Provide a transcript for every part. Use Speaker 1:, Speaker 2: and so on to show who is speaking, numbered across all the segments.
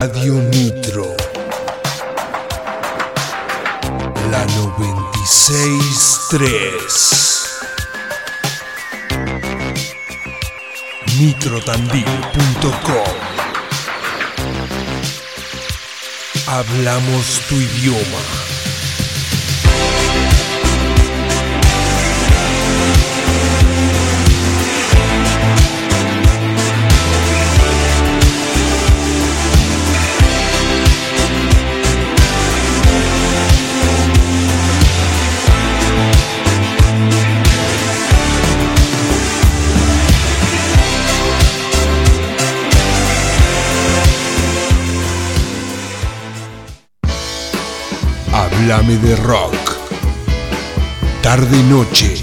Speaker 1: Radio Nitro. La 963. Nitrotandil.com. Hablamos tu idioma. Rock. Tarde y noche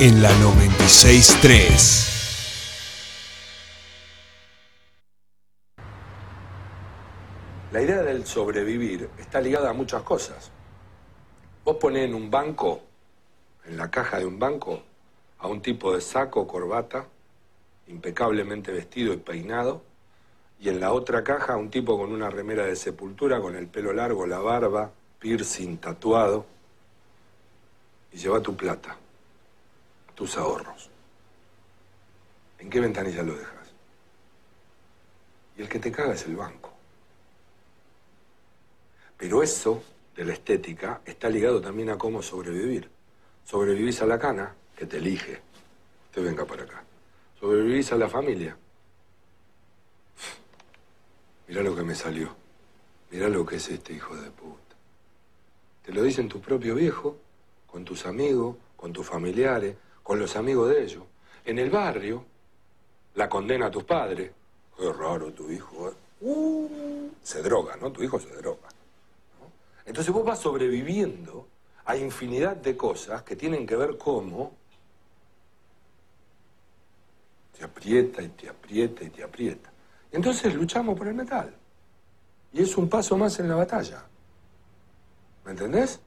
Speaker 1: en la 963.
Speaker 2: La idea del sobrevivir está ligada a muchas cosas. Vos ponés en un banco, en la caja de un banco, a un tipo de saco, corbata, impecablemente vestido y peinado, y en la otra caja a un tipo con una remera de sepultura, con el pelo largo, la barba, piercing, tatuado, y lleva tu plata, tus ahorros. ¿En qué ventanilla lo dejas? Y el que te caga es el banco. Pero eso de la estética está ligado también a cómo sobrevivir. Sobrevivís a la cana, que te elige. Usted venga para acá. Sobrevivís a la familia. Mirá lo que me salió. Mirá lo que es este hijo de puta. Te lo dicen tu propio viejo, con tus amigos, con tus familiares, con los amigos de ellos. En el barrio, la condena a tus padres. Qué raro tu hijo. ¿eh? Uh, se droga, ¿no? Tu hijo se droga. Entonces vos vas sobreviviendo a infinidad de cosas que tienen que ver cómo te aprieta y te aprieta y te aprieta. Entonces luchamos por el metal. Y es un paso más en la batalla. ¿Me entendés?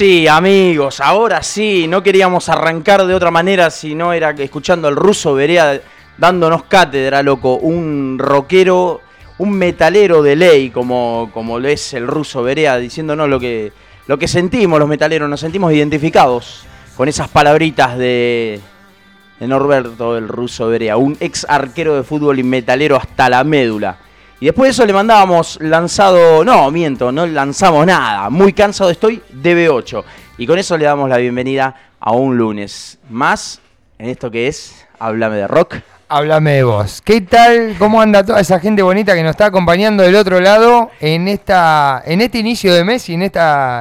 Speaker 3: Sí, amigos, ahora sí. No queríamos arrancar de otra manera si no era escuchando al ruso Berea dándonos cátedra, loco. Un rockero, un metalero de ley, como, como lo es el ruso Berea, diciéndonos lo que, lo que sentimos los metaleros. Nos sentimos identificados con esas palabritas de, de Norberto el ruso Berea, un ex arquero de fútbol y metalero hasta la médula. Y después de eso le mandábamos lanzado, no, miento, no lanzamos nada. Muy cansado estoy, DB8. Y con eso le damos la bienvenida a un lunes más en esto que es Háblame de Rock.
Speaker 4: Háblame de vos. ¿Qué tal? ¿Cómo anda toda esa gente bonita que nos está acompañando del otro lado en esta en este inicio de mes y en este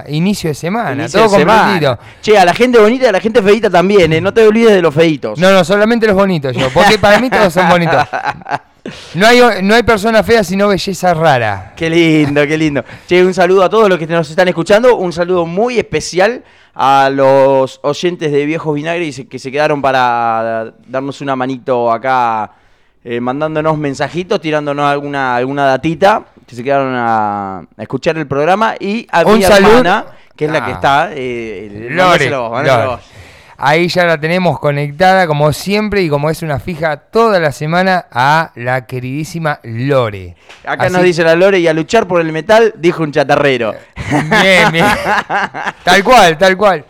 Speaker 4: inicio de semana?
Speaker 3: Inicio
Speaker 4: todo
Speaker 3: de semana.
Speaker 4: completito.
Speaker 3: Che, a la gente bonita y a la gente feita también, ¿eh? No te olvides de los feitos.
Speaker 4: No, no, solamente los bonitos yo, porque para mí todos son bonitos. No hay, no hay persona fea sino belleza rara.
Speaker 3: Qué lindo, qué lindo. Che, un saludo a todos los que nos están escuchando. Un saludo muy especial a los oyentes de Viejos Vinagres que se quedaron para darnos una manito acá, eh, mandándonos mensajitos, tirándonos alguna, alguna datita. Que se quedaron a, a escuchar el programa. Y a
Speaker 4: Un
Speaker 3: mi
Speaker 4: saludo.
Speaker 3: hermana, que es la que
Speaker 4: Ah.
Speaker 3: está. Eh,
Speaker 4: Lore, Ahí ya la tenemos conectada como siempre y como es una fija toda la semana a la queridísima Lore.
Speaker 3: Acá
Speaker 4: Así-
Speaker 3: nos dice la Lore y a luchar por el metal, dijo un chatarrero.
Speaker 4: Bien, bien. Tal cual, tal cual.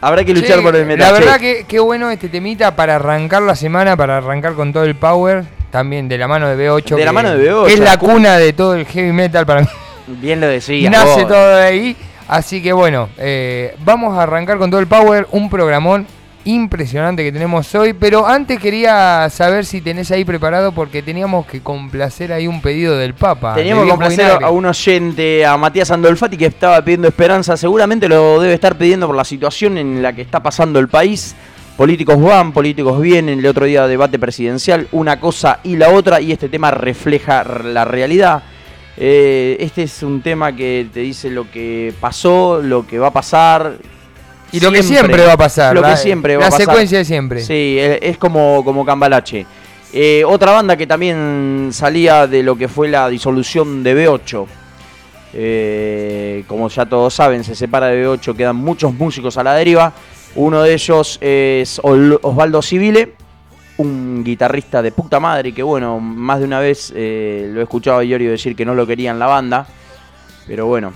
Speaker 3: Habrá que luchar
Speaker 4: Che,
Speaker 3: por el metal.
Speaker 4: La verdad
Speaker 3: che.
Speaker 4: que qué bueno este temita para arrancar la semana, para arrancar con todo el power, también de la mano de B8.
Speaker 3: De la mano de B8,
Speaker 4: que es la
Speaker 3: la cu-
Speaker 4: cuna de todo el heavy metal para mí.
Speaker 3: Bien lo decías.
Speaker 4: Nace
Speaker 3: vos.
Speaker 4: todo de ahí. Así que bueno, eh, vamos a arrancar con todo el power, un programón impresionante que tenemos hoy. Pero antes quería saber si tenés ahí preparado porque teníamos que complacer ahí un pedido del Papa.
Speaker 3: Teníamos que complacer
Speaker 4: Vinagre.
Speaker 3: a un oyente, a Matías Andolfati, que estaba pidiendo esperanza. Seguramente lo debe estar pidiendo por la situación en la que está pasando el país. Políticos van, políticos vienen. El otro día debate presidencial, una cosa y la otra. Y este tema refleja la realidad. Eh, este es un tema que te dice lo que pasó, lo que va a pasar.
Speaker 4: Y lo que siempre va a pasar.
Speaker 3: Lo
Speaker 4: la-
Speaker 3: que siempre va
Speaker 4: la
Speaker 3: a pasar.
Speaker 4: secuencia de siempre.
Speaker 3: Sí, es como, como Cambalache. Eh, otra banda que también salía de lo que fue la disolución de B8. Eh, como ya todos saben, se separa de B8, quedan muchos músicos a la deriva. Uno de ellos es Osvaldo Civile, un guitarrista de puta madre que, bueno, más de una vez eh, lo he escuchado a Iorio decir que no lo quería en la banda. Pero bueno,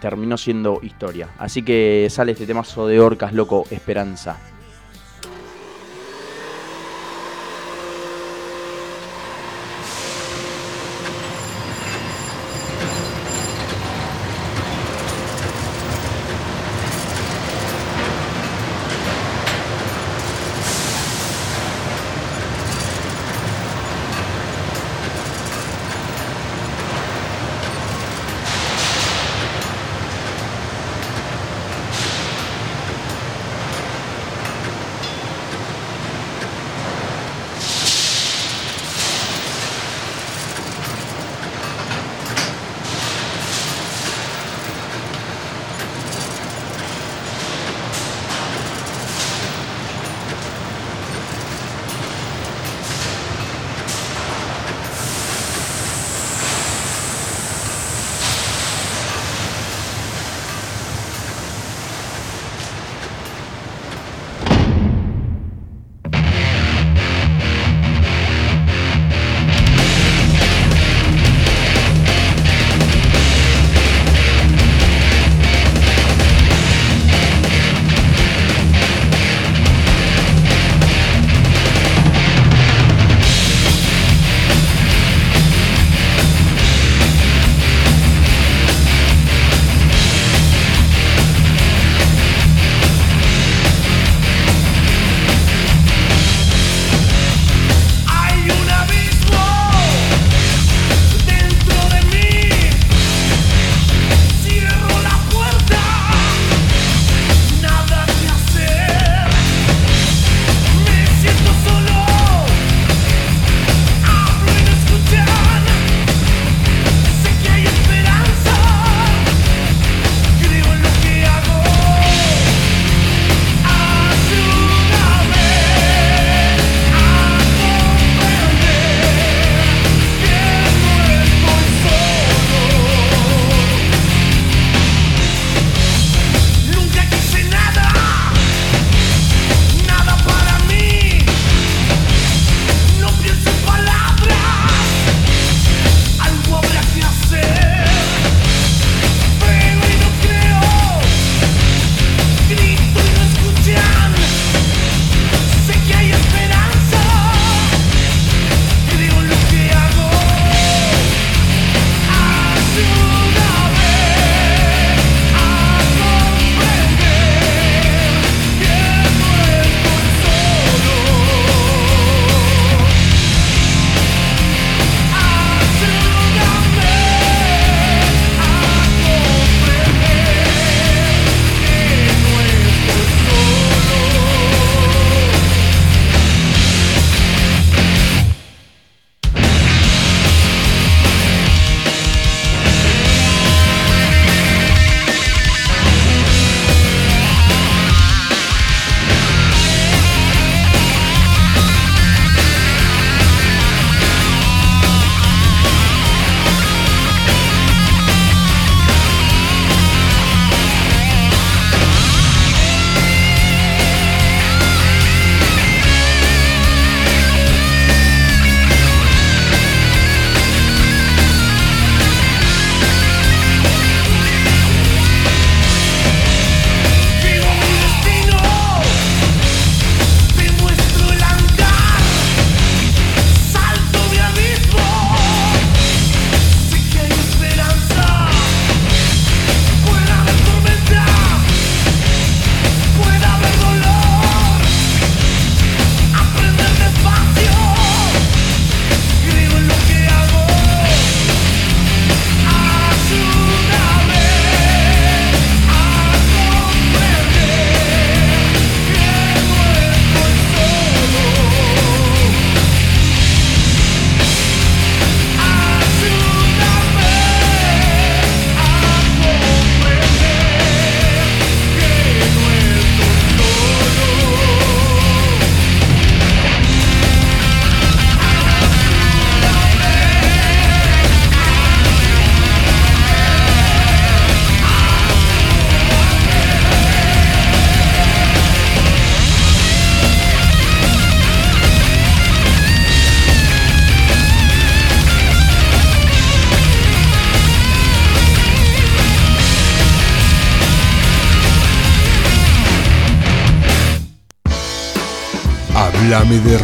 Speaker 3: terminó siendo historia. Así que sale este temazo de Orcas Loco Esperanza.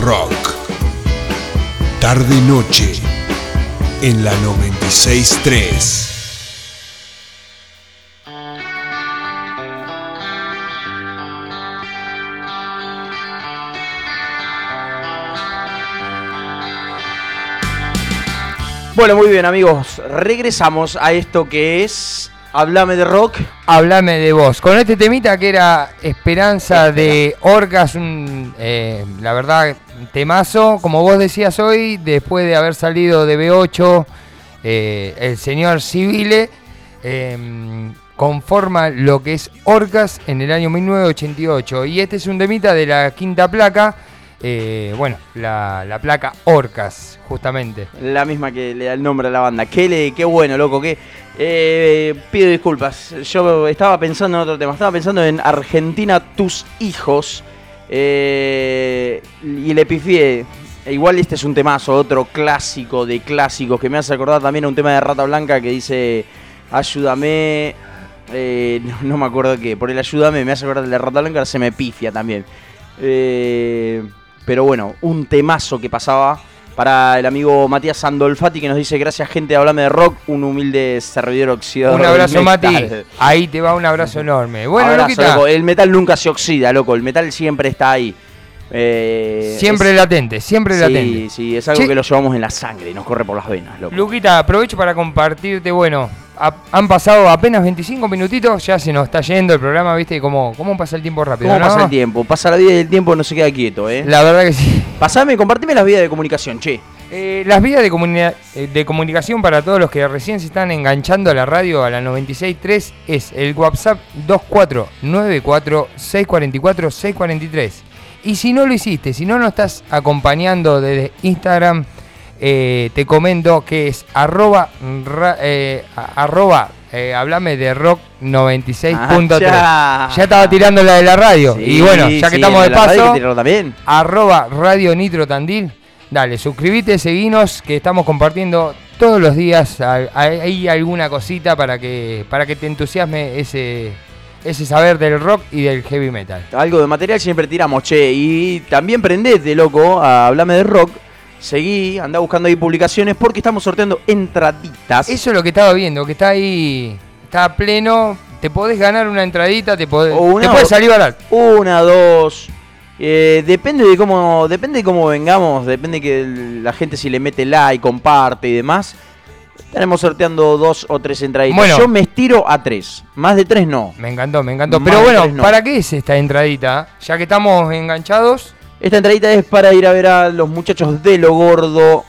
Speaker 1: Rock. Tarde noche en la 963.
Speaker 3: Bueno, muy bien amigos, regresamos a esto que es Háblame de rock.
Speaker 4: Háblame de vos. Con este temita que era Esperanza de Orcas, un, eh, la verdad, temazo. Como vos decías hoy, después de haber salido de B8, eh, el señor Civile eh, conforma lo que es Orcas en el año 1988. Y este es un temita de la quinta placa. eh, bueno, la, la placa Orcas, justamente.
Speaker 3: La misma que le da el nombre a la banda. Qué, le- qué bueno, loco. Qué, eh, pido disculpas. Yo estaba pensando en otro tema. Estaba pensando en Argentina, tus hijos. Eh, y le pifié. E Igual este es un temazo, otro clásico de clásicos que me hace acordar también a un tema de Rata Blanca que dice Ayúdame. eh, no, me acuerdo qué. Por el ayúdame me hace acordar del de Rata Blanca, se me pifia también. Eh, pero bueno, un temazo que pasaba para el amigo Matías Sandolfati que nos dice gracias gente, hablame de rock, un humilde servidor oxidador.
Speaker 4: Un abrazo, Mati.
Speaker 3: metal".
Speaker 4: Ahí te va un abrazo enorme. Bueno,
Speaker 3: Abrazo,
Speaker 4: Luquita,
Speaker 3: loco. El metal nunca se oxida, loco. El metal siempre está ahí. Eh,
Speaker 4: siempre
Speaker 3: es-
Speaker 4: latente, siempre
Speaker 3: Sí,
Speaker 4: latente.
Speaker 3: sí, es algo
Speaker 4: Che.
Speaker 3: que lo llevamos en la sangre, nos corre por las venas, loco.
Speaker 4: Luquita, aprovecho para compartirte, bueno, ha- han pasado apenas 25 minutitos, ya se nos está yendo el programa, viste, cómo, cómo pasa el tiempo rápido.
Speaker 3: ¿Cómo
Speaker 4: ¿no?
Speaker 3: pasa el tiempo? Pasa la vida y el tiempo no se queda quieto, ¿eh?
Speaker 4: La verdad que sí.
Speaker 3: Pasame, compartime las vías de comunicación, che.
Speaker 4: Eh, las vías de, comuni- eh, de comunicación para todos los que recién se están enganchando a la radio a la 96.3 es el WhatsApp 2494-644-643. Y si no lo hiciste, si no nos estás acompañando desde Instagram, eh, te comento que es arroba, ra- eh, arroba eh, hablame de rock 96.3.
Speaker 3: Ah,
Speaker 4: ya. estaba tirando la de la radio.
Speaker 3: Sí,
Speaker 4: y bueno, ya que
Speaker 3: sí,
Speaker 4: estamos de
Speaker 3: radio hay
Speaker 4: paso,
Speaker 3: también.
Speaker 4: arroba Radio Nitro Tandil. Dale, suscríbete, seguinos, que estamos compartiendo todos los días ahí alguna cosita para que, para que te entusiasme ese, ese saber del rock y del heavy metal.
Speaker 3: Algo de material siempre tiramos, che. Y también prendete, loco, a Hablame de Rock. Seguí, anda buscando ahí publicaciones porque estamos sorteando entraditas.
Speaker 4: Eso es lo que estaba viendo, que está ahí, está pleno. Te podés ganar una entradita, te podés,
Speaker 3: una
Speaker 4: te salir barato.
Speaker 3: Una, dos. eh, depende de cómo. Depende de cómo vengamos. Depende que la gente si le mete like, comparte y demás. Estaremos sorteando dos o tres entraditas.
Speaker 4: Bueno.
Speaker 3: Yo me estiro a tres. Más de tres no.
Speaker 4: Me encantó, me encantó.
Speaker 3: Más
Speaker 4: Pero bueno,
Speaker 3: no.
Speaker 4: ¿para qué es esta entradita? Ya que estamos enganchados.
Speaker 3: Esta entradita es para ir a ver a los muchachos de Lo Gordo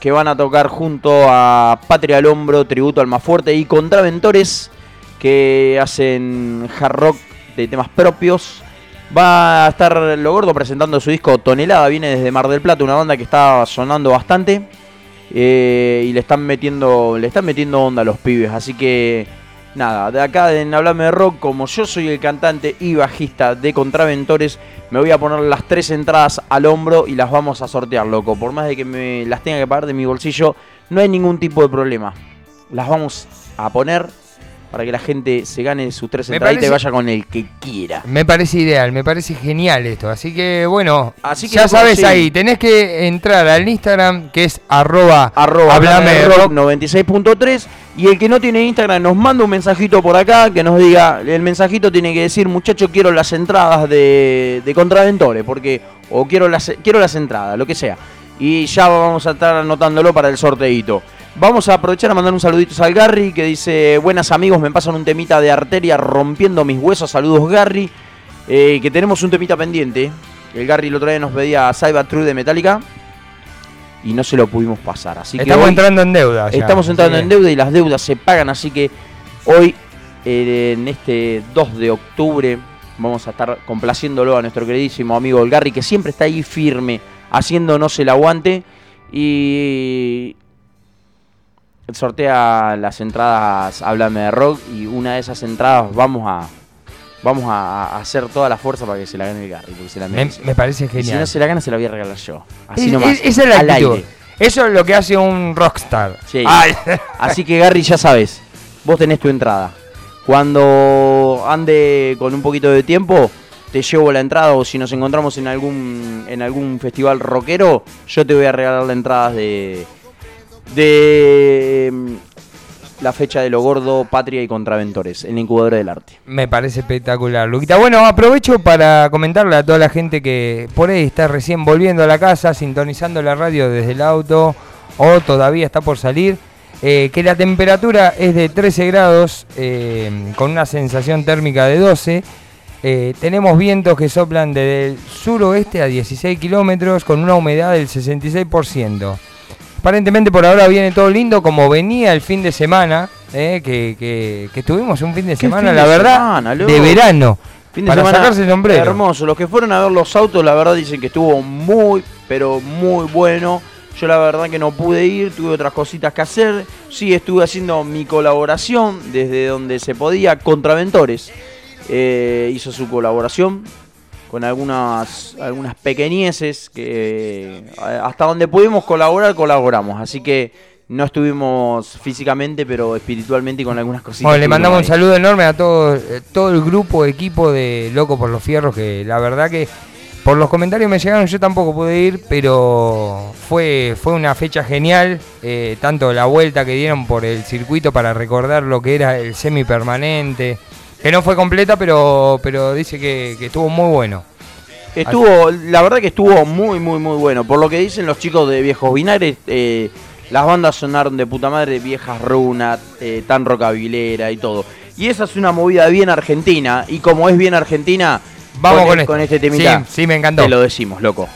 Speaker 3: que van a tocar junto a Patria al Hombro, Tributo al Más Fuerte y Contraventores que hacen hard rock de temas propios. Va a estar Lo Gordo presentando su disco Tonelada, viene desde Mar del Plata, una banda que está sonando bastante eh, y le están metiendo le están metiendo onda a los pibes, así que nada, de acá en Hablame de Rock, como yo soy el cantante y bajista de Contraventores, me voy a poner las tres entradas al hombro y las vamos a sortear, loco. Por más de que me las tenga que pagar de mi bolsillo, no hay ningún tipo de problema. Las vamos a poner para que la gente se gane sus tres entraditas y
Speaker 4: parece-
Speaker 3: vaya con el que quiera.
Speaker 4: Me parece ideal, me parece genial esto. Así que bueno,
Speaker 3: Así que,
Speaker 4: ya sabes
Speaker 3: sí.
Speaker 4: ahí, tenés que entrar al Instagram que es arroba,
Speaker 3: arroba
Speaker 4: hablame de rock.
Speaker 3: 96.3 y el que no tiene Instagram nos manda un mensajito por acá que nos diga, el mensajito tiene que decir muchacho quiero las entradas de, de Contraventores porque o quiero las quiero las entradas, lo que sea. Y ya vamos a estar anotándolo para el sorteito. Vamos a aprovechar a mandar un saludito al Garry que dice, buenas amigos, me pasan un temita de arteria rompiendo mis huesos, saludos Garry, Eh, que tenemos un temita pendiente. El Garry el otro día nos pedía Cyber True de Metallica y no se lo pudimos pasar. Así que
Speaker 4: Estamos
Speaker 3: hoy-
Speaker 4: entrando en deuda. ya,
Speaker 3: Estamos entrando
Speaker 4: que-
Speaker 3: en deuda y las deudas se pagan, así que hoy, eh, en este 2 de octubre, vamos a estar complaciéndolo a nuestro queridísimo amigo El Garry, que siempre está ahí firme, haciéndonos el aguante. Y sortea las entradas Háblame de Rock y una de esas entradas vamos a vamos a, hacer toda la fuerza para que se la gane el Garry, porque se la
Speaker 4: Me, parece
Speaker 3: Y si
Speaker 4: genial.
Speaker 3: no se la gana, se la voy a regalar yo. Así
Speaker 4: Es-
Speaker 3: nomás.
Speaker 4: es- esa es la
Speaker 3: al aire.
Speaker 4: Eso es lo que hace un rockstar.
Speaker 3: Sí. Así que Gary, ya sabes, vos tenés tu entrada. Cuando ande con un poquito de tiempo, te llevo la entrada o si nos encontramos en algún en algún festival rockero, yo te voy a regalar la entrada de de mm, la fecha de lo gordo, Patria y Contraventores, en la incubadora del arte.
Speaker 4: Me parece espectacular, Luquita. Bueno, aprovecho para comentarle a toda la gente que por ahí está recién volviendo a la casa, sintonizando la radio desde el auto o todavía está por salir. Eh, que la temperatura es de 13 grados eh, con una sensación térmica de 12. Eh, tenemos vientos que soplan desde el suroeste a 16 kilómetros con una humedad del 66%. Aparentemente por ahora viene todo lindo como venía el fin de semana, que, que, tuvimos un fin de semana, la verdad, de verano.
Speaker 3: Fin de para sacarse el sombrero. Hermoso. Los que fueron a ver los autos, la verdad dicen que estuvo muy, pero muy bueno. Yo la verdad que no pude ir, tuve otras cositas que hacer. Sí, estuve haciendo mi colaboración desde donde se podía. Contraventores eh, hizo su colaboración con algunas, algunas pequeñeces que eh, hasta donde pudimos colaborar, colaboramos. Así que no estuvimos físicamente, pero espiritualmente y con algunas cositas.
Speaker 4: Bueno, le mandamos un saludo enorme a todo, eh, todo el grupo, equipo de Loco por los Fierros, que la verdad que por los comentarios me llegaron, yo tampoco pude ir, pero fue, fue una fecha genial, eh, tanto la vuelta que dieron por el circuito para recordar lo que era el semipermanente, que no fue completa, pero, pero dice que, estuvo muy bueno.
Speaker 3: Estuvo, la verdad que estuvo muy, muy, muy bueno. Por lo que dicen los chicos de Viejos Binares, eh, las bandas sonaron de puta madre, viejas runas, eh, tan rocabilera y todo. Y esa es una movida bien argentina, y como es bien argentina
Speaker 4: Vamos con,
Speaker 3: con, este temita.
Speaker 4: Sí, sí, me encantó.
Speaker 3: Te lo decimos, loco.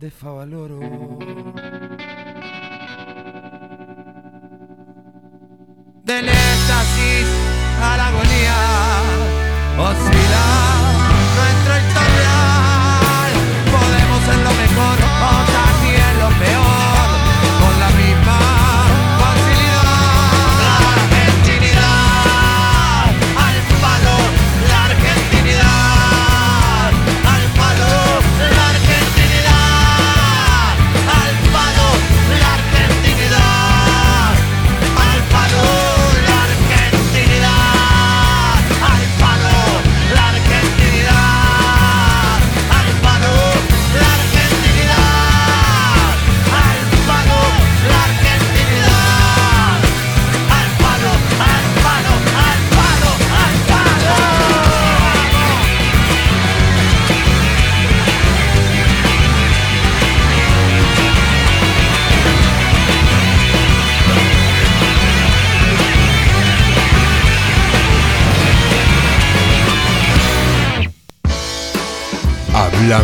Speaker 5: De Favaloro.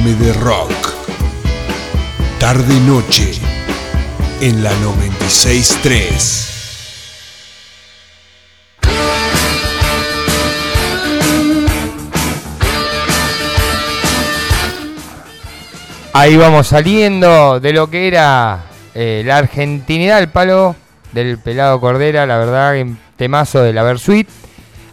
Speaker 1: De rock. Tarde noche en la 963.
Speaker 4: Ahí vamos saliendo de lo que era eh, la argentinidad al palo del pelado Cordera, la verdad, temazo de la Versuit.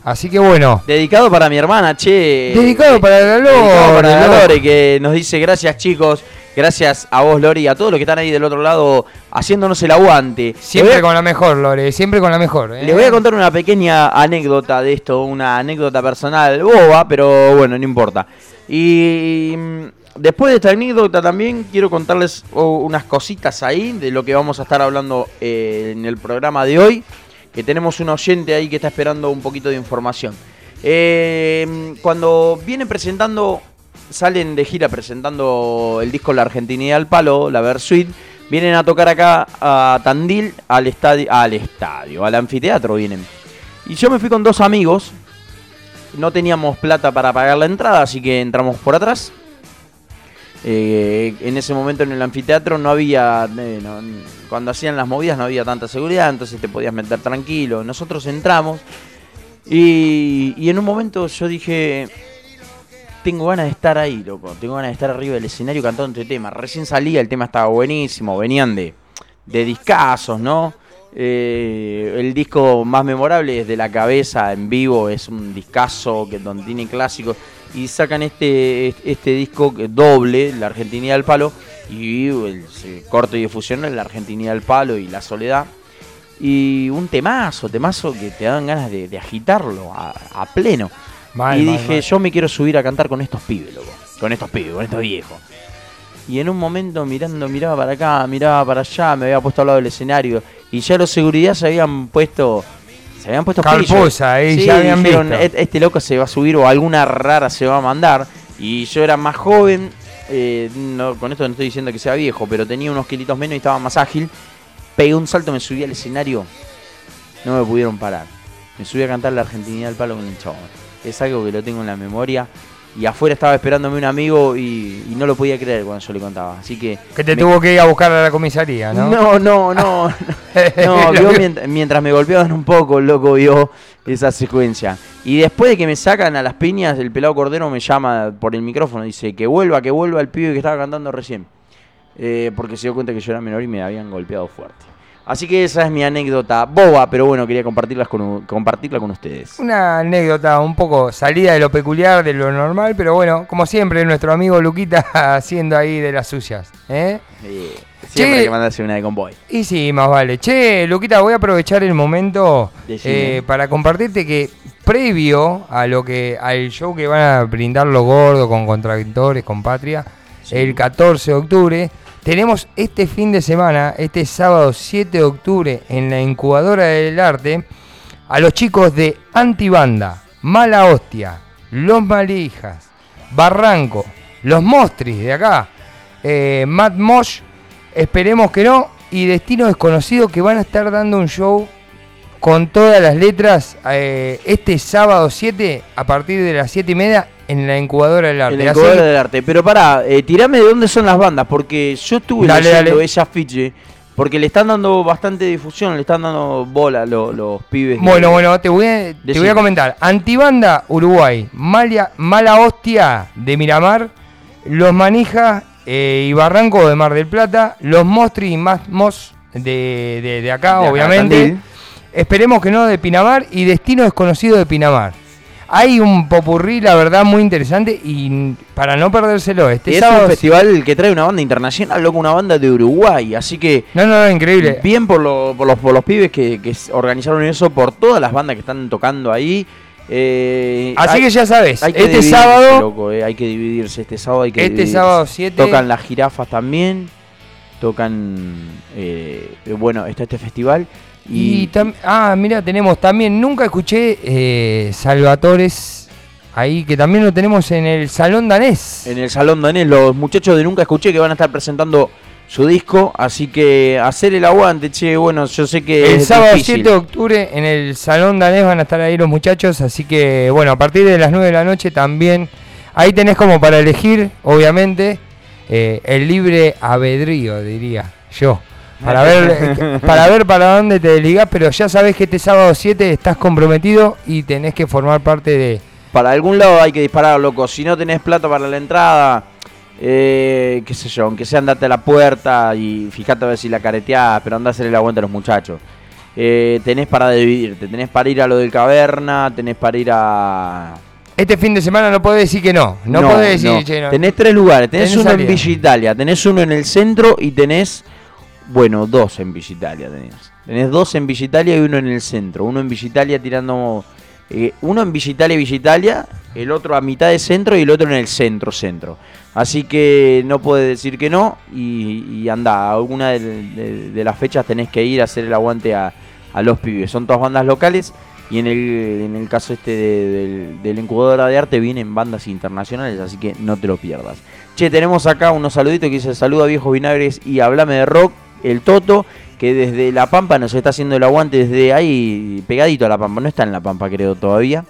Speaker 4: Así que bueno,
Speaker 3: Dedicado para mi hermana, che.
Speaker 4: Dedicado para la Lore,
Speaker 3: Dedicado para la. Lore, que nos dice gracias, chicos. Gracias a vos, Lori, y a todos los que están ahí del otro lado haciéndonos el aguante.
Speaker 4: siempre
Speaker 3: a-
Speaker 4: con la mejor, Lore, siempre con la mejor. ¿eh?
Speaker 3: Les voy a contar una pequeña anécdota de esto, una anécdota personal boba, pero bueno, no importa. Y mm, después de esta anécdota también quiero contarles unas cositas ahí de lo que vamos a estar hablando eh, en el programa de hoy, que tenemos un oyente ahí que está esperando un poquito de información. Eh, cuando vienen presentando, salen de gira presentando el disco La Argentinidad al Palo, la Versuit, vienen a tocar acá a Tandil, al estadio, al estadio, al anfiteatro vienen. Y yo me fui con dos amigos, no teníamos plata para pagar la entrada, así que entramos por atrás. Eh, en ese momento en el anfiteatro no había, eh, cuando hacían las movidas no había tanta seguridad, entonces te podías meter tranquilo. Nosotros entramos y, y en un momento yo dije, tengo ganas de estar ahí, loco, tengo ganas de estar arriba del escenario cantando este tema. Recién salía, el tema estaba buenísimo, venían de, de discazos, ¿no? Eh, el disco más memorable es de la cabeza en vivo, es un discazo que donde tiene clásicos y sacan este este disco doble, la Argentinidad del Palo y el se- corto y difusión la Argentinidad del Palo y la Soledad y un temazo, temazo que te dan ganas de, de agitarlo a, a pleno.
Speaker 4: Mal,
Speaker 3: y
Speaker 4: mal,
Speaker 3: dije,
Speaker 4: mal.
Speaker 3: yo me quiero subir a cantar con estos pibes, loco. Con estos pibes, con estos viejos. Y en un momento mirando, miraba para acá, miraba para allá, me había puesto al lado del escenario. Y ya los seguridad se habían puesto. Se habían puesto
Speaker 4: Carposa,
Speaker 3: pillos.
Speaker 4: ahí, ya habían
Speaker 3: dijeron,
Speaker 4: visto.
Speaker 3: "E- Este loco se va a subir o alguna rara se va a mandar. Y yo era más joven. eh, no, con esto no estoy diciendo que sea viejo, pero tenía unos kilitos menos y estaba más ágil. Pegué un salto, me subí al escenario. No me pudieron parar. Me subí a cantar la Argentinidad del palo con el chabón. Es algo que lo tengo en la memoria. Y afuera estaba esperándome un amigo y, y no lo podía creer cuando yo le contaba. Así que.
Speaker 4: Que te
Speaker 3: me-
Speaker 4: tuvo que ir a buscar a la comisaría, ¿no?
Speaker 3: No, no, no. No, vio mient- mientras me golpeaban un poco, el loco vio esa secuencia. Y después de que me sacan a las piñas, el pelado cordero me llama por el micrófono. Dice que vuelva, que vuelva el pibe que estaba cantando recién. Eh, porque se dio cuenta que yo era menor y me habían golpeado fuerte. Así que esa es mi anécdota boba, pero bueno, quería compartirlas con, compartirla con ustedes.
Speaker 4: Una anécdota un poco salida de lo peculiar, de lo normal, pero bueno, como siempre, nuestro amigo Luquita haciendo ahí de las suyas. ¿eh?
Speaker 3: Eh, siempre
Speaker 4: Che.
Speaker 3: que mandarse una de convoy.
Speaker 4: Y sí, más vale. Che, Luquita, voy a aprovechar el momento eh, para compartirte que previo a lo que al show que van a brindar los gordos con contradictores, con Patria,
Speaker 3: Sí.
Speaker 4: el 14 de octubre, tenemos este fin de semana, este sábado 7 de octubre, en la incubadora del arte, a los chicos de Antibanda, Mala Hostia, Los Malijas, Barranco, Los Mostris de acá, eh, Matt Mosh, esperemos que no, y Destino Desconocido que van a estar dando un show con todas las letras eh, este sábado 7 a partir de las 7 y media en la incubadora del arte.
Speaker 3: En la incubadora del arte. Pero pará, eh, tirame de dónde son las bandas, porque yo estuve
Speaker 4: Dale,
Speaker 3: leyendo
Speaker 4: dale.
Speaker 3: ese afiche, porque le están dando bastante difusión, le están dando bola los pibes.
Speaker 4: Bueno, bueno, te voy, a, te voy a comentar. Antibanda Uruguay, Malia- Mala Hostia de Miramar, Los Manijas eh, y Barranco de Mar del Plata, Los Mostri y Masmos de, de, de acá,
Speaker 3: De
Speaker 4: obviamente. Esperemos que no de Pinamar y Destino Desconocido de Pinamar. Hay un popurrí, la verdad, muy interesante y para no perdérselo, este
Speaker 3: es
Speaker 4: sábado...
Speaker 3: un festival que trae una banda internacional, loco, una banda de Uruguay, así que
Speaker 4: No, no, no, increíble.
Speaker 3: bien por, lo- por los, por los pibes que, organizaron eso, por todas las bandas que están tocando ahí. eh,
Speaker 4: Así
Speaker 3: hay-
Speaker 4: que ya sabes, este sábado...
Speaker 3: loco, eh, hay que dividirse este sábado, hay que
Speaker 4: Este
Speaker 3: dividirse.
Speaker 4: sábado 7
Speaker 3: Tocan las jirafas también, tocan, eh, bueno, está este festival.
Speaker 4: Y
Speaker 3: Y,
Speaker 4: tam- ah, mira, tenemos también, nunca escuché eh, Salvatores ahí, que también lo tenemos en el Salón Danés.
Speaker 3: en el Salón Danés, los muchachos de Nunca Escuché que van a estar presentando su disco, así que hacer el aguante, che, bueno, yo sé que
Speaker 4: el
Speaker 3: es
Speaker 4: sábado
Speaker 3: difícil.
Speaker 4: 7 de octubre en el Salón Danés van a estar ahí los muchachos, así que bueno, a partir de las 9 de la noche también, ahí tenés como para elegir, obviamente, eh, el libre albedrío, diría yo. Para ver, eh, para ver para dónde te desligás, pero ya sabés que este sábado 7 estás comprometido y tenés que formar parte de,
Speaker 3: Para algún lado hay que disparar, loco. Si no tenés plata para la entrada, eh, qué sé yo, aunque sea andate a la puerta y fíjate a ver si la careteás, pero andá a hacer el aguante a los muchachos. Eh, tenés para dividirte, tenés para ir a lo del caverna, tenés para ir a...
Speaker 4: Este fin de semana no podés decir que no. No, podés decir,
Speaker 3: no.
Speaker 4: che, no.
Speaker 3: Tenés tres lugares, tenés,
Speaker 4: Tenés
Speaker 3: uno
Speaker 4: salida.
Speaker 3: en Villa Italia, tenés uno en el centro y tenés, bueno, dos en Villa Italia tenés. Tenés dos en Villa y uno en el centro. Uno en Villa tirando... eh, uno en Villa Italia, Villa el otro a mitad de centro y el otro en el centro, centro. Así que no puedes decir que no y, anda, alguna de, de- de las fechas tenés que ir a hacer el aguante a, a los pibes. Son todas bandas locales y en el, en el caso este de- del, del incubadora de arte vienen bandas internacionales, así que no te lo pierdas. Che, tenemos acá unos saluditos que dice saluda viejos vinagres y hablame de rock, el Toto, que desde La Pampa nos está haciendo el aguante desde ahí, pegadito a La Pampa, no está en La Pampa creo todavía,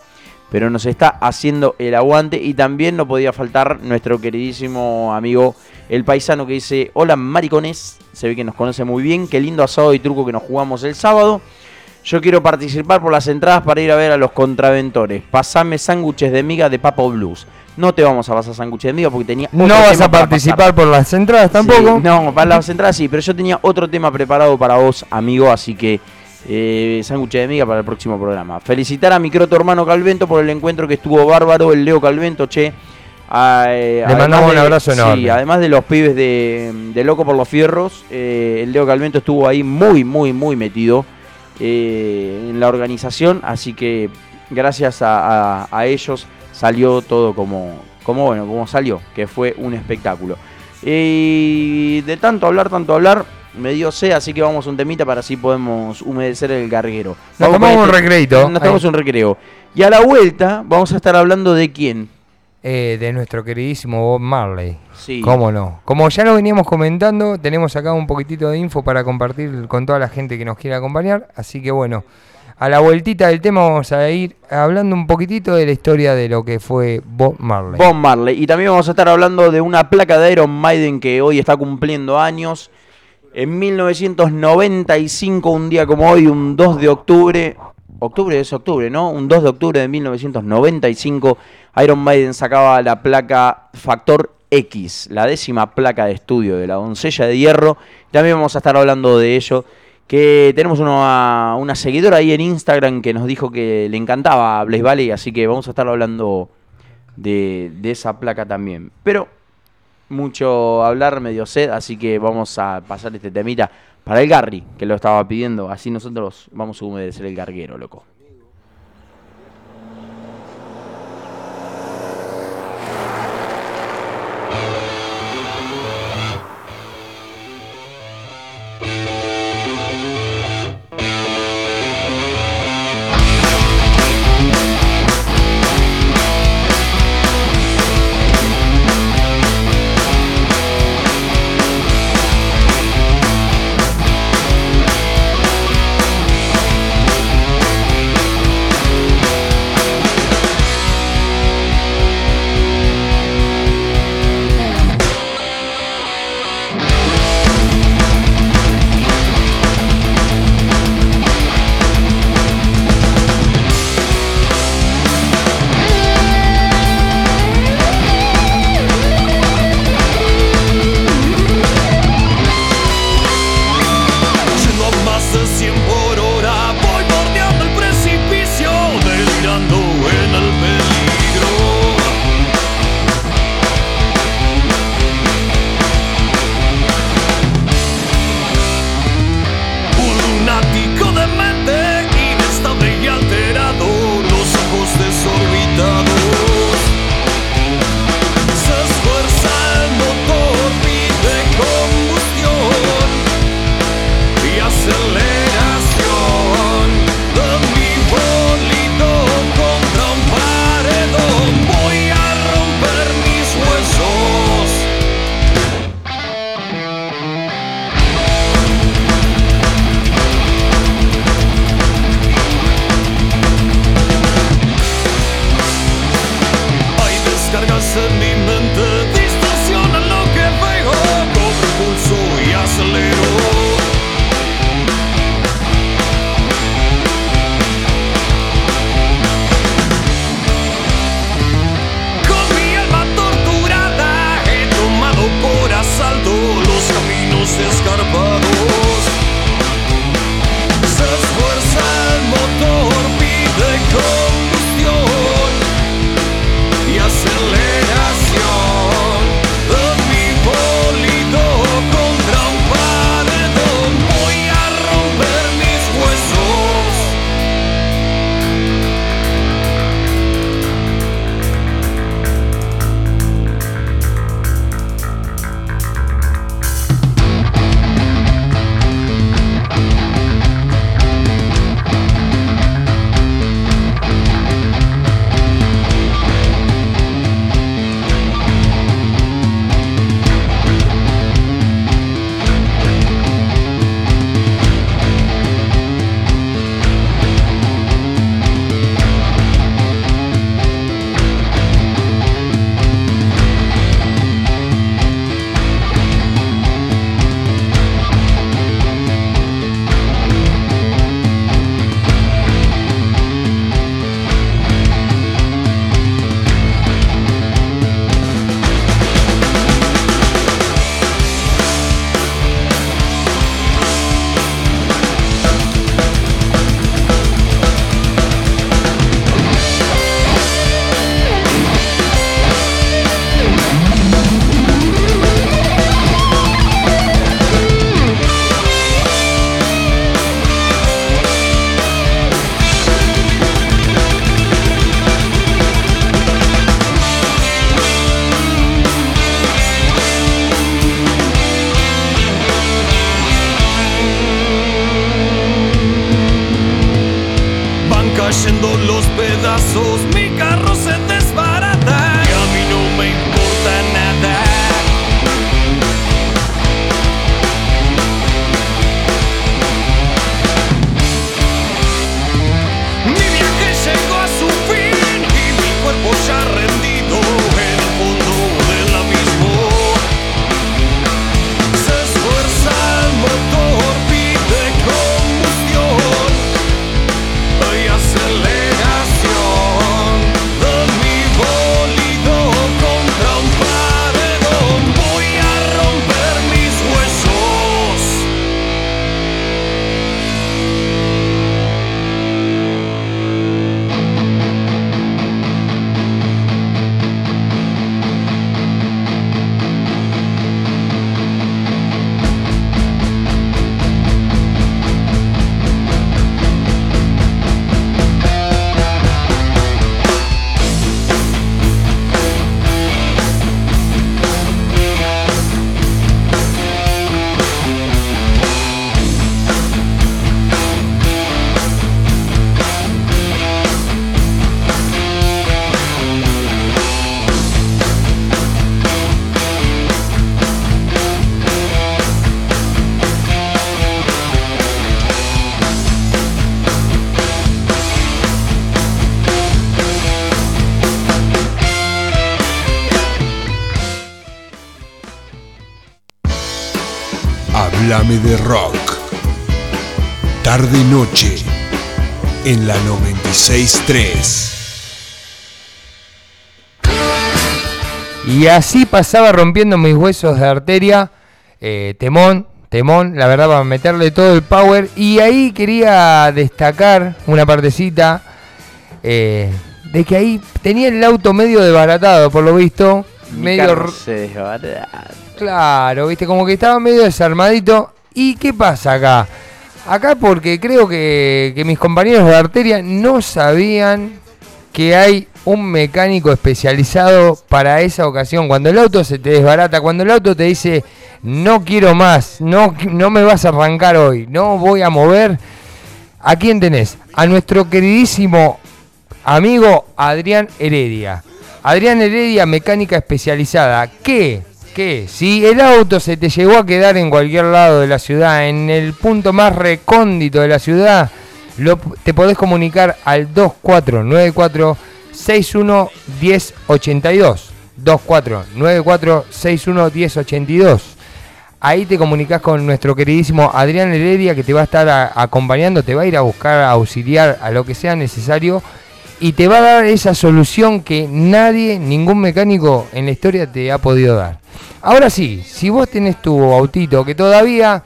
Speaker 3: pero nos está haciendo el aguante y también no podía faltar nuestro queridísimo amigo el paisano que dice, hola maricones, se ve que nos conoce muy bien, qué lindo asado y truco que nos jugamos el sábado. Yo quiero participar por las entradas para ir a ver a los contraventores. Pasame sándwiches de miga de Papo Blues. No te vamos a pasar sándwiches de miga porque tenía
Speaker 4: No vas a participar por las entradas tampoco.
Speaker 3: Sí, no, para las entradas sí, pero yo tenía otro tema preparado para vos, amigo, así que eh, sándwiches de miga para el próximo programa. Felicitar a mi croto hermano Calvento por el encuentro que estuvo bárbaro, el Leo Calvento, che. Ah, eh,
Speaker 4: Le mandamos un abrazo
Speaker 3: Sí,
Speaker 4: enorme.
Speaker 3: además de los pibes de, de Loco por los Fierros, eh, el Leo Calvento estuvo ahí muy, muy, muy metido eh, en la organización, así que gracias a, a- a ellos salió todo como, como, bueno, como salió, que fue un espectáculo. Y de tanto hablar, tanto hablar, me dio sed, así que vamos a un temita para así podemos humedecer el garguero.
Speaker 4: Nos
Speaker 3: Vamos
Speaker 4: tomamos
Speaker 3: con
Speaker 4: un
Speaker 3: este-
Speaker 4: recreito.
Speaker 3: Nos tomamos un recreo. Y a la vuelta vamos a estar hablando de quién.
Speaker 4: Eh, de nuestro queridísimo Bob Marley.
Speaker 3: Sí.
Speaker 4: ¿Cómo no? Como ya lo veníamos comentando, tenemos acá un poquitito de info para compartir con toda la gente que nos quiera acompañar. Así que bueno, a la vueltita del tema vamos a ir hablando un poquitito de la historia de lo que fue Bob Marley.
Speaker 3: Bob Marley. Y también vamos a estar hablando de una placa de Iron Maiden que hoy está cumpliendo años. En 1995, un día como hoy, un 2 de octubre. Octubre es octubre, ¿no? Un 2 de octubre de 1995, Iron Maiden sacaba la placa Factor X, la décima placa de estudio de la doncella de hierro. También vamos a estar hablando de ello. Que tenemos una, una seguidora ahí en Instagram que nos dijo que le encantaba Blaze Valley, así que vamos a estar hablando de, de esa placa también. Pero mucho hablar, medio sed, así que vamos a pasar este temita para el Garry, que lo estaba pidiendo. Así nosotros vamos a humedecer el garguero, loco.
Speaker 1: De rock. Tarde y noche en la 963.
Speaker 4: Y así pasaba rompiendo mis huesos de arteria. eh, temón, temón, la verdad, para meterle todo el power. Y ahí quería destacar una partecita eh, de que ahí tenía el auto medio desbaratado, por lo visto.
Speaker 3: Mi
Speaker 4: medio
Speaker 3: carro
Speaker 4: r-
Speaker 3: se desbarata.
Speaker 4: Claro, viste, como que estaba medio desarmadito. ¿Y qué pasa acá? Acá porque creo que, que mis compañeros de arteria no sabían que hay un mecánico especializado para esa ocasión. Cuando el auto se te desbarata, cuando el auto te dice, no quiero más, no, no me vas a arrancar hoy, no voy a mover. ¿A quién tenés? A nuestro queridísimo amigo Adrián Heredia. Adrián Heredia, mecánica especializada. ¿Qué? ¿Qué? Si el auto se te llegó a quedar en cualquier lado de la ciudad, en el punto más recóndito de la ciudad, te podés comunicar al 2494 61 1082. 2494 61 1082. Ahí te comunicas con nuestro queridísimo Adrián Heredia que te va a estar acompañando, te va a ir a buscar, a auxiliar a lo que sea necesario y te va a dar esa solución que nadie, ningún mecánico en la historia te ha podido dar. Ahora sí, si vos tenés tu autito que todavía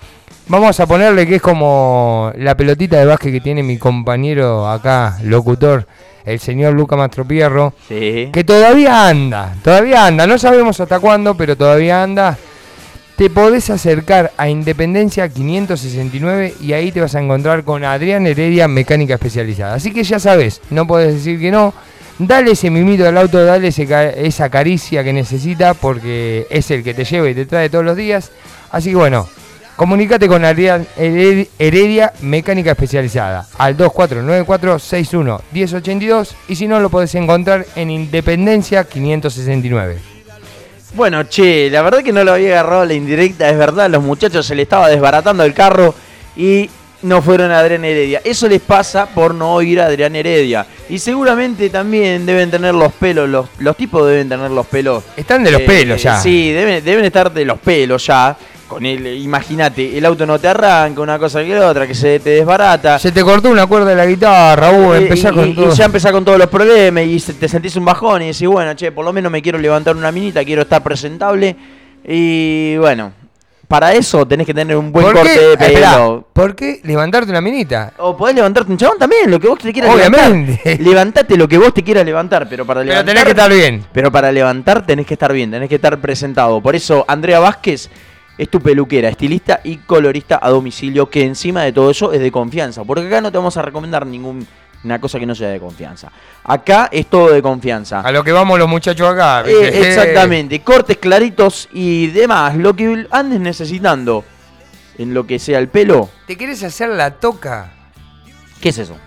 Speaker 4: vamos a ponerle que es como la pelotita de básquet que tiene mi compañero acá, locutor, el señor Luca Mastropierro,
Speaker 3: Sí.
Speaker 4: que todavía anda, todavía anda, no sabemos hasta cuándo, pero todavía anda. Te podés acercar a Independencia 569 y ahí te vas a encontrar con Adrián Heredia, mecánica especializada. Así que ya sabes, no podés decir que no. Dale ese mimito al auto, dale esa caricia que necesita porque es el que te lleva y te trae todos los días. Así que bueno, comunícate con Adrián Hered- Heredia, mecánica especializada, al 2494-61-1082 y si no lo podés encontrar en Independencia 569.
Speaker 3: Bueno, che, la verdad que no lo había agarrado la indirecta, es verdad, los muchachos se le estaba desbaratando el carro y no fueron a Adrián Heredia. Eso les pasa por no oír a Adrián Heredia. Y seguramente también deben tener los pelos, los, los tipos deben tener los pelos.
Speaker 4: Están de los
Speaker 3: eh,
Speaker 4: pelos ya.
Speaker 3: Sí, deben, deben estar de los pelos ya. Con el, imagínate, el auto no te arranca, una cosa que la otra, que se te desbarata.
Speaker 4: Se te cortó una cuerda de la guitarra, uh,
Speaker 3: Eh,
Speaker 4: empezás
Speaker 3: y,
Speaker 4: con
Speaker 3: y-
Speaker 4: todo.
Speaker 3: y ya empezás con todos los problemas y se- te sentís un bajón y decís, bueno, che, por lo menos me quiero levantar una minita, quiero estar presentable. Y bueno, para eso tenés que tener un buen
Speaker 4: ¿Por
Speaker 3: corte
Speaker 4: qué?
Speaker 3: de
Speaker 4: Ah, esperá,
Speaker 3: pelo.
Speaker 4: ¿Por qué levantarte una minita?
Speaker 3: O podés levantarte un chabón también, lo que vos te quieras
Speaker 4: Obviamente.
Speaker 3: levantar. Levantate lo que vos te quieras levantar, pero para
Speaker 4: Pero
Speaker 3: levantar.
Speaker 4: tenés que estar bien.
Speaker 3: Pero para levantar tenés que estar bien, tenés que estar presentado. Por eso Andrea Vázquez es tu peluquera, estilista y colorista a domicilio, que encima de todo eso es de confianza. Porque acá no te vamos a recomendar ninguna cosa que no sea de confianza. Acá es todo de confianza.
Speaker 4: A lo que vamos los muchachos acá.
Speaker 3: Eh, exactamente, cortes claritos y demás, lo que andes necesitando en lo que sea el pelo.
Speaker 4: ¿Te querés hacer la toca?
Speaker 3: ¿Qué es eso?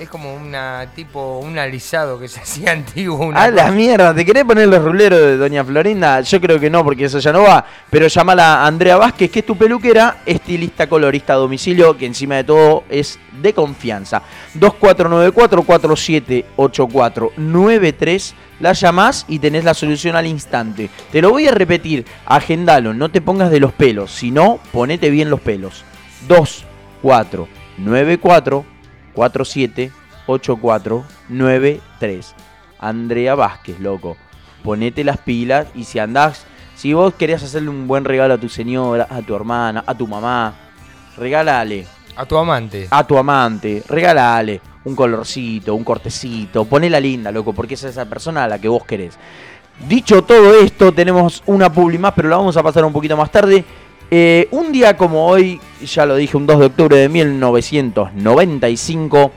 Speaker 4: Es como una tipo un alisado que se hacía antiguo. Una
Speaker 3: A la mierda, ¿te querés poner los ruleros de Doña Florinda? Yo creo que no, porque eso ya no va. Pero llamala a Andrea Vázquez, que es tu peluquera, estilista, colorista a domicilio, que encima de todo es de confianza. 2494-478493. La llamás y tenés la solución al instante. Te lo voy a repetir, agendalo, no te pongas de los pelos, sino ponete bien los pelos. 2494 478493. Andrea Vázquez, loco. Ponete las pilas y si andás, si vos querés hacerle un buen regalo a tu señora, a tu hermana, a tu mamá, regálale.
Speaker 4: A tu amante.
Speaker 3: A tu amante, regálale un colorcito, un cortecito, ponela linda, loco, porque esa es esa persona a la que vos querés. Dicho todo esto, tenemos una publi más, pero la vamos a pasar un poquito más tarde. Eh, un día como hoy, ya lo dije, un 2 de octubre de 1995,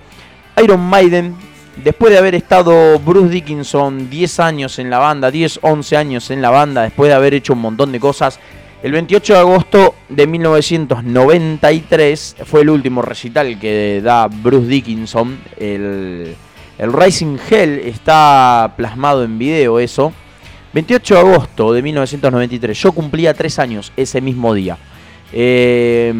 Speaker 3: Iron Maiden, después de haber estado Bruce Dickinson 10 años en la banda, 10, 11 años en la banda, después de haber hecho un montón de cosas, el 28 de agosto de 1993 fue el último recital que da Bruce Dickinson. El, el Rising Hell está plasmado en video eso. 28 de agosto de 1993. Yo cumplía 3 años ese mismo día. Eh,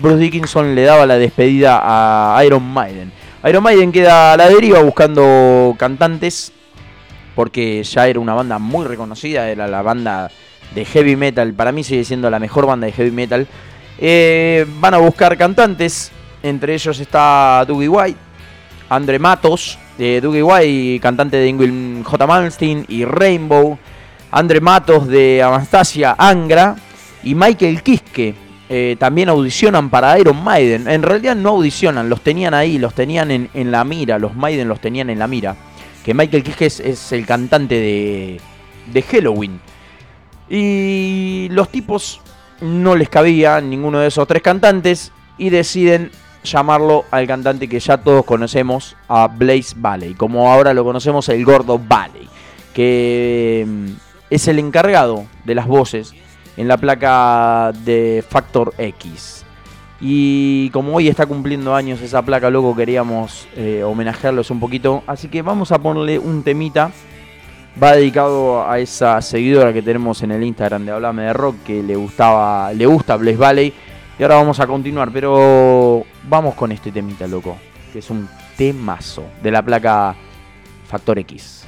Speaker 3: Bruce Dickinson le daba la despedida a Iron Maiden. Iron Maiden queda a la deriva buscando cantantes porque ya era una banda muy reconocida, era la banda de heavy metal, para mí sigue siendo la mejor banda de heavy metal. Eh, van a buscar cantantes, entre ellos está Dougie White, Andre Matos, de Dougie White, cantante de Ingrid J. Malmsteen y Rainbow, Andre Matos de Anastasia Angra y Michael Kiske. eh, también audicionan para Iron Maiden. En realidad no audicionan, los tenían ahí, los tenían en, en la mira, los Maiden los tenían en la mira. Que Michael Kiske es, es el cantante de, de Halloween. Y los tipos no les cabía ninguno de esos tres cantantes y deciden llamarlo al cantante que ya todos conocemos, a Blaze Valley, como ahora lo conocemos el Gordo Valley, que mm, es el encargado de las voces en la placa de Factor X. Y como hoy está cumpliendo años esa placa, loco, queríamos eh, homenajearlos un poquito. Así que vamos a ponerle un temita. Va dedicado a esa seguidora que tenemos en el Instagram de Hablame de Rock, que le gustaba, le gusta Blaze Valley. Y ahora vamos a continuar, pero vamos con este temita, loco. Que es un temazo de la placa Factor X.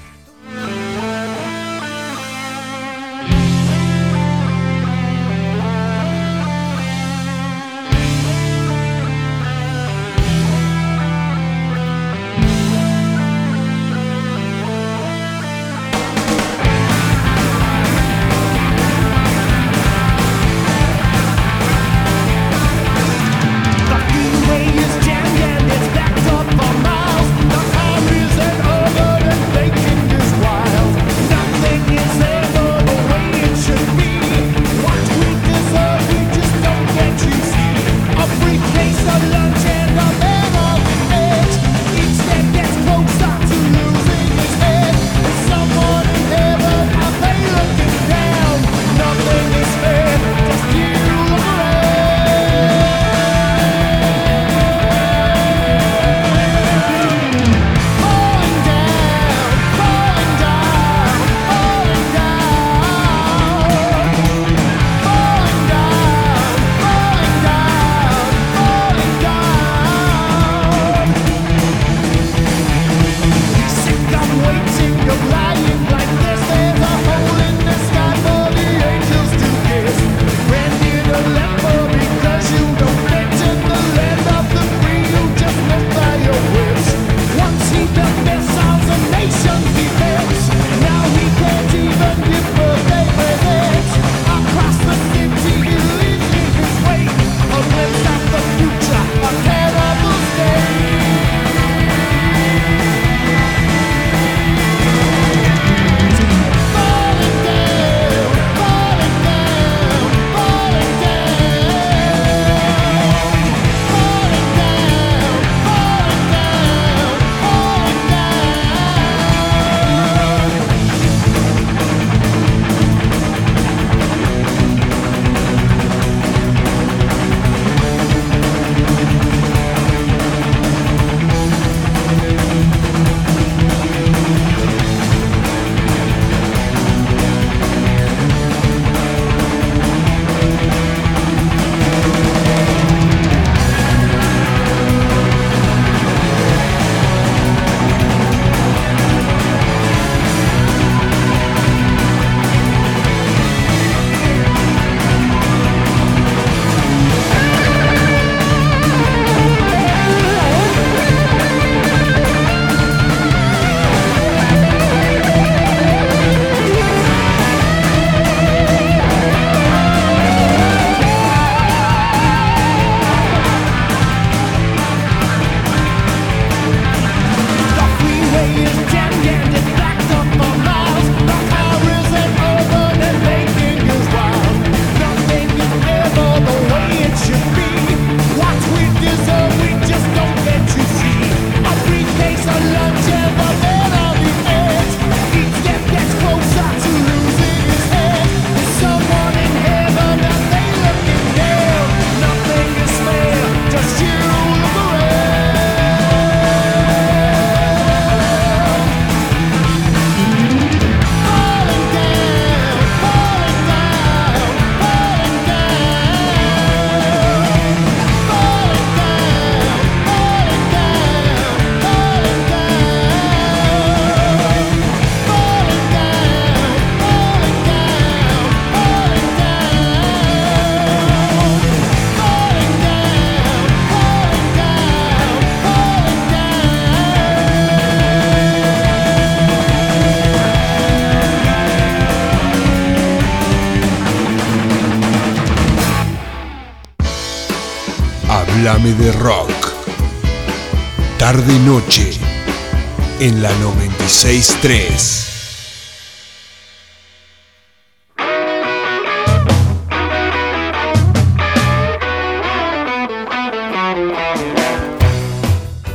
Speaker 1: 963.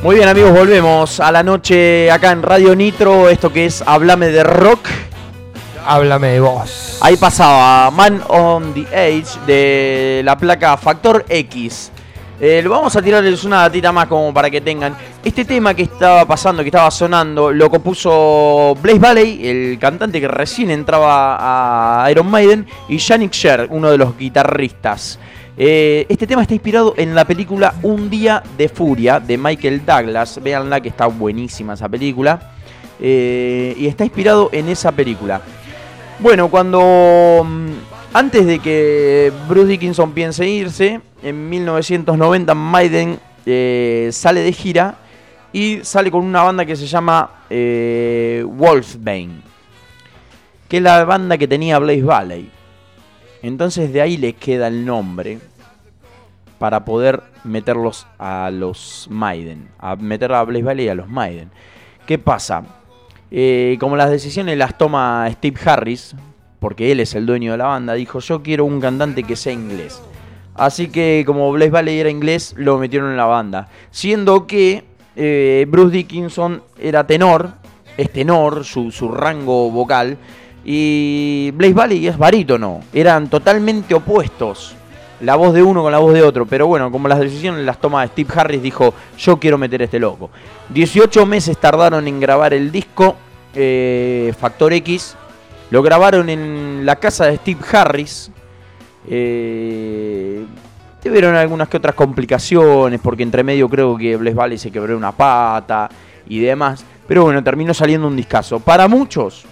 Speaker 3: Muy bien amigos, volvemos a la noche acá en Radio Nitro, esto que es Háblame de Rock.
Speaker 4: Háblame de vos.
Speaker 3: Ahí pasaba Man on the Edge de la placa Factor X. Eh, lo vamos a tirarles una datita más como para que tengan. Este tema que estaba pasando, que estaba sonando, lo compuso Blaze Valley, el cantante que recién entraba a Iron Maiden, y Yannick Sher, uno de los guitarristas. Eh, este tema está inspirado en la película Un Día de Furia de Michael Douglas. Véanla que está buenísima esa película. Eh, y está inspirado en esa película. Bueno, cuando mm, antes de que Bruce Dickinson piense irse, en 1990 Maiden eh, sale de gira y sale con una banda que se llama eh, Wolfsbane, que es la banda que tenía Blaze Valley. Entonces de ahí les queda el nombre para poder meterlos a los Maiden, a meter a Blaze Valley y a los Maiden. ¿Qué pasa? Eh, como las decisiones las toma Steve Harris, porque él es el dueño de la banda, dijo yo quiero un cantante que sea inglés. Así que como Blaze Valley era inglés, lo metieron en la banda. Siendo que eh, Bruce Dickinson era tenor, es tenor, su, su rango vocal, y Blaze Valley es barítono. Eran totalmente opuestos. La voz de uno con la voz de otro. Pero bueno, como las decisiones las toma Steve Harris, dijo, yo quiero meter a este loco. 18 meses tardaron en grabar el disco eh, Factor X. Lo grabaron en la casa de Steve Harris. Eh, tuvieron algunas que otras complicaciones, porque entre medio creo que Blaze Valley se quebró una pata y demás. Pero bueno, terminó saliendo un discazo. Para muchos,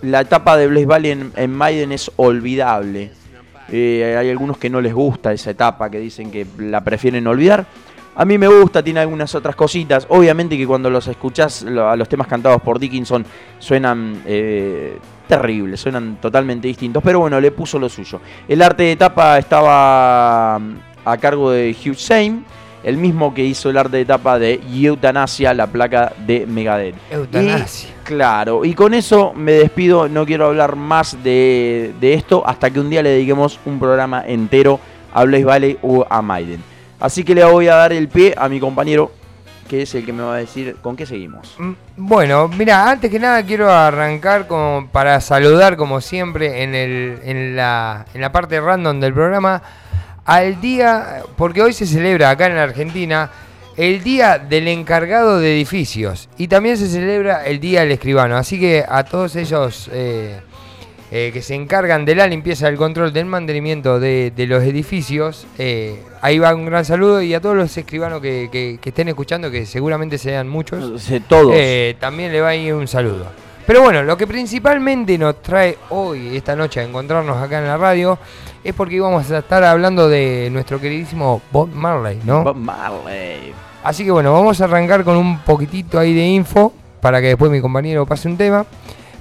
Speaker 3: la etapa de Blaze Valley en, en Maiden es olvidable. Eh, hay algunos que no les gusta esa etapa, que dicen que la prefieren olvidar. A mí me gusta, tiene algunas otras cositas. Obviamente que cuando los escuchás, a los temas cantados por Dickinson, suenan eh, terribles, suenan totalmente distintos. Pero bueno, le puso lo suyo. El arte de tapa estaba mm, a cargo de Hugh Shane, el mismo que hizo el arte de tapa de Eutanasia, la placa de Megadeth.
Speaker 4: Eutanasia.
Speaker 3: Y, claro, y con eso me despido, no quiero hablar más de, de esto hasta que un día le dediquemos un programa entero a Blaze Valley o a Maiden. Así que le voy a dar el pie a mi compañero, que es el que me va a decir con qué seguimos.
Speaker 4: Mm, Bueno, mira, antes que nada quiero arrancar para saludar, como siempre, en, el, en, la, en la parte random del programa, al día, porque hoy se celebra acá en la Argentina el Día del Encargado de Edificios y también se celebra el Día del Escribano. Así que a todos ellos eh, eh, que se encargan de la limpieza, del control, del mantenimiento de, de los edificios, eh, ahí va un gran saludo y a todos los escribanos que, que- que estén escuchando, que seguramente sean muchos.
Speaker 3: Eh, Todos.
Speaker 4: Eh, también le va a ir un saludo. Pero bueno, lo que principalmente nos trae hoy, esta noche, a encontrarnos acá en la radio, es porque íbamos a estar hablando de nuestro queridísimo Bob Marley, ¿no?
Speaker 3: Bob Marley.
Speaker 4: Así que bueno, vamos a arrancar con un poquitito ahí de info, para que después mi compañero pase un tema.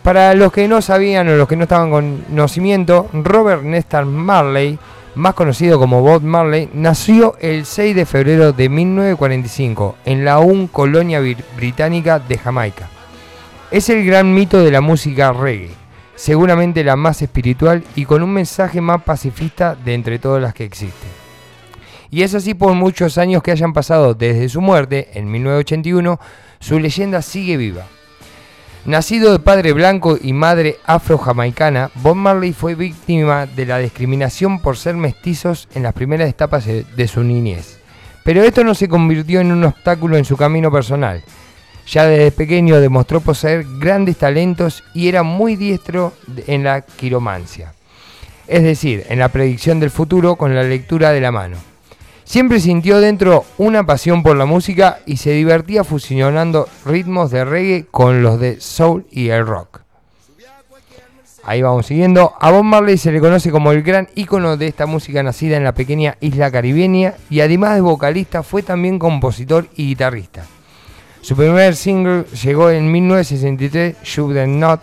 Speaker 4: Para los que no sabían o los que no estaban con conocimiento, Robert Nestor Marley, más conocido como Bob Marley, nació el 6 de febrero de 1945 en la aún colonia británica de Jamaica. Es el gran mito de la música reggae, seguramente la más espiritual y con un mensaje más pacifista de entre todas las que existen. Y es así por muchos años que hayan pasado desde su muerte, en 1981, su leyenda sigue viva. Nacido de padre blanco y madre afro-jamaicana, Bob Marley fue víctima de la discriminación por ser mestizos en las primeras etapas de su niñez. Pero esto no se convirtió en un obstáculo en su camino personal. Ya desde pequeño demostró poseer grandes talentos y era muy diestro en la quiromancia. Es decir, en la predicción del futuro con la lectura de la mano. Siempre sintió dentro una pasión por la música y se divertía fusionando ritmos de reggae con los de soul y el rock. Ahí vamos siguiendo. A Bob Marley se le conoce como el gran ícono de esta música nacida en la pequeña isla caribeña y además de vocalista fue también compositor y guitarrista. Su primer single llegó en 1963, Shoot the Not,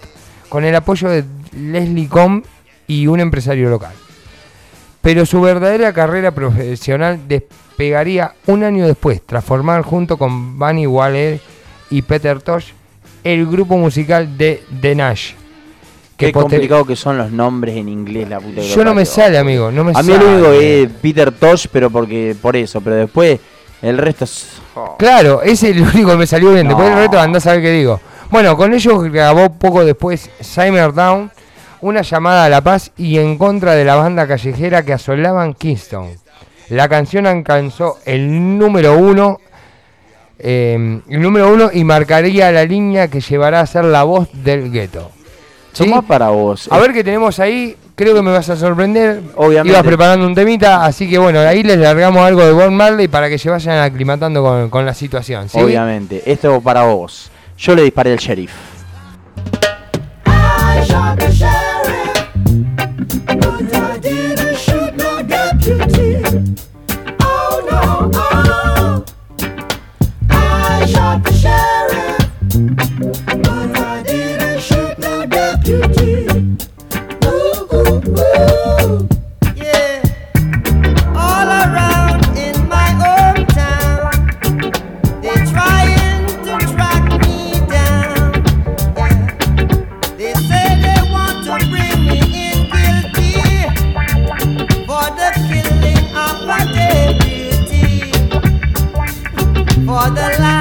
Speaker 4: con el apoyo de Leslie Combe y un empresario local. Pero su verdadera carrera profesional despegaría un año después, tras formar junto con Bunny Waller y Peter Tosh el grupo musical de The Nash.
Speaker 6: Qué complicado que son los nombres en inglés, la puta que
Speaker 4: Yo no me sale, amigo, no me
Speaker 6: A mí lo único es Peter Tosh, pero porque por eso, pero después el resto es... oh.
Speaker 4: Claro, ese es el único que me salió bien. Después el resto andás a saber qué digo. Bueno, con ellos grabó poco después Simmer Down, una llamada a la paz y en contra de la banda callejera que asolaban Kingston. La canción alcanzó el número uno, eh, el número uno y marcaría la línea que llevará a ser la voz del gueto. ¿Sí?
Speaker 6: Para vos.
Speaker 4: A ver qué tenemos ahí. Creo que me vas a sorprender.
Speaker 6: Obviamente.
Speaker 4: Ibas preparando un temita, así que bueno, ahí les largamos algo de Bob Marley para que se vayan aclimatando con, con la situación. ¿sí?
Speaker 6: Obviamente, esto para vos. Yo le disparé al sheriff.
Speaker 7: for the
Speaker 1: light.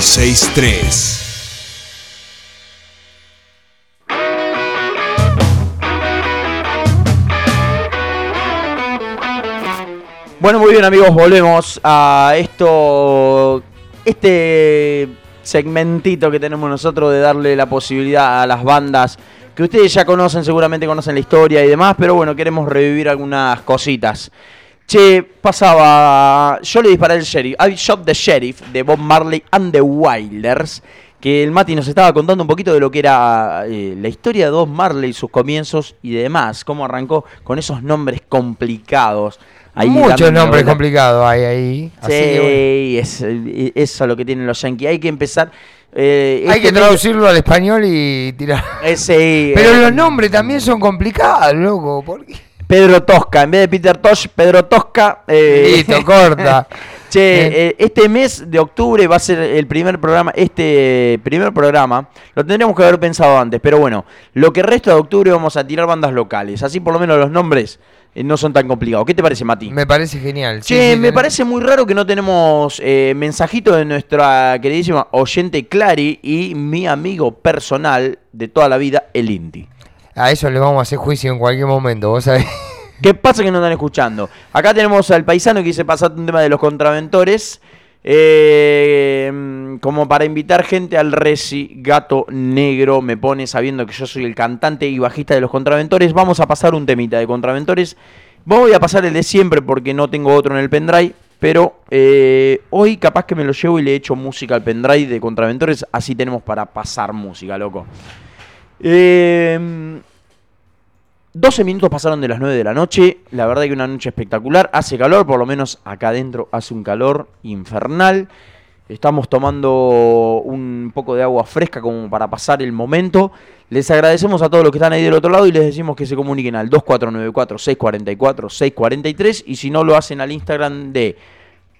Speaker 1: 963.
Speaker 3: Bueno, muy bien amigos, volvemos a esto, este segmentito que tenemos nosotros de darle la posibilidad a las bandas que ustedes ya conocen, seguramente conocen la historia y demás, pero bueno, queremos revivir algunas cositas. Che, pasaba, yo le disparé al sheriff, I Shot the Sheriff de Bob Marley and the Wilders, que el Mati nos estaba contando un poquito de lo que era eh, la historia de Bob Marley, sus comienzos y demás, cómo arrancó con esos nombres complicados. Ahí
Speaker 4: Muchos nombres complicados hay ahí.
Speaker 3: Sí,
Speaker 4: que
Speaker 3: es, eh, eso es lo que tienen los yankees. Hay que empezar. eh.
Speaker 4: Hay
Speaker 3: este
Speaker 4: que traducirlo al español y tirar.
Speaker 3: sí,
Speaker 4: Pero
Speaker 3: eh,
Speaker 4: los nombres también son complicados, loco. ¿Por qué?
Speaker 3: Pedro Tosca, en vez de Peter Tosh, Pedro Tosca. eh,
Speaker 4: Listo, corta.
Speaker 3: Che,
Speaker 4: Eh.
Speaker 3: eh, este mes de octubre va a ser el primer programa, este primer programa, lo tendríamos que haber pensado antes, pero bueno, lo que resta de octubre vamos a tirar bandas locales, así por lo menos los nombres no son tan complicados. ¿Qué te parece, Mati?
Speaker 4: Me parece genial.
Speaker 3: Che,
Speaker 4: sí,
Speaker 3: me
Speaker 4: tenés-
Speaker 3: parece muy raro que no tenemos eh, mensajito de nuestra queridísima oyente Clary y mi amigo personal de toda la vida, el Inti.
Speaker 4: A eso le vamos a hacer juicio en cualquier momento, vos sabés.
Speaker 3: ¿Qué pasa que no están escuchando? Acá tenemos al paisano que dice pasate un tema de los contraventores. eh, como para invitar gente al Resi, gato negro, me pone sabiendo que yo soy el cantante y bajista de los contraventores. Vamos a pasar un temita de contraventores. Voy a pasar el de siempre porque no tengo otro en el pendrive. Pero eh, hoy capaz que me lo llevo y le echo música al pendrive de contraventores. Así tenemos para pasar música, loco. Eh, 12 minutos pasaron de las 9 de la noche. La verdad que una noche espectacular. Hace calor, por lo menos acá adentro hace un calor infernal. Estamos tomando un poco de agua fresca como para pasar el momento. Les agradecemos a todos los que están ahí del otro lado y les decimos que se comuniquen al 2494-644-643 y si no lo hacen al Instagram de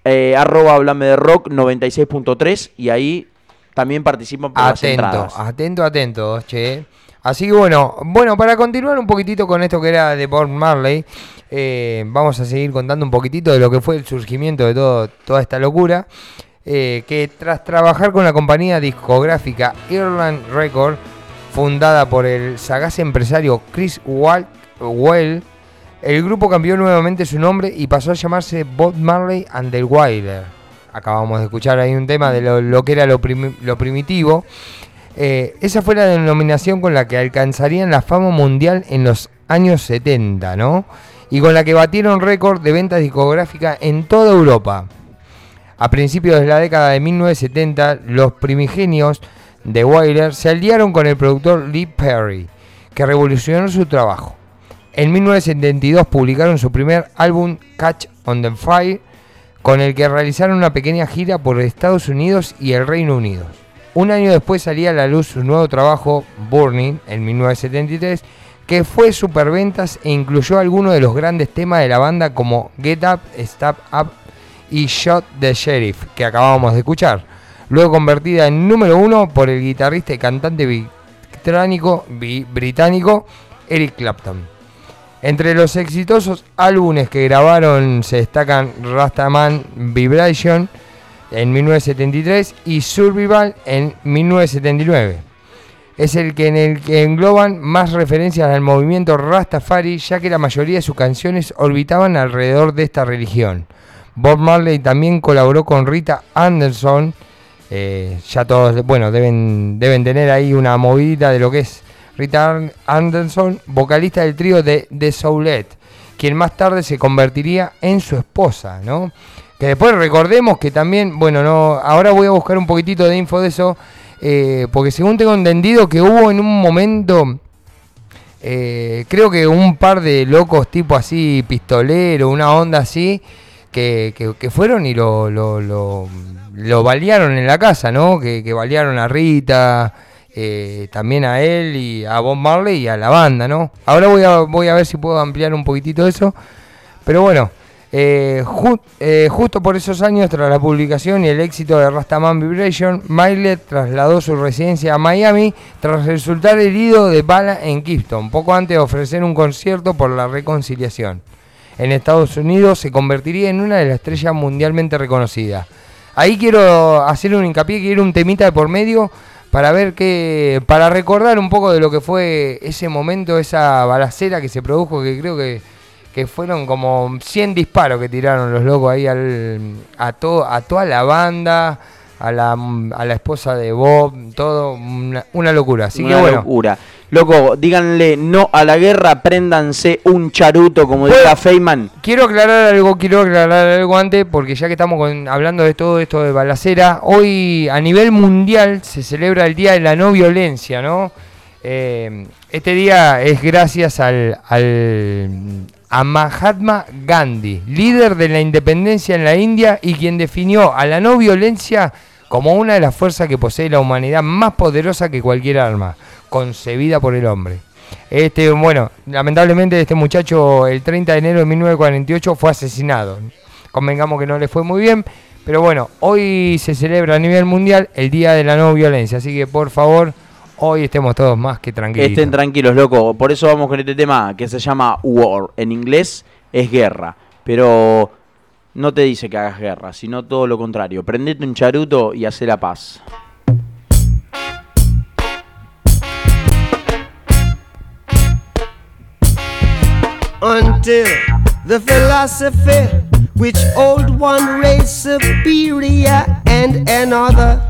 Speaker 3: eh, arroba hablame de rock 96.3 y ahí también participan por las
Speaker 4: Atento,
Speaker 3: entradas.
Speaker 4: atento, atento, che. Así que bueno, bueno, para continuar un poquitito con esto que era de Bob Marley, eh, vamos a seguir contando un poquitito de lo que fue el surgimiento de todo, toda esta locura. eh, que tras trabajar con la compañía discográfica Ireland Record, fundada por el sagaz empresario Chris Well, el grupo cambió nuevamente su nombre y pasó a llamarse Bob Marley and the Wilder. Acabamos de escuchar ahí un tema de lo, que era lo, lo primitivo. Eh, esa fue la denominación con la que alcanzarían la fama mundial en los años 70, ¿no? Y con la que batieron récord de ventas discográficas en toda Europa. A principios de la década de 1970, los primigenios de Wyler se aliaron con el productor Lee Perry, que revolucionó su trabajo. En 1972 publicaron su primer álbum Catch on the Fire, con el que realizaron una pequeña gira por Estados Unidos y el Reino Unido. Un año después salía a la luz su nuevo trabajo, Burning, en 1973, que fue superventas e incluyó algunos de los grandes temas de la banda como Get Up, Step Up y Shot the Sheriff, que acabamos de escuchar. Luego convertida en número uno por el guitarrista y cantante británico Eric Clapton. Entre los exitosos álbumes que grabaron se destacan Rastaman Vibration en 1973 y Survival en 1979. Es el que en el que engloban más referencias al movimiento Rastafari, ya que la mayoría de sus canciones orbitaban alrededor de esta religión. Bob Marley también colaboró con Rita Anderson. eh, ya todos, bueno, deben, deben tener ahí una movidita de lo que es Rita Anderson, vocalista del trío de The Soulette, quien más tarde se convertiría en su esposa, ¿no? Que después recordemos que también, bueno, no, ahora voy a buscar un poquitito de info de eso, eh, porque según tengo entendido que hubo en un momento, eh, creo que un par de locos tipo así, pistolero, una onda así, que, que- fueron y lo, lo, lo, lo balearon en la casa, ¿no? Que, que balearon a Rita, eh, también a él y a Bob Marley y a la banda, ¿no? Ahora voy a, voy a ver si puedo ampliar un poquitito eso. Pero bueno, eh, eh, justo por esos años, tras la publicación y el éxito de Rastaman Vibration, Miley trasladó su residencia a Miami tras resultar herido de bala en Kingston, poco antes de ofrecer un concierto por la reconciliación. en Estados Unidos, se convertiría en una de las estrellas mundialmente reconocidas. Ahí quiero hacer un hincapié, quiero un temita de por medio para ver que, para recordar un poco de lo que fue ese momento, esa balacera que se produjo, que creo que, que fueron como 100 disparos que tiraron los locos ahí al, a, to- a toda la banda, a la, a la esposa de Bob, todo una, una locura. Así
Speaker 3: Una
Speaker 4: que bueno.
Speaker 3: locura. Loco, díganle no a la guerra, préndanse un charuto, como
Speaker 4: Bueno.
Speaker 3: decía Feynman.
Speaker 4: Quiero aclarar algo, quiero aclarar algo antes, porque ya que estamos con- hablando de todo esto de balacera, hoy a nivel mundial se celebra el Día de la No Violencia, ¿no? Eh, este día es gracias al, al- a Mahatma Gandhi, líder de la independencia en la India y quien definió a la no violencia como una de las fuerzas que posee la humanidad más poderosa que cualquier arma, concebida por el hombre. Este, bueno, lamentablemente este muchacho el 30 de enero de 1948 fue asesinado. Convengamos que no le fue muy bien, pero bueno, hoy se celebra a nivel mundial el Día de la No Violencia, así que por favor, hoy estemos todos más que tranquilos.
Speaker 3: Estén tranquilos, loco. Por eso vamos con este tema que se llama War. En inglés es guerra. Pero no te dice que hagas guerra, sino todo lo contrario. Prendete un charuto y hace la paz.
Speaker 6: until the philosophy which old one raised superior and another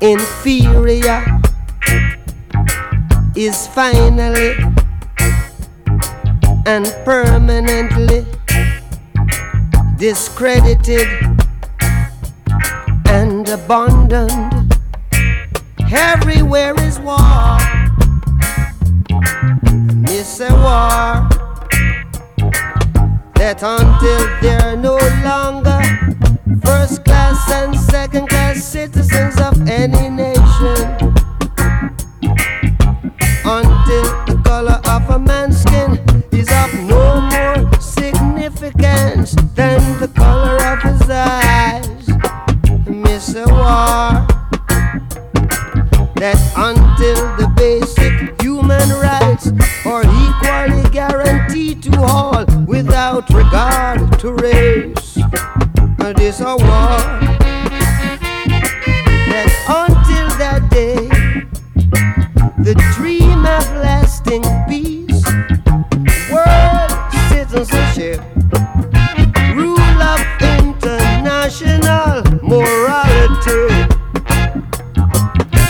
Speaker 6: inferior is finally and permanently discredited and abandoned. Everywhere is war. It's a war that until they're no longer first class and second class citizens of any nation, until the color of a man's skin is of no more significance than the color of his eyes. Miss a war that until the basic human rights are equally guaranteed to all without regard to race. And it's a war. That until that day, the dream of lasting peace, world citizenship, rule of international morality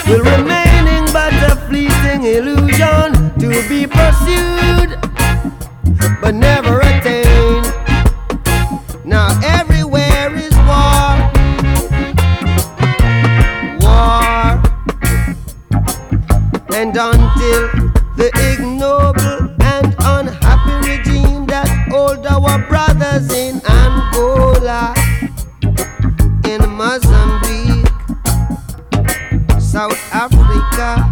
Speaker 6: will remaining but a fleeting illusion to be pursued but never South Africa,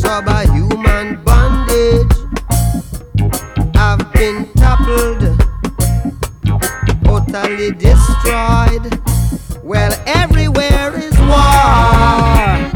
Speaker 6: subhuman bondage I've been toppled, totally destroyed. Well, everywhere is war.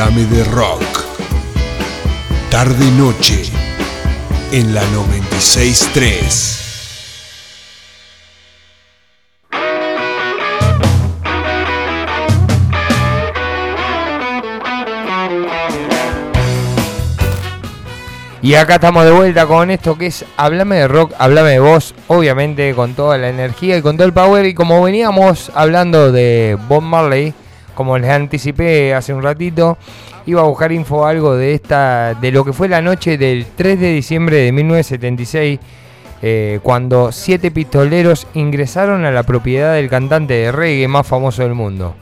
Speaker 1: Pirámide Rock. Tarde y noche en la 963.
Speaker 4: Y acá estamos de vuelta con esto que es Hablame de rock, hablame de vos, obviamente con toda la energía y con todo el power. Y como veníamos hablando de Bob Marley, como les anticipé hace un ratito, iba a buscar info algo de esta, de lo que fue la noche del 3 de diciembre de 1976, eh, cuando siete pistoleros ingresaron a la propiedad del cantante de reggae más famoso del mundo.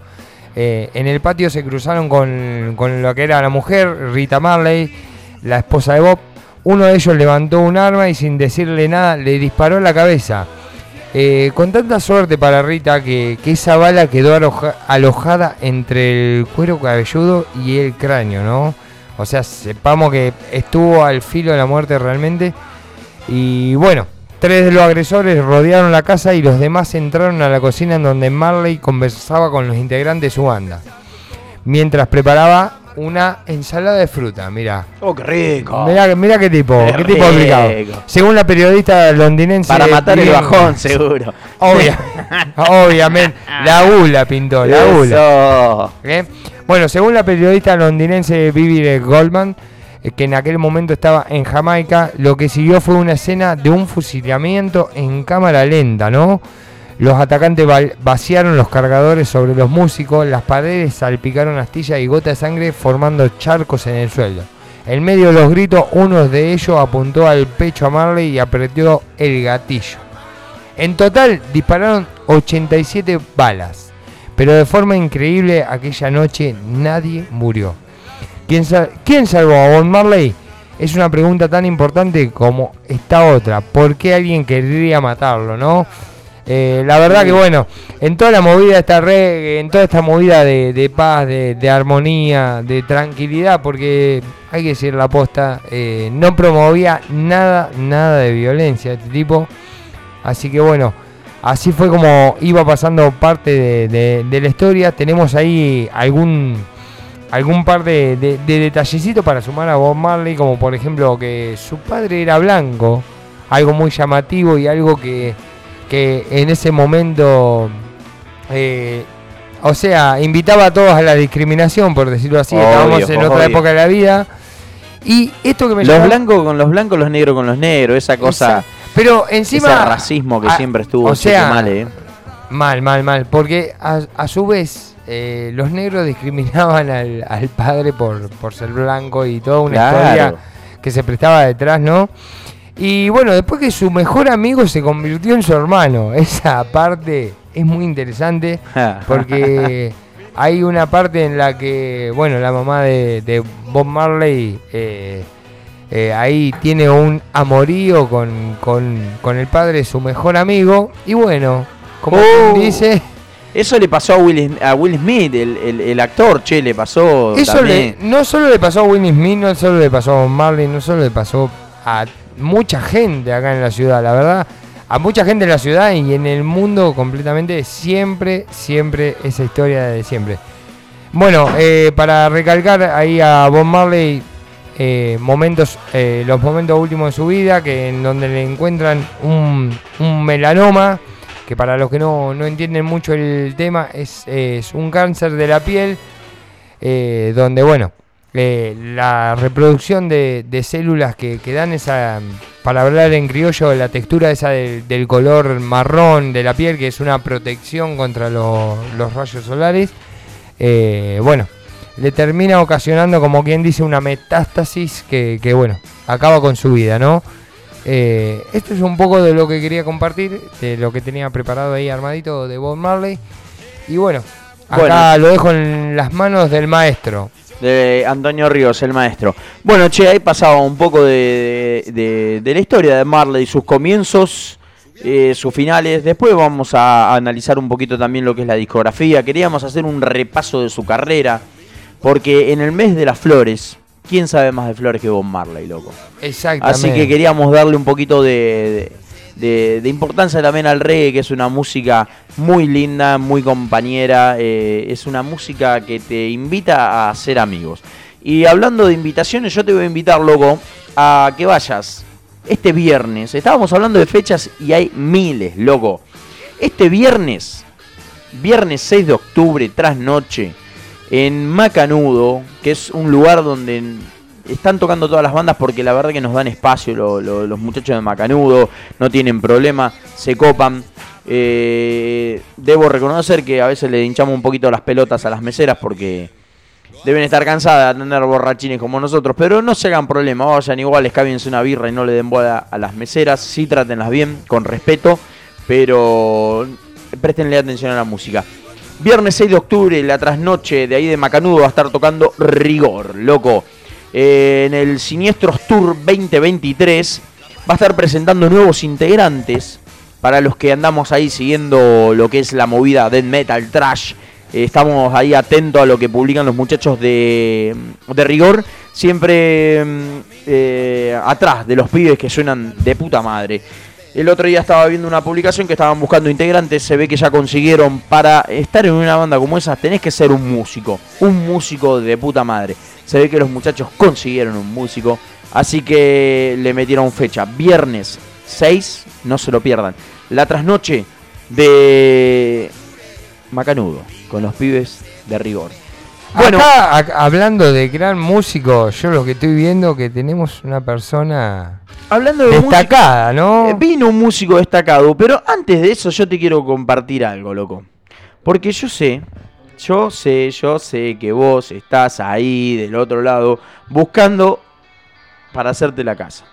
Speaker 4: Eh, en el patio se cruzaron con, con lo que era la mujer, Rita Marley, la esposa de Bob. Uno de ellos levantó un arma y sin decirle nada le disparó en la cabeza. Eh, con tanta suerte para Rita que, esa bala quedó aloja- alojada entre el cuero cabelludo y el cráneo, ¿no? O sea, sepamos que estuvo al filo de la muerte realmente. Y bueno, tres de los agresores rodearon la casa y los demás entraron a la cocina en donde Marley conversaba con los integrantes de su banda. Mientras preparaba una ensalada de fruta, mira.
Speaker 3: Oh, qué rico.
Speaker 4: Mira, mira qué tipo,
Speaker 3: Qué
Speaker 4: qué tipo
Speaker 3: rico.
Speaker 4: Según la periodista londinense.
Speaker 3: Para matar el bajón, seguro.
Speaker 4: Obvia- obviamente. La gula pintó, la gula. ¿eh? Bueno, según la periodista londinense Vivi Goldman, eh, que en aquel momento estaba en Jamaica, lo que siguió fue una escena de un fusilamiento en cámara lenta, ¿no? Los atacantes vaciaron los cargadores sobre los músicos, las paredes salpicaron astillas y gotas de sangre formando charcos en el suelo. En medio de los gritos, uno de ellos apuntó al pecho a Marley y apretó el gatillo. En total dispararon 87 balas, pero de forma increíble aquella noche nadie murió. ¿Quién, quién salvó a Bob Marley? Es una pregunta tan importante como esta otra. ¿Por qué alguien querría matarlo, no? Eh, la verdad que bueno, en toda la movida de esta reggae, en toda esta movida de, de paz, de, de armonía, de tranquilidad, porque hay que decir la posta, eh, no promovía nada, nada de violencia este tipo. Así que bueno, así fue como iba pasando parte de, de- de la historia. Tenemos ahí algún algún par de, de, de detallecitos para sumar a Bob Marley, como por ejemplo que su padre era blanco, algo muy llamativo y algo que, que en ese momento, eh, o sea, invitaba a todos a la discriminación, por decirlo así.
Speaker 3: Obvio,
Speaker 4: Estábamos en otra época de la vida. Y esto que me
Speaker 3: Los blancos con los blancos, los negros con los negros, esa cosa,
Speaker 4: Pero encima.
Speaker 3: ese racismo que
Speaker 4: a-
Speaker 3: siempre estuvo
Speaker 4: o sea,
Speaker 3: mal, eh.
Speaker 4: Mal, mal, mal. Porque a, a su vez eh, los negros discriminaban al, al padre por, por ser blanco y toda una
Speaker 3: Claro.
Speaker 4: historia que se prestaba detrás, ¿no? Y bueno, después que su mejor amigo se convirtió en su hermano. Esa parte es muy interesante porque hay una parte en la que, bueno, la mamá de, de Bob Marley eh, eh, ahí tiene un amorío con, con, con el padre de su mejor amigo. Y bueno, como
Speaker 3: Oh.
Speaker 4: dice,
Speaker 3: Eso le pasó a Will, a Will Smith, el, el- el actor, che, le pasó
Speaker 4: eso le, no solo le pasó a Will Smith, no solo le pasó a Bob Marley, no solo le pasó a mucha gente acá en la ciudad, la verdad. A mucha gente en la ciudad y en el mundo completamente, siempre, siempre esa historia de siempre. Bueno, eh, para recalcar ahí a Bob Marley, eh, momentos, eh, los momentos últimos de su vida, que en donde le encuentran un, un melanoma, que para los que no, no entienden mucho el tema, es, es un cáncer de la piel, donde, bueno, eh, la reproducción de, de células que, que dan esa, para hablar en criollo, la textura esa del, del color marrón de la piel, que es una protección contra lo- los rayos solares, eh, bueno, le termina ocasionando, como quien dice, una metástasis que, que, bueno, acaba con su vida, ¿no? Eh, esto es un poco de lo que quería compartir, de lo que tenía preparado ahí armadito de Bob Marley. Y bueno, acá
Speaker 3: Bueno.
Speaker 4: lo dejo en las manos del maestro.
Speaker 3: De Antonio Ríos, el maestro. Bueno, che, ahí pasaba un poco de, de- de la historia de Marley, sus comienzos, eh, sus finales. Después vamos a, analizar un poquito también lo que es la discografía. Queríamos hacer un repaso de su carrera, porque en el mes de las flores, ¿quién sabe más de flores que Bob Marley, loco?
Speaker 4: Exactamente.
Speaker 3: Así que queríamos darle un poquito de, de- de importancia también al reggae, que es una música muy linda, muy compañera, eh, es una música que te invita a ser amigos. Y hablando de invitaciones, yo te voy a invitar, loco, a que vayas este viernes. Estábamos hablando de fechas y hay miles, loco. Este viernes, viernes 6 de octubre, tras noche, en Macanudo, que es un lugar donde están tocando todas las bandas porque la verdad que nos dan espacio lo- lo- los muchachos de Macanudo, no tienen problema, se copan. Eh, debo reconocer que a veces le hinchamos un poquito las pelotas a las meseras porque deben estar cansadas de tener borrachines como nosotros, pero no se hagan problema, vayan igual, escábiense una birra y no le den bola a las meseras, sí trátenlas bien, con respeto, pero préstenle atención a la música. Viernes 6 de octubre, la trasnoche de ahí de Macanudo va a estar tocando Rigor, loco. Eh, en el Siniestros Tour 2023 va a estar presentando nuevos integrantes. Para los que andamos ahí siguiendo lo que es la movida death metal, trash, eh, estamos ahí atentos a lo que publican los muchachos de, Rigor. Siempre mm, eh, atrás de los pibes que suenan de puta madre. El otro día estaba viendo una publicación que estaban buscando integrantes, se ve que ya consiguieron para estar en una banda como esa tenés que ser un músico, un músico de puta madre. Se ve que los muchachos consiguieron un músico, así que le metieron fecha, viernes 6, no se lo pierdan. La trasnoche de Macanudo con los pibes de rigor. Bueno,
Speaker 4: Acá, ac- hablando de gran músico, yo lo que estoy viendo que tenemos una persona
Speaker 3: hablando de música,
Speaker 4: destacada, ¿no?
Speaker 3: Eh, Vino un músico destacado, pero antes de eso yo te quiero compartir algo, loco. Porque yo sé, yo sé, yo sé que vos estás ahí del otro lado buscando para hacerte la casa.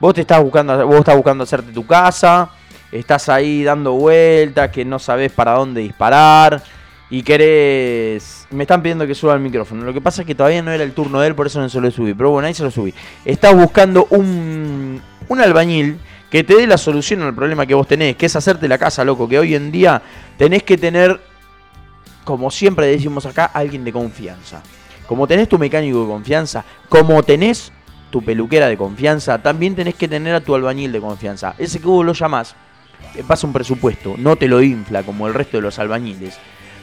Speaker 3: Vos te estás buscando, vos estás buscando hacerte tu casa, estás ahí dando vueltas, que no sabés para dónde disparar y querés. Me están pidiendo que suba el micrófono. Lo que pasa es que todavía no era el turno de él, por eso no se lo subí. Pero bueno, ahí se lo subí. Estás buscando un, un albañil que te dé la solución al problema que vos tenés, que es hacerte la casa, loco. Que hoy en día tenés que tener, como siempre decimos acá, alguien de confianza. Como tenés tu mecánico de confianza, como tenés tu peluquera de confianza, también tenés que tener a tu albañil de confianza. Ese que vos lo llamás, te pasa un presupuesto, no te lo infla como el resto de los albañiles.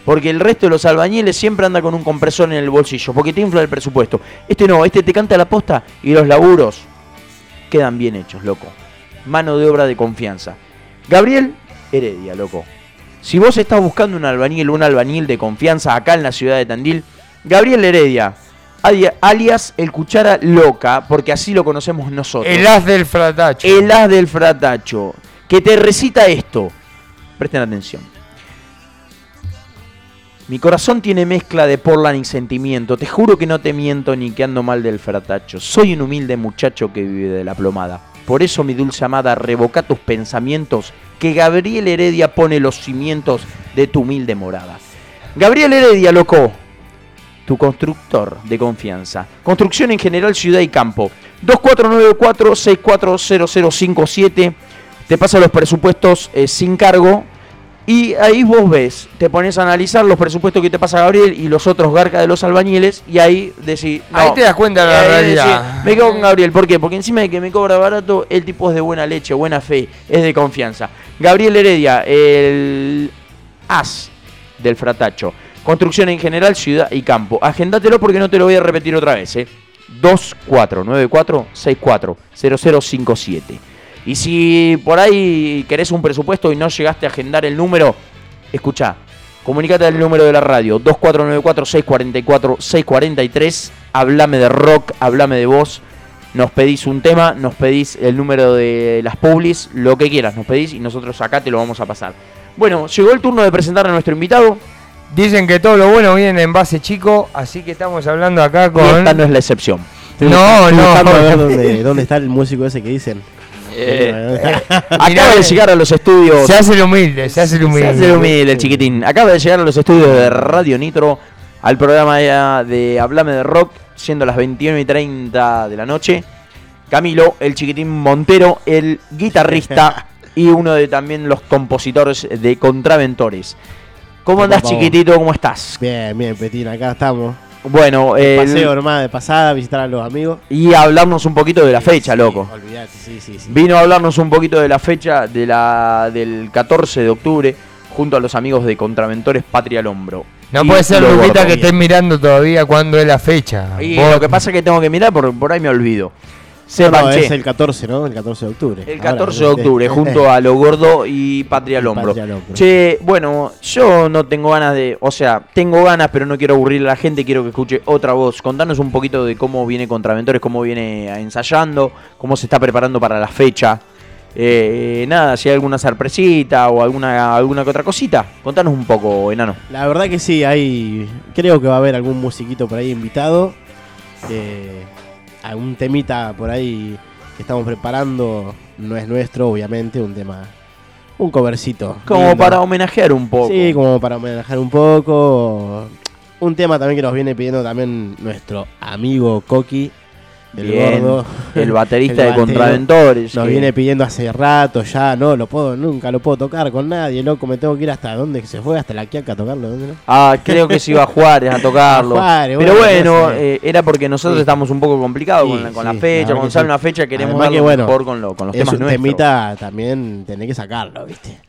Speaker 3: Porque el resto de los albañiles siempre anda con un compresor en el bolsillo, porque te infla el presupuesto. Este no, este te canta la posta y los laburos quedan bien hechos, loco. Mano de obra de confianza. Gabriel Heredia, loco. Si vos estás buscando un albañil, un albañil de confianza acá en la ciudad de Tandil, Gabriel Heredia, alia- alias el cuchara loca, porque así lo conocemos nosotros.
Speaker 4: El as del fratacho.
Speaker 3: El as del fratacho, que te recita esto. Presten atención. Mi corazón tiene mezcla de porlan y sentimiento. Te juro que no te miento ni que ando mal del fratacho. Soy un humilde muchacho que vive de la plomada. Por eso, mi dulce amada, revoca tus pensamientos, que Gabriel Heredia pone los cimientos de tu humilde morada. Gabriel Heredia, loco, tu constructor de confianza. Construcción en general, ciudad y campo. 2494-640057. Te pasa los presupuestos eh, sin cargo. Y ahí vos ves, te pones a analizar los presupuestos que te pasa Gabriel y los otros garcas de los albañiles. Y ahí decís.
Speaker 4: Ahí te das cuenta de la realidad.
Speaker 3: decís, me quedo con Gabriel. ¿Por qué? Porque encima de que me cobra barato, el tipo es de buena leche, buena fe, es de confianza. Gabriel Heredia, el as del fratacho. Construcción en general, ciudad y campo. Agendátelo porque no te lo voy a repetir otra vez. ¿eh? 2494-640057. Y si por ahí querés un presupuesto y no llegaste a agendar el número, escucha, comunicate al número de la radio 2494-644-643. Hablame de rock, hablame de voz. Nos pedís un tema, nos pedís el número de las publis, lo que quieras, nos pedís y nosotros acá te lo vamos a pasar. Bueno, llegó el turno de presentar a nuestro invitado.
Speaker 4: Dicen que todo lo bueno viene en base chico, así que estamos hablando acá
Speaker 3: Y
Speaker 4: con...
Speaker 3: esta no es la excepción.
Speaker 4: No,
Speaker 8: ver
Speaker 4: no.
Speaker 8: dónde, dónde está el músico ese que dicen.
Speaker 3: Eh, acaba de llegar a los estudios.
Speaker 4: Se hace el humilde, se hace el humilde.
Speaker 3: Se hace el humilde, el chiquitín. Acaba de llegar a los estudios de Radio Nitro al programa ya de Hablame de Rock, siendo las 21 y 30 de la noche. Camilo, el chiquitín Montero, el guitarrista y uno de también los compositores de Contraventores. ¿Cómo andás, chiquitito? ¿Cómo estás?
Speaker 8: Bien, bien, Petín, acá estamos.
Speaker 3: Bueno, el-
Speaker 8: Paseo nomás de pasada, visitar a los amigos.
Speaker 3: y hablarnos un poquito de la fecha,
Speaker 8: Sí,
Speaker 3: loco.
Speaker 8: Olvidate, sí, sí, sí.
Speaker 3: Vino a hablarnos un poquito de la fecha de la, del 14 de octubre junto a los amigos de Contraventores Patria al Hombro.
Speaker 4: No
Speaker 3: Y
Speaker 4: puede ser,
Speaker 3: lo
Speaker 4: Lupita, que estés mirando todavía cuándo es la fecha.
Speaker 3: Y
Speaker 4: Vos-
Speaker 3: lo que pasa es que tengo que mirar, por, por ahí me olvido. Sepan,
Speaker 8: no, es el 14, ¿no? El 14 de octubre.
Speaker 3: el
Speaker 8: Ahora,
Speaker 3: 14 de octubre, junto a Lo Gordo y Patria al Hombro.
Speaker 8: Patria al Hombro.
Speaker 3: Che, bueno, yo no tengo ganas de. O sea, tengo ganas, pero no quiero aburrir a la gente, quiero que escuche otra voz. Contanos un poquito de cómo viene Contraventores, cómo viene ensayando, cómo se está preparando para la fecha. Eh, nada, si hay alguna sorpresita o alguna, alguna que otra cosita, contanos un poco, enano.
Speaker 8: La verdad que sí, hay. Creo que va a haber algún musiquito por ahí invitado. eh, algún temita por ahí que estamos preparando. No es nuestro, obviamente, un tema. Un covercito.
Speaker 3: Como
Speaker 8: lindo.
Speaker 3: para homenajear un poco.
Speaker 8: Sí, como para homenajear un poco. Un tema también que nos viene pidiendo también nuestro amigo Coqui,
Speaker 3: Bien,
Speaker 8: gordo.
Speaker 3: el baterista
Speaker 8: El
Speaker 3: de. Contraventores.
Speaker 8: Nos
Speaker 3: que-
Speaker 8: viene pidiendo hace rato ya, no lo puedo, nunca lo puedo tocar con nadie, loco, me tengo que ir hasta dónde que se fue, hasta la Quiaca a tocarlo, ¿dónde no?
Speaker 3: Ah, creo que se iba a Juárez a tocarlo.
Speaker 8: Juárez,
Speaker 3: Pero
Speaker 8: bueno,
Speaker 3: eh, era porque nosotros
Speaker 8: Sí.
Speaker 3: estamos un poco complicados
Speaker 8: Sí,
Speaker 3: con, la, con la
Speaker 8: sí, la
Speaker 3: fecha.
Speaker 8: que
Speaker 3: sale una fecha queremos darlo
Speaker 8: que, bueno,
Speaker 3: mejor con, lo- con los
Speaker 8: es
Speaker 3: temas
Speaker 8: un
Speaker 3: nuestros.
Speaker 8: temita también, tenés que sacarlo, ¿viste?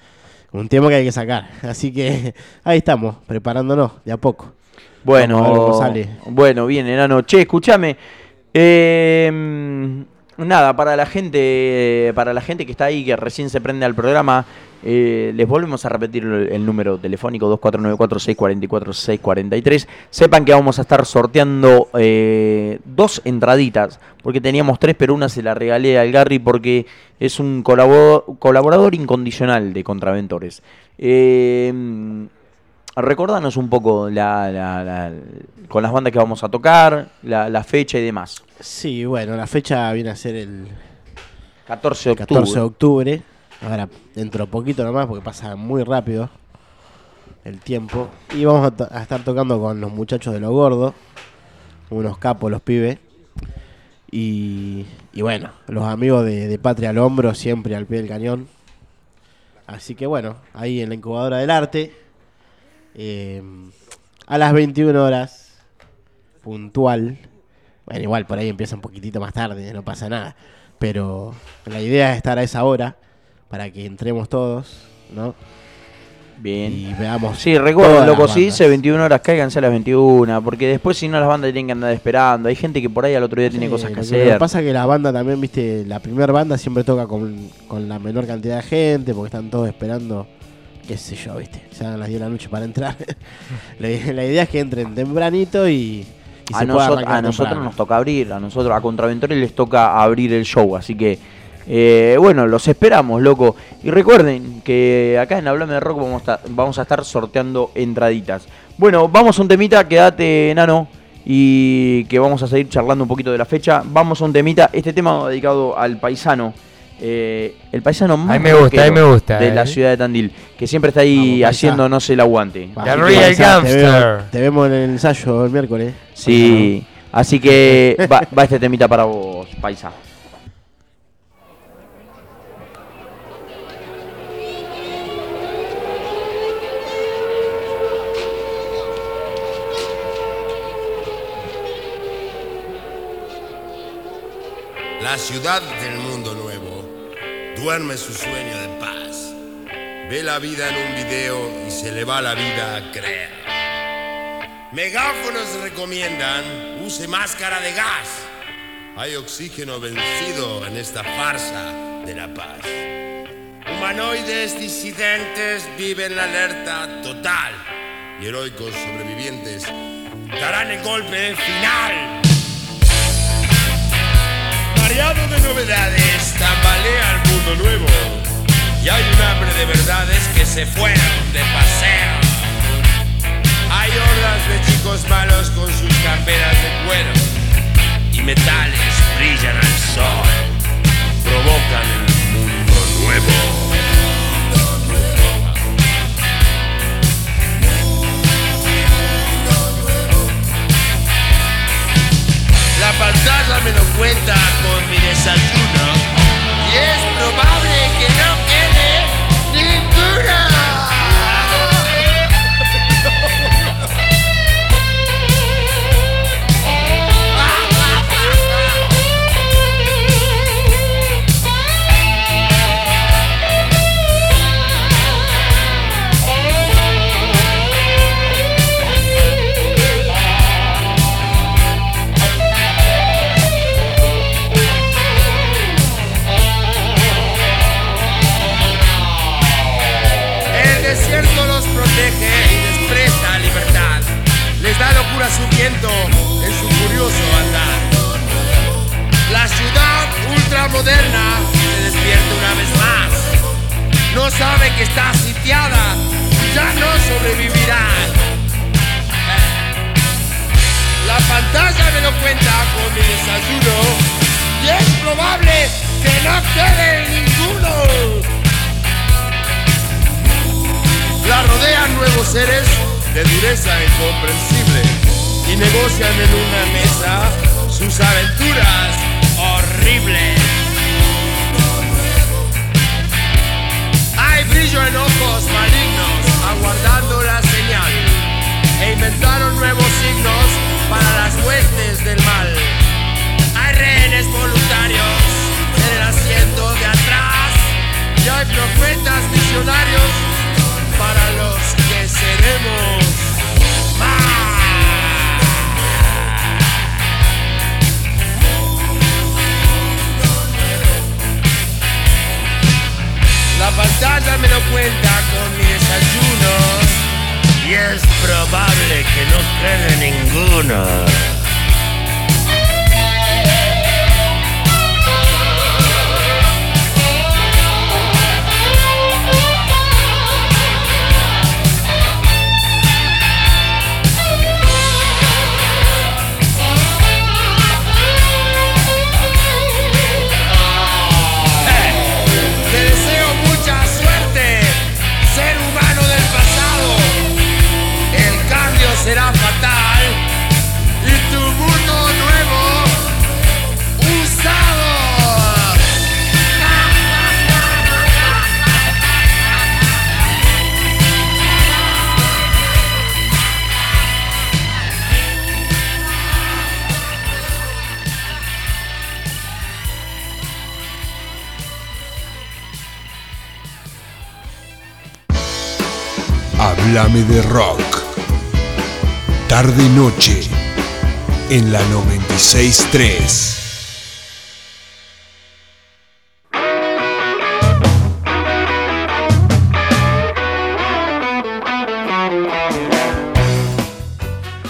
Speaker 8: Un tema que hay que sacar. Así que ahí estamos, preparándonos de a poco.
Speaker 3: Bueno,
Speaker 8: sale.
Speaker 3: bueno, bien, enano. Che, escúchame. Eh, nada, para la gente, para la gente que está ahí, que recién se prende al programa, eh, les volvemos a repetir el, número telefónico 2494-644-643. Sepan que vamos a estar sorteando eh, dos entraditas, porque teníamos tres, pero una se la regalé al Gary porque es un colaborador, colaborador incondicional de Contraventores. Eh, Recordanos un poco la, la- la- con las bandas que vamos a tocar, la, la fecha y demás.
Speaker 8: Sí, bueno, la fecha viene a ser el
Speaker 3: 14 de
Speaker 8: 14 de
Speaker 3: octubre.
Speaker 8: octubre. Ahora, dentro de poquito nomás, porque pasa muy rápido el tiempo. Y vamos a estar tocando con los muchachos de Lo Gordo, unos capos, los pibes. Y, y bueno, los amigos de, de Patria al Hombro, siempre al pie del cañón. Así que bueno, ahí en la incubadora del arte, eh, a las 21 horas, puntual. Bueno, igual por ahí empieza un poquitito más tarde, no pasa nada. Pero la idea es estar a esa hora para que entremos todos, ¿no?
Speaker 3: Bien.
Speaker 8: Y veamos.
Speaker 3: Sí, recuerden, loco, si dice 21 horas, cáiganse a las 21, porque después si no las bandas tienen que andar esperando. Hay gente que por ahí al otro día tiene cosas que hacer.
Speaker 8: Lo que pasa es que la banda también, viste, la primera banda siempre toca con, con la menor cantidad de gente, porque están todos esperando, qué sé yo, viste, se dan las 10 de la noche para entrar. la, la idea es que entren tempranito y, y
Speaker 3: a,
Speaker 8: se
Speaker 3: nosotros,
Speaker 8: arrancar
Speaker 3: a nosotros
Speaker 8: temprano.
Speaker 3: nos toca abrir, a nosotros, a Contraventores les toca abrir el show, así que eh, bueno, los esperamos, loco. Y recuerden que acá en Hablame de Rock vamos a, estar, vamos a estar sorteando entraditas. Bueno, vamos a un temita, quédate, nano, y que vamos a seguir charlando un poquito de la fecha. Vamos a un temita, este tema dedicado al paisano. Eh, el paisano más
Speaker 4: Ahí me gusta, ahí me gusta,
Speaker 3: de
Speaker 4: eh.
Speaker 3: la ciudad de Tandil, que siempre está ahí
Speaker 8: Vamos,
Speaker 3: haciéndonos el aguante.
Speaker 4: The Real Gangster.
Speaker 8: veo- te vemos en el ensayo el miércoles.
Speaker 3: Sí, así que va, va este temita para vos, paisa.
Speaker 9: La ciudad del mundo duerme su sueño de paz. Ve la vida en un video y se le va la vida a creer. Megáfonos recomiendan use máscara de gas. Hay oxígeno vencido en esta farsa de la paz. Humanoides disidentes viven la alerta total y heroicos sobrevivientes darán el golpe final. Variado de novedades, tambalea el Y hay un hambre de verdades que se fueron de paseo. Hay hordas de chicos malos con sus camperas de cuero. Y metales brillan al sol. Provocan el mundo nuevo. La pantalla me lo cuenta con mi desayuno. Probable que no quede ninguna. subiendo en su curioso andar. La ciudad ultramoderna se despierta una vez más. No sabe que está sitiada, ya no sobrevivirá. La pantalla me lo cuenta con mi desayuno y es probable que no quede ninguno. La rodean nuevos seres de dureza incomprensible y negocian en una mesa sus aventuras horribles. Hay brillo en ojos malignos aguardando la señal e inventaron nuevos signos para las huestes del mal. Hay rehenes voluntarios en el asiento de atrás y hay profetas visionarios para los que seremos La pantalla me lo cuenta con mi desayuno y es probable que no quede ninguno.
Speaker 1: Háblame de rock. Tarde y noche en la 963.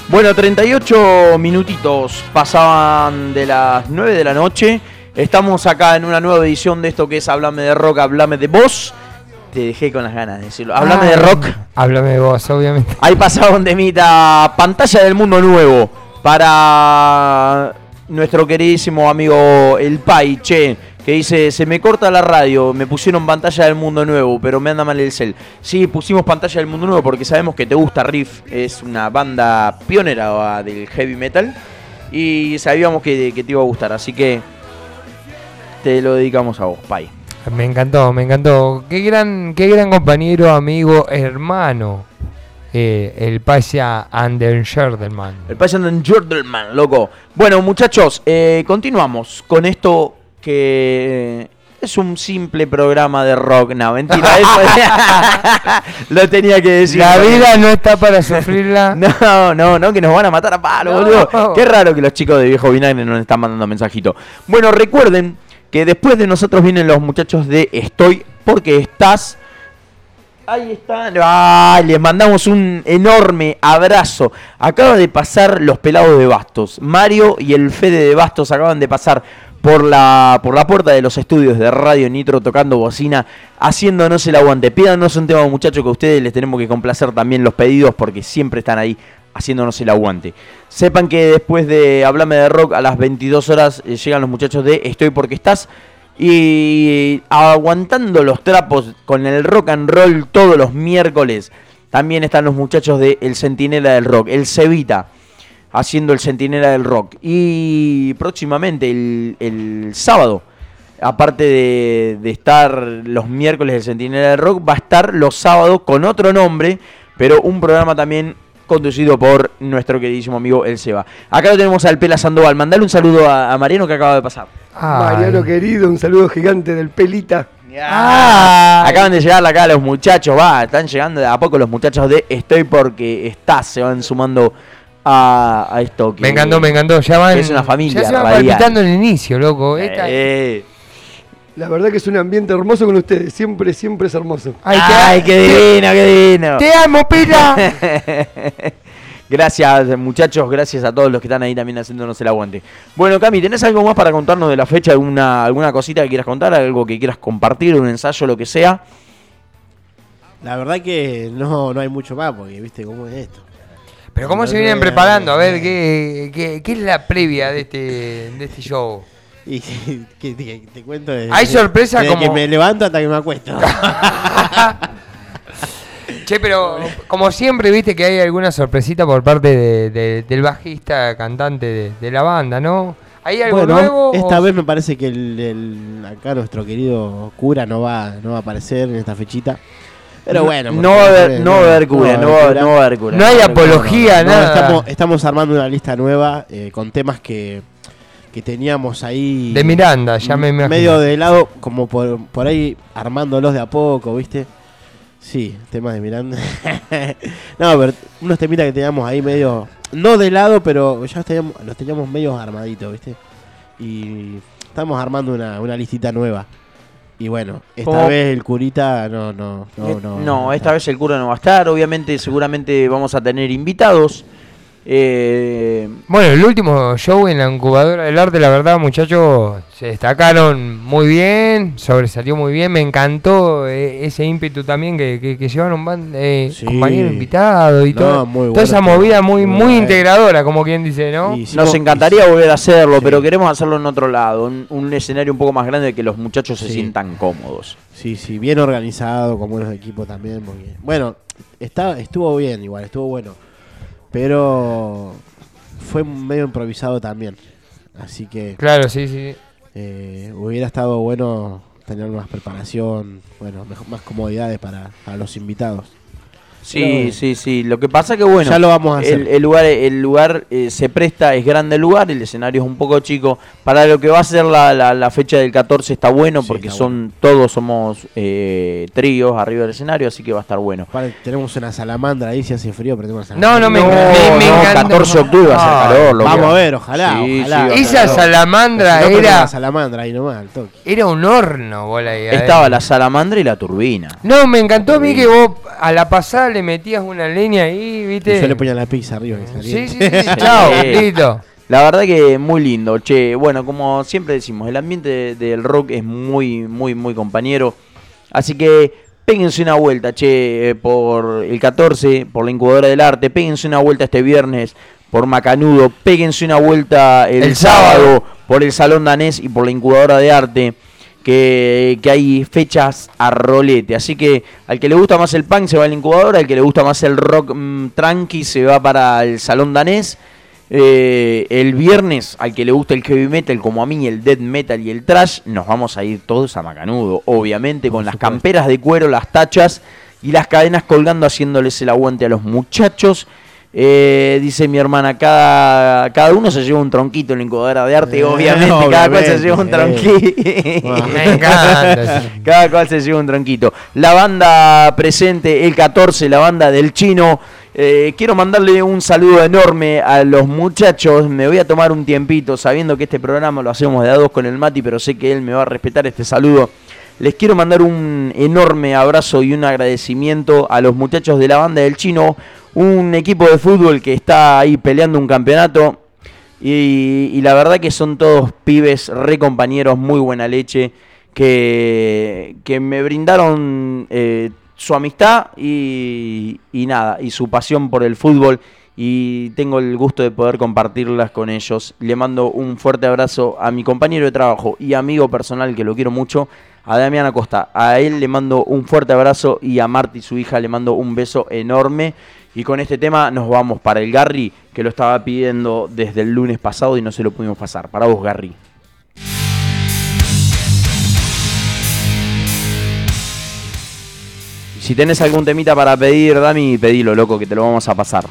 Speaker 3: Bueno, 38 minutitos pasaban de las 9 de la noche. Estamos acá en una nueva edición de esto que es Háblame de Rock, Háblame de Voz. Te dejé con las ganas de decirlo. Háblame de
Speaker 4: Ah,
Speaker 3: Rock.
Speaker 4: Háblame de vos, obviamente.
Speaker 3: Ahí pasaron de mitad pantalla del mundo nuevo para nuestro queridísimo amigo El Pai, che, que dice, se me corta la radio, me pusieron pantalla del mundo nuevo, pero me anda mal el cel. Sí, pusimos pantalla del mundo nuevo porque sabemos que te gusta Riff, es una banda pionera del heavy metal y sabíamos que, que te iba a gustar, así que te lo dedicamos a vos, Pai.
Speaker 4: Me encantó, me encantó. Qué gran, qué gran compañero, amigo, hermano. eh, el Pasha Anden Sherdelman.
Speaker 3: El Payan Jordelman, loco. Bueno, muchachos, eh, continuamos con esto que es un simple programa de rock. No, mentira, eso lo tenía que decir.
Speaker 4: La vida no está para sufrirla.
Speaker 3: No, no, no, que nos van a matar a palo,
Speaker 4: No.
Speaker 3: boludo. Qué raro que los chicos de Viejo Vinagre nos están mandando mensajito. Bueno, recuerden que después de nosotros vienen los muchachos de Estoy porque estás. Ahí están. Les mandamos un enorme abrazo. Acaba de pasar los pelados de Bastos. Mario y el Fede de Bastos acaban de pasar por la, por la puerta de los estudios de Radio Nitro tocando bocina, haciéndonos el aguante. Pídanos un tema, muchachos, que a ustedes les tenemos que complacer también los pedidos porque siempre están ahí haciéndonos el aguante. Sepan que después de Hablame de Rock a las 22 horas eh, llegan los muchachos de Estoy porque estás. Y aguantando los trapos con el rock and roll todos los miércoles. También están los muchachos de El Centinela del Rock, el Cevita, haciendo el Centinela del Rock. Y próximamente, el, sábado, aparte de, de estar los miércoles del Centinela del Rock, va a estar los sábados con otro nombre, pero un programa también conducido por nuestro queridísimo amigo El Seba. Acá lo tenemos al Pela Sandoval. Mandale un saludo a, a Mariano que acaba de pasar.
Speaker 10: Mariano querido, un saludo gigante del Pelita.
Speaker 3: Ah, acaban de llegar acá los muchachos, va, están llegando de a poco los muchachos de Estoy porque estás, se van sumando a, a esto. Que,
Speaker 4: Me encantó, me encantó. Ya van.
Speaker 3: es una familia
Speaker 4: Ya se van palpitando el inicio, loco. Esta-
Speaker 3: Eh,
Speaker 10: La verdad que es un ambiente hermoso con ustedes. Siempre, siempre es hermoso.
Speaker 4: Ay, te-
Speaker 3: Ay, qué divino, qué divino.
Speaker 4: Te amo, Pila.
Speaker 3: Gracias, muchachos, gracias a todos los que están ahí también haciéndonos el aguante. Bueno, Cami, ¿tenés algo más para contarnos de la fecha? ¿Alguna, alguna cosita que quieras contar? ¿Algo que quieras compartir? ¿Un ensayo, lo que sea?
Speaker 8: La verdad que no, no hay mucho más, porque viste cómo es esto.
Speaker 4: Pero ¿cómo
Speaker 8: No,
Speaker 4: se vienen
Speaker 8: no,
Speaker 4: preparando? A ver. ¿qué, qué, qué es la previa de este, de este show?
Speaker 8: Y que, que- te cuento de,
Speaker 4: Hay sorpresa
Speaker 8: desde
Speaker 4: como-
Speaker 8: que me levanto hasta que me acuesto.
Speaker 4: Che, pero como siempre, viste que hay alguna sorpresita por parte de- de- del bajista, cantante de, de la banda, ¿no? ¿Hay algo
Speaker 8: bueno,
Speaker 4: nuevo?
Speaker 8: esta
Speaker 4: o-
Speaker 8: vez me parece que el, el- acá nuestro querido cura no va, no va a aparecer en esta fechita. Pero
Speaker 3: No-
Speaker 8: bueno,
Speaker 3: no va a haber- no va a haber cura, no va- a haber cura.
Speaker 4: No hay apología,
Speaker 8: No,
Speaker 4: nada.
Speaker 8: Estamos, estamos armando una lista nueva eh, con temas que, que teníamos ahí.
Speaker 4: De Miranda, ya me imagino.
Speaker 8: Medio de lado, como por, por ahí armándolos de a poco, ¿viste? Sí, temas de Miranda. no, pero unos temitas que teníamos ahí medio. No de lado, pero ya los teníamos, los teníamos medio armaditos, ¿viste? Y estamos armando una, una listita nueva. Y bueno, esta
Speaker 3: ¿Cómo?
Speaker 8: vez el curita no, no, no,
Speaker 3: Eh,
Speaker 8: no.
Speaker 3: No, esta vez el cura no va a estar. Obviamente, seguramente vamos a tener invitados. Eh,
Speaker 4: Bueno, el último show en la incubadora del arte, la verdad, muchachos, se destacaron muy bien, sobresalió muy bien. Me encantó eh, ese ímpetu también que, que, que llevaron ban- eh,
Speaker 8: Sí.
Speaker 4: compañero invitado y
Speaker 8: No,
Speaker 4: todo.
Speaker 8: muy
Speaker 4: toda esa
Speaker 8: todo,
Speaker 4: movida muy,
Speaker 8: muy
Speaker 4: integradora, como quien dice, ¿no?
Speaker 3: Nos
Speaker 8: no-
Speaker 3: encantaría volver a hacerlo,
Speaker 8: Sí.
Speaker 3: pero queremos hacerlo en otro lado. Un, un escenario un poco más grande de que los muchachos se sientan cómodos.
Speaker 8: Sí, sí, bien organizado, con buenos equipos también. Porque, bueno, está, estuvo bien igual, estuvo bueno. Pero fue medio improvisado también. Así que
Speaker 4: Claro, sí, sí.
Speaker 8: eh, hubiera estado bueno tener más preparación, bueno, mejor- más comodidades para, para los invitados.
Speaker 3: Sí,
Speaker 8: Pero-
Speaker 3: sí, sí. Lo que pasa que bueno,
Speaker 8: Ya lo vamos a hacer.
Speaker 3: El, el lugar, el lugar eh, se presta, es grande el lugar, el escenario es un poco chico. Para lo que va a ser la, la- la fecha del 14 está bueno
Speaker 8: Sí,
Speaker 3: porque
Speaker 8: está
Speaker 3: son todos somos eh, tríos arriba del escenario, así que va a estar bueno.
Speaker 8: Tenemos una salamandra ahí, si hace frío, pero tenemos una
Speaker 4: No, no, me,
Speaker 3: No,
Speaker 4: me, me
Speaker 3: no,
Speaker 4: encantó.
Speaker 3: 14 de octubre va a ser
Speaker 4: Ah,
Speaker 3: calor. loco.
Speaker 8: Vamos a ver, ojalá,
Speaker 3: Sí, sí,
Speaker 4: Esa
Speaker 3: calor.
Speaker 4: salamandra
Speaker 8: Si no,
Speaker 4: era,
Speaker 8: la salamandra ahí nomás, al toque.
Speaker 4: era un horno, bola ahí
Speaker 3: Estaba la salamandra y la turbina.
Speaker 4: No, me encantó a mí que vos a la pasada le metías una leña ahí,
Speaker 8: Y
Speaker 4: ¿viste?
Speaker 8: yo le ponía la pizza arriba. que salía.
Speaker 4: Sí, sí, sí, chao, listo.
Speaker 3: La verdad que muy lindo, che. Bueno, como siempre decimos, el ambiente de- del rock es muy, muy, muy compañero. Así que péguense una vuelta, che, eh, por el 14, por la incubadora del arte. Péguense una vuelta este viernes por Macanudo. Péguense una vuelta el,
Speaker 4: El
Speaker 3: sábado,
Speaker 4: sábado.
Speaker 3: por el Salón Danés y por la incubadora de arte. Que, que hay fechas a rolete. Así que al que le gusta más el punk se va a la incubadora. Al que le gusta más el rock mm, tranqui se va para el Salón Danés. Eh, el viernes, al que le gusta el heavy metal, como a mí, el death metal y el trash, nos vamos a ir todos a Macanudo. Obviamente, con las camperas de cuero, las tachas y las cadenas colgando, haciéndoles el aguante a los muchachos. Eh, dice mi hermana, cada, cada uno se lleva un tronquito en la incubadora de arte,
Speaker 8: Eh,
Speaker 3: obviamente, cada cual se lleva un
Speaker 8: eh.
Speaker 3: tronquito.
Speaker 8: Bueno.
Speaker 4: Me encanta. sí.
Speaker 3: Cada cual se lleva un tronquito. La banda presente el 14, la banda del chino. Eh, quiero mandarle un saludo enorme a los muchachos. Me voy a tomar un tiempito sabiendo que este programa lo hacemos de a dos con el Mati, pero sé que él me va a respetar este saludo. Les quiero mandar un enorme abrazo y un agradecimiento a los muchachos de la banda del chino, un equipo de fútbol que está ahí peleando un campeonato. Y, la verdad que son todos pibes, re compañeros, muy buena leche, que, que me brindaron eh, su amistad y, y nada, y su pasión por el fútbol. Y tengo el gusto de poder compartirlas con ellos. Le mando un fuerte abrazo a mi compañero de trabajo y amigo personal, que lo quiero mucho, a Damián Acosta. A él le mando un fuerte abrazo y a Marty, su hija, le mando un beso enorme. Y con este tema nos vamos para el Garry, que lo estaba pidiendo desde el lunes pasado y no se lo pudimos pasar. Para vos, Garry. Si tenés algún temita para pedir, Dami, pedilo, loco, que te lo vamos a pasar.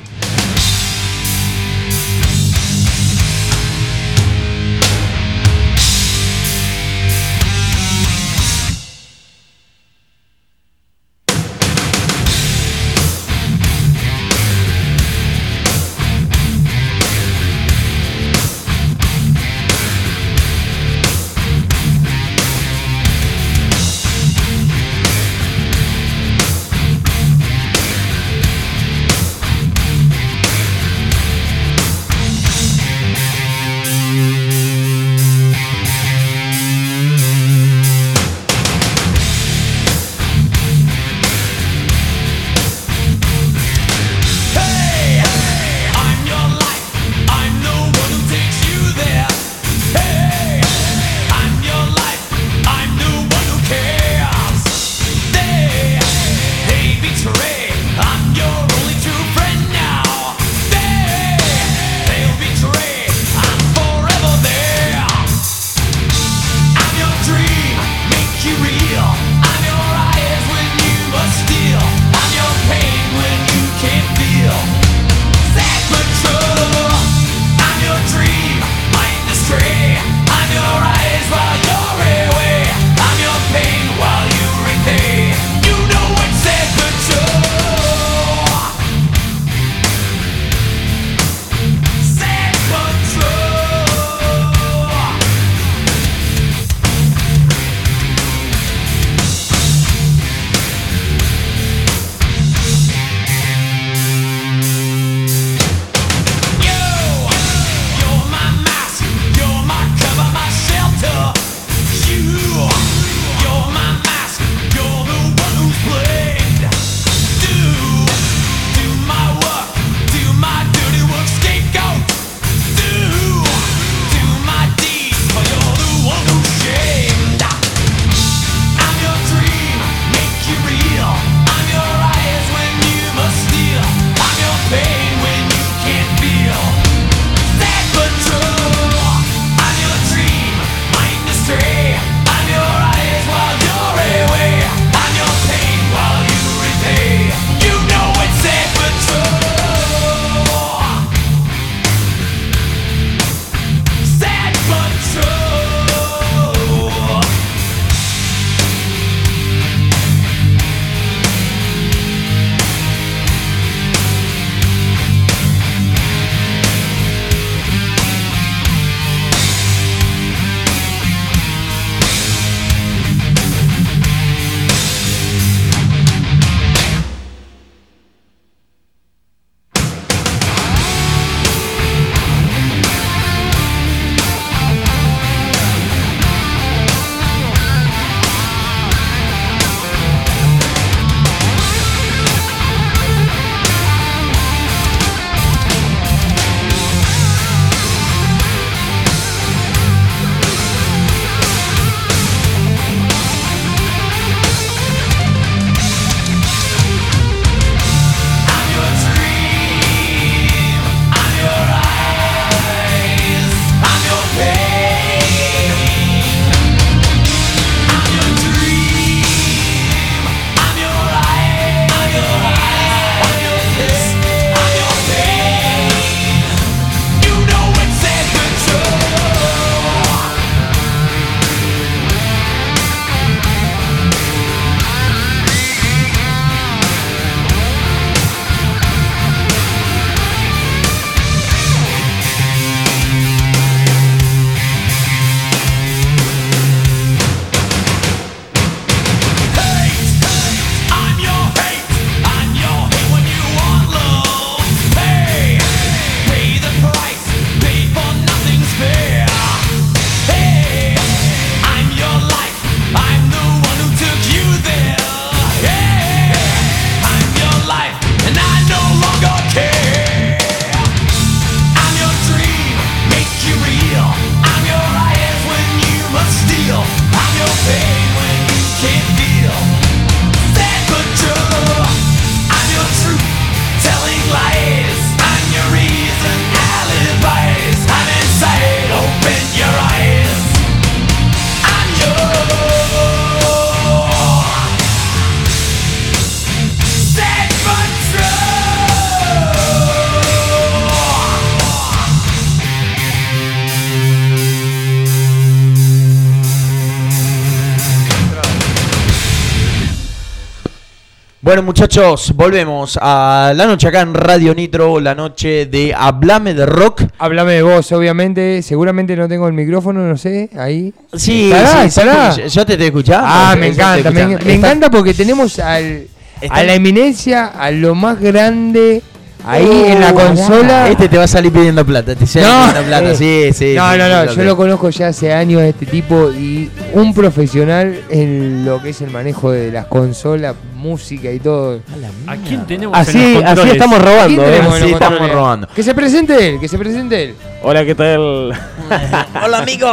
Speaker 3: Bueno, muchachos, volvemos a la noche acá en Radio Nitro, la noche de Hablame de Rock.
Speaker 4: Háblame de vos, obviamente. Seguramente no tengo el micrófono, no sé, ahí.
Speaker 3: Sí,
Speaker 4: Estará,
Speaker 3: sí,
Speaker 4: estará.
Speaker 3: sí, yo te estoy escuchando.
Speaker 4: Ah, me encanta, me, me encanta porque tenemos al, a la eminencia, a lo más grande ahí
Speaker 3: Uh,
Speaker 4: en la consola.
Speaker 3: Este te va a salir pidiendo plata, te sale
Speaker 4: No.
Speaker 3: pidiendo plata, sí, sí.
Speaker 4: No,
Speaker 3: sí,
Speaker 4: no, no, yo lo conozco ya hace años a este tipo y un profesional en lo que es el manejo de las consolas, música y todo.
Speaker 11: ¿A quién tenemos
Speaker 8: Así,
Speaker 11: en los
Speaker 8: así estamos
Speaker 4: ¿Quién
Speaker 8: robando, ¿eh?
Speaker 4: tenemos en
Speaker 3: Sí,
Speaker 4: los
Speaker 3: estamos robando.
Speaker 4: Que se presente él, que se presente él.
Speaker 8: Hola, ¿qué tal?
Speaker 3: Hola amigos.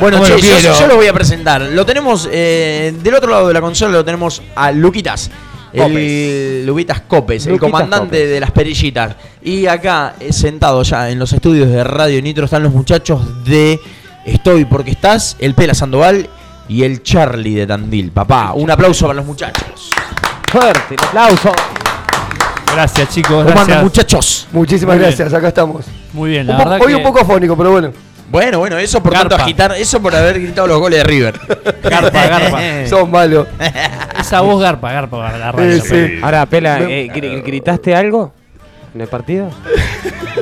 Speaker 3: Bueno,
Speaker 4: Bueno,
Speaker 3: che, yo, yo lo voy a presentar. Lo tenemos eh, del otro lado de la consola, lo tenemos a Luquitas. El Luquitas Copes, el comandante
Speaker 8: Copes.
Speaker 3: de las perillitas. Y acá, eh, sentado ya en los estudios de Radio Nitro, están los muchachos de Estoy porque estás, el Pela Sandoval y el Charlie de Tandil. Papá, un aplauso para los muchachos.
Speaker 8: Fuerte, un aplauso.
Speaker 11: Gracias, chicos.
Speaker 3: ¿Cómo andan,
Speaker 11: Gracias.
Speaker 3: muchachos?
Speaker 10: Muchísimas gracias, acá estamos.
Speaker 11: Muy bien, la
Speaker 10: Un
Speaker 11: verdad
Speaker 10: hoy
Speaker 11: que
Speaker 10: un poco afónico, pero bueno.
Speaker 3: Bueno, bueno, eso por tanto agitar, eso por haber gritado los goles de River.
Speaker 11: Garpa, garpa.
Speaker 10: Son malos.
Speaker 11: Esa voz garpa, garpa para la
Speaker 10: Sí,
Speaker 11: radio.
Speaker 10: sí.
Speaker 8: Ahora, Pela, eh, gri- ¿gritaste algo partido?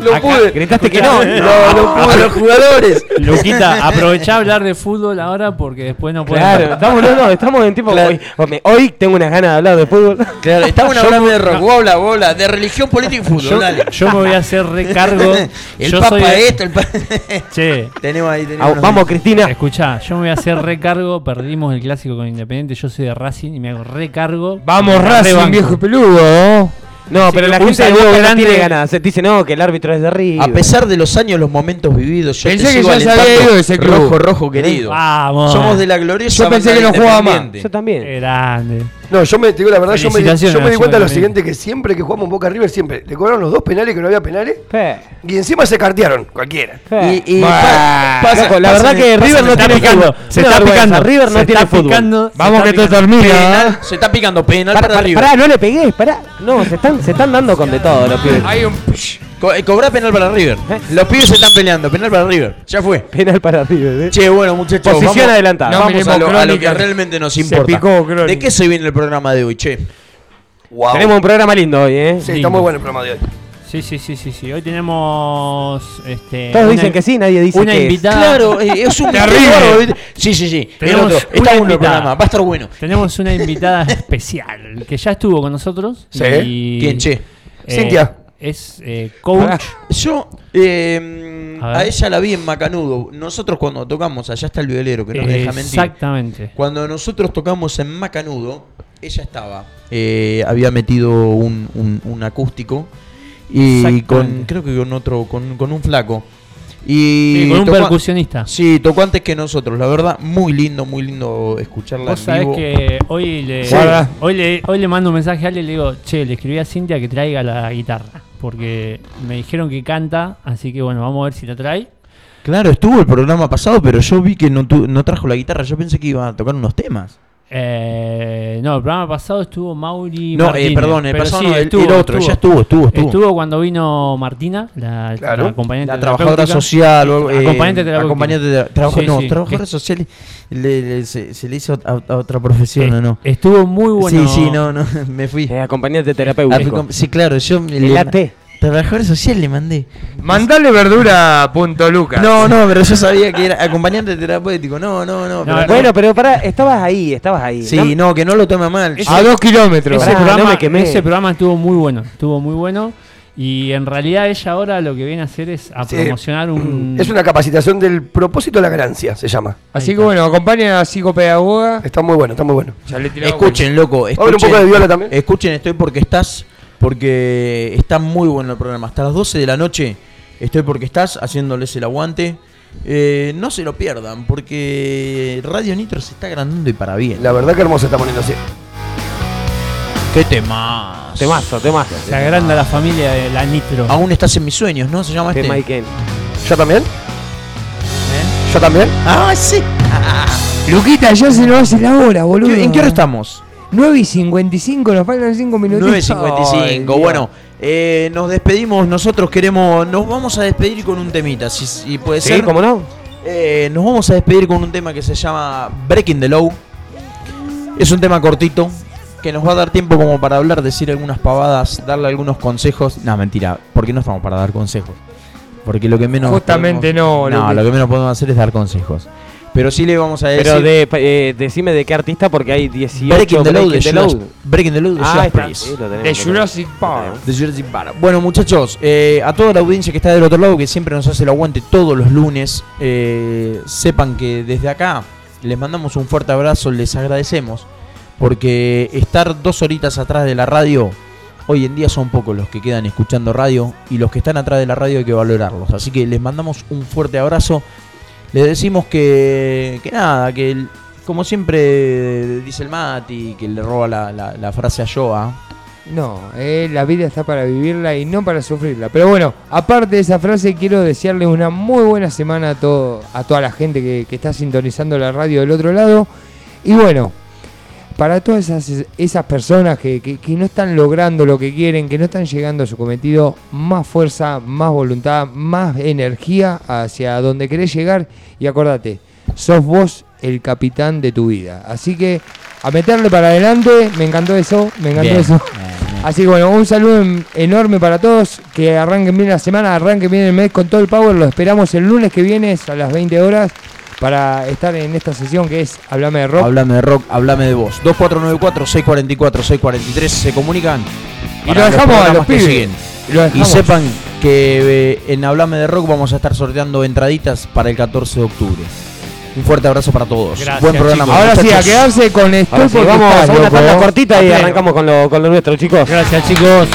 Speaker 10: No
Speaker 11: Acá-
Speaker 10: pude.
Speaker 8: ¿Gritaste que no?
Speaker 10: No, no pude.
Speaker 3: los jugadores.
Speaker 11: Luquita, aprovechá a hablar de fútbol ahora porque después no puedo.
Speaker 8: Claro, estamos, no, no, estamos en tipo.
Speaker 3: Claro.
Speaker 8: Hoy, hoy tengo unas ganas de hablar de fútbol.
Speaker 3: Claro, estamos hablando de rock, vos habla, de religión, política y fútbol,
Speaker 11: Yo,
Speaker 3: dale.
Speaker 11: yo me voy a hacer recargo.
Speaker 3: El
Speaker 11: yo
Speaker 3: papa
Speaker 11: soy-
Speaker 3: esto, el papa...
Speaker 11: Che,
Speaker 3: tenemos ahí, tenemos
Speaker 8: Ah,
Speaker 3: unos-
Speaker 8: vamos, Cristina.
Speaker 11: escuchá, yo me voy a hacer recargo. Perdimos el clásico con Independiente. Yo soy de Racing y me hago recargo.
Speaker 4: Vamos, Racing, viejo peludo.
Speaker 8: No,
Speaker 11: Así
Speaker 8: pero la gente de Boca no tiene ganas. Se dice, no, que el árbitro es de River.
Speaker 3: A pesar de los años, los momentos vividos, yo
Speaker 4: Pensé
Speaker 3: te
Speaker 4: que ya se había ido de ese club.
Speaker 3: Rojo, rojo, querido.
Speaker 11: Vamos.
Speaker 3: Somos de la gloriosa
Speaker 4: Yo pensé que no jugaba más.
Speaker 8: Yo también.
Speaker 11: Qué grande.
Speaker 10: No, yo me te digo la verdad, yo me, di-
Speaker 11: Felicitaciones
Speaker 10: yo me di
Speaker 11: a
Speaker 10: cuenta de lo siguiente, que siempre que jugamos Boca River, siempre le cobraron los dos penales que no había penales,
Speaker 8: Fe,
Speaker 10: y encima se cartearon, cualquiera.
Speaker 8: fe.
Speaker 3: Y, y pa- pasa-
Speaker 8: la
Speaker 3: pasa-
Speaker 8: verdad que
Speaker 3: pasa-
Speaker 8: River no
Speaker 11: está
Speaker 8: tiene
Speaker 11: picando,
Speaker 8: fútbol.
Speaker 11: se está picando,
Speaker 8: River no tiene fútbol.
Speaker 4: Vamos que te termina.
Speaker 3: Penal, se está picando penal para River.
Speaker 8: pará, no le pegué, pará. No, se están, se están dando con de todo los pibes.
Speaker 4: Hay un.
Speaker 3: Co- eh, cobra penal para River. Los pibes se están peleando, penal para River. Ya fue.
Speaker 8: Penal para River, eh.
Speaker 3: Che, bueno, muchachos.
Speaker 8: Posición
Speaker 3: vamos,
Speaker 8: adelantada.
Speaker 4: No,
Speaker 3: vamos a lo, a lo que realmente nos
Speaker 4: Se
Speaker 3: importa.
Speaker 4: picó crónica.
Speaker 3: ¿De qué se viene el programa de hoy, che?
Speaker 10: Wow.
Speaker 8: Tenemos un programa lindo hoy, eh.
Speaker 10: Sí, está muy bueno el programa de hoy.
Speaker 11: Sí, sí, sí, sí, sí. Hoy tenemos. Este,
Speaker 8: Todos
Speaker 11: una-
Speaker 8: dicen que sí, nadie dice
Speaker 11: una
Speaker 8: que es.
Speaker 11: invitada.
Speaker 3: Claro, eh, es un
Speaker 4: Terrible.
Speaker 3: Sí, sí, sí.
Speaker 11: Tenemos
Speaker 3: otro.
Speaker 11: una
Speaker 3: Está bueno el
Speaker 11: invitada.
Speaker 3: programa, va a estar bueno.
Speaker 11: Tenemos una invitada especial que ya estuvo con nosotros.
Speaker 10: Sí.
Speaker 11: y,
Speaker 3: ¿Quién, che?
Speaker 11: eh,
Speaker 10: Cintia.
Speaker 11: Es eh, coach.
Speaker 3: Yo eh,
Speaker 11: A
Speaker 3: ella la vi en Macanudo. Nosotros cuando tocamos, allá está el violero, que no me deja mentir.
Speaker 11: Exactamente.
Speaker 3: Cuando nosotros tocamos en Macanudo, ella estaba. eh, había metido un, un- un acústico y con creo que con otro, con, con un flaco. Y
Speaker 11: Sí, con un
Speaker 3: tocó-
Speaker 11: percusionista.
Speaker 3: Sí, tocó antes que nosotros. La verdad, muy lindo, muy lindo escucharla
Speaker 11: Vos
Speaker 3: en
Speaker 11: sabés
Speaker 3: vivo.
Speaker 11: que hoy le,
Speaker 3: Sí.
Speaker 11: hoy le hoy le mando un mensaje a Ale y le digo, che, le escribí a Cintia que traiga la guitarra. Porque me dijeron que canta, así que bueno, vamos a ver si la trae.
Speaker 3: Claro, estuvo el programa pasado, pero yo vi que no, tu- no trajo la guitarra. Yo pensé que iba a tocar unos temas.
Speaker 11: Eh, no, el programa pasado estuvo Mauri.
Speaker 3: No, eh,
Speaker 11: Martínez,
Speaker 3: perdón, el pasado
Speaker 11: sí,
Speaker 3: no, el- el otro, ella estuvo, estuvo, estuvo.
Speaker 11: cuando vino Martina, la,
Speaker 10: Claro.
Speaker 11: la acompañante
Speaker 3: La trabajadora social, o, eh,
Speaker 11: acompañante
Speaker 3: de- trabajo-
Speaker 11: Sí,
Speaker 3: no,
Speaker 11: sí,
Speaker 3: trabajadora
Speaker 11: que-
Speaker 3: social le- le- se, se le hizo a, a otra profesión,
Speaker 11: Eh,
Speaker 3: ¿o no?
Speaker 11: Estuvo muy bueno.
Speaker 3: Sí, sí, no, no, me fui.
Speaker 8: Eh, acompañante
Speaker 3: Ah,
Speaker 8: terapéutico.
Speaker 3: con- sí, claro, yo me
Speaker 8: El
Speaker 3: le-
Speaker 8: AT.
Speaker 3: Trabajadora social le mandé.
Speaker 4: Mandale verdura, punto Lucas.
Speaker 3: No, no, pero yo sabía que era acompañante terapéutico. No, no, no. pero
Speaker 11: No,
Speaker 3: no.
Speaker 8: Bueno, pero pará, estabas ahí, estabas ahí.
Speaker 3: sí, no, que no lo tome mal.
Speaker 11: Ese-
Speaker 4: A dos kilómetros.
Speaker 11: Ese,
Speaker 8: Pará, no
Speaker 11: programa,
Speaker 8: me
Speaker 11: ese programa estuvo muy bueno, estuvo muy bueno. Y en realidad ella ahora lo que viene a hacer es a
Speaker 10: Sí.
Speaker 11: promocionar un...
Speaker 10: Es una capacitación del propósito de la ganancia, se llama.
Speaker 4: Así que bueno, acompaña a psicopedagoga.
Speaker 10: Está muy bueno, está muy bueno.
Speaker 3: Escuchen, loco.
Speaker 10: ¿Va a haber un
Speaker 3: Escuchen,
Speaker 10: poco de viola también?
Speaker 3: Escuchen, estoy porque estás. Porque está muy bueno el programa. Hasta las 12 de la noche estoy porque estás haciéndoles el aguante. Eh, no se lo pierdan, porque Radio Nitro se está agrandando y para bien.
Speaker 10: La verdad que hermoso está poniendo así.
Speaker 3: ¡Qué temas!
Speaker 8: Temazo, temazo.
Speaker 11: Se agranda la familia de la Nitro.
Speaker 3: Aún estás en mis sueños, ¿no? Se llama este.
Speaker 8: Tema Iken.
Speaker 10: ¿Yo también? ¿Yo también?
Speaker 3: Ah, sí.
Speaker 4: Luquita, ya se nos hace la hora, boludo.
Speaker 3: ¿En qué hora estamos?
Speaker 4: 9 y 55, nos faltan 5 minutos.
Speaker 3: 9.55. Bueno, eh, nos despedimos. Nosotros queremos. Nos vamos a despedir con un temita, si, si puede
Speaker 8: Sí,
Speaker 3: ser.
Speaker 8: ¿cómo no?
Speaker 3: Eh, nos vamos a despedir con un tema que se llama Breaking the Law. Es un tema cortito, que nos va a dar tiempo como para hablar, decir algunas pavadas, darle algunos consejos. No, mentira, porque no estamos para dar consejos. Porque lo que menos.
Speaker 4: Justamente
Speaker 3: podemos-
Speaker 4: no,
Speaker 3: No,
Speaker 4: lo que...
Speaker 3: menos podemos hacer es dar consejos. Pero sí le vamos a decir.
Speaker 12: Pero de, eh, decime de qué artista porque hay 18
Speaker 3: Breaking the Load de
Speaker 12: Breaking the Load.
Speaker 3: Breaking the Load de
Speaker 12: Ah,
Speaker 3: Judas.
Speaker 4: Jurassic Park.
Speaker 3: De Jurassic Park. Bueno, muchachos, eh, a toda la audiencia que está del otro lado, que siempre nos hace el aguante todos los lunes, eh, sepan que desde acá les mandamos un fuerte abrazo, les agradecemos, porque estar dos horitas atrás de la radio, hoy en día son pocos los que quedan escuchando radio, y los que están atrás de la radio hay que valorarlos. Así que les mandamos un fuerte abrazo. Les decimos que, que nada, que como siempre dice el Mati, que le roba la, la- frase a Joa,
Speaker 4: No, eh, la vida está para vivirla y no para sufrirla. Pero bueno, aparte de esa frase, quiero desearle una muy buena semana a, todo, a toda la gente que, que está sintonizando la radio del otro lado. Y bueno, para todas esas, esas personas que, que- que no están logrando lo que quieren, que no están llegando a su cometido, más fuerza, más voluntad, más energía hacia donde querés llegar. Y acordate, sos vos el capitán de tu vida. Así que a meterle para adelante, me encantó eso, me encantó
Speaker 3: Bien,
Speaker 4: eso. Así que bueno, un saludo en- enorme para todos, que arranquen bien la semana, arranquen bien el mes con todo el power, lo esperamos el lunes que viene a las 20 horas para estar en esta sesión que es Hablame de Rock.
Speaker 3: Háblame de rock, háblame de vos. 2494-644-643 se comunican.
Speaker 4: Y lo dejamos a
Speaker 3: programas
Speaker 4: los
Speaker 3: que
Speaker 4: pibes.
Speaker 3: siguen.
Speaker 4: Y lo
Speaker 3: Y sepan que eh, en Hablame de Rock vamos a estar sorteando entraditas para el 14 de octubre. Un fuerte abrazo para todos.
Speaker 12: Gracias,
Speaker 3: Buen programa.
Speaker 12: chicos.
Speaker 4: Ahora sí, a quedarse con esto
Speaker 12: sí, vamos a una tanda cortita y arrancamos con lo, con lo nuestro, chicos.
Speaker 13: Gracias, chicos.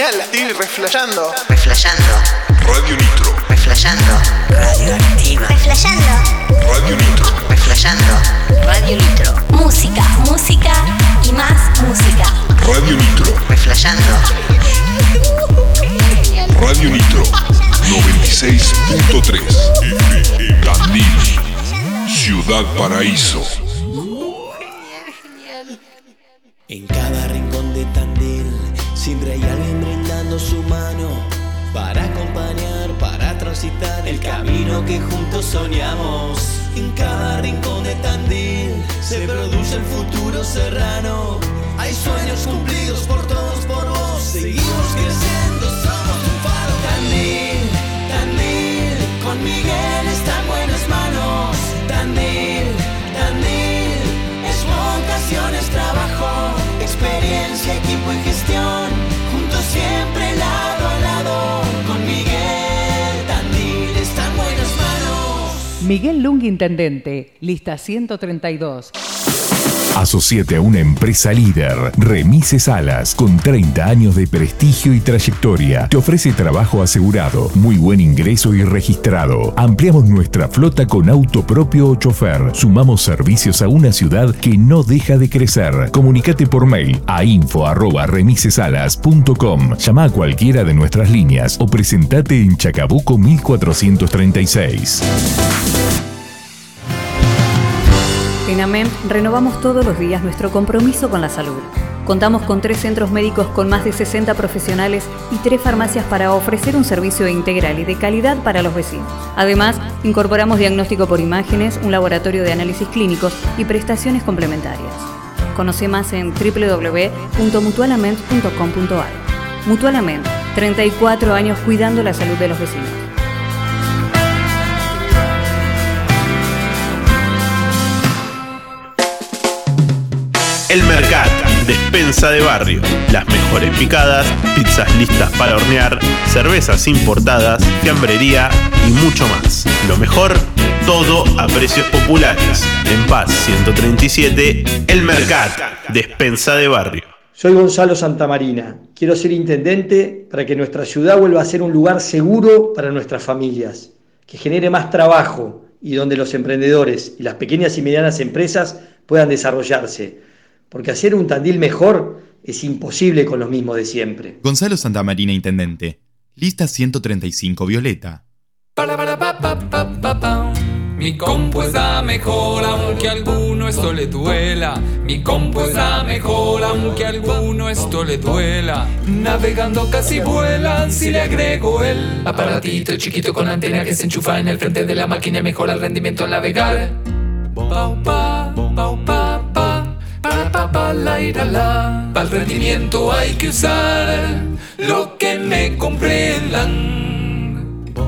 Speaker 14: Genial, la estoy reflejando.
Speaker 15: Reflejando,
Speaker 16: Radio Nitro,
Speaker 15: reflejando. Radioactiva. Reflejando.
Speaker 16: Radio Nitro,
Speaker 15: Reflejando. Radio Litro.
Speaker 17: Música, música y más música.
Speaker 16: Radio Nitro,
Speaker 15: Reflejando.
Speaker 16: Radio Nitro, 96.3 FM, Ciudad Paraíso.
Speaker 18: En cada
Speaker 5: el camino que juntos soñamos. En cada rincón de Tandil se produce el futuro serrano. Hay sueños cumplidos por todos, por vos. Seguimos creciendo, somos un faro. Tandil, Tandil, con Miguel está en buenas manos. Tandil, Tandil, es vocación, es trabajo, experiencia, equipo y gestión. Juntos siempre Miguel
Speaker 19: Lung, intendente, lista 132.
Speaker 1: Asociate a una empresa líder, Remises Alas, con 30 años de prestigio y trayectoria. Te ofrece trabajo asegurado, muy buen ingreso y registrado. Ampliamos nuestra flota con auto propio o chofer. Sumamos servicios a una ciudad que no deja de crecer. Comunicate por mail a info@remisesalas.com. Llama a cualquiera de nuestras líneas o presentate en Chacabuco 1436.
Speaker 20: Renovamos todos los días nuestro compromiso con la salud. Contamos con tres centros médicos con más de 60 profesionales y tres farmacias para ofrecer un servicio integral y de calidad para los vecinos. Además, incorporamos diagnóstico por imágenes, un laboratorio de análisis clínicos y prestaciones complementarias. Conoce más en www.mutualament.com.ar. Mutualament, 34 años cuidando la salud de los vecinos.
Speaker 21: El Mercat, despensa de barrio. Las mejores picadas, pizzas listas para hornear, cervezas importadas, fiambrería y mucho más. Lo mejor, todo a precios populares. En Paz 137, El Mercat, despensa de barrio.
Speaker 22: Soy Gonzalo Santamarina. Quiero ser intendente para que nuestra ciudad vuelva a ser un lugar seguro para nuestras familias, que genere más trabajo y donde los emprendedores y las pequeñas y medianas empresas puedan desarrollarse. Porque hacer un Tandil mejor es imposible con los mismos de siempre.
Speaker 23: Gonzalo Santamarina, intendente. Lista 135 Violeta.
Speaker 24: Mi compu es la mejor aunque a alguno esto le duela. Mi compu es la mejor aunque a alguno esto le duela. Navegando casi vuelan si le agrego el aparatito chiquito con antena que se enchufa en el frente de la máquina y mejora el rendimiento al navegar. Pau, pa, pau, pa, pa, pa, pa, pa, la, ira, la. Para el rendimiento hay que usar lo que me comprendan.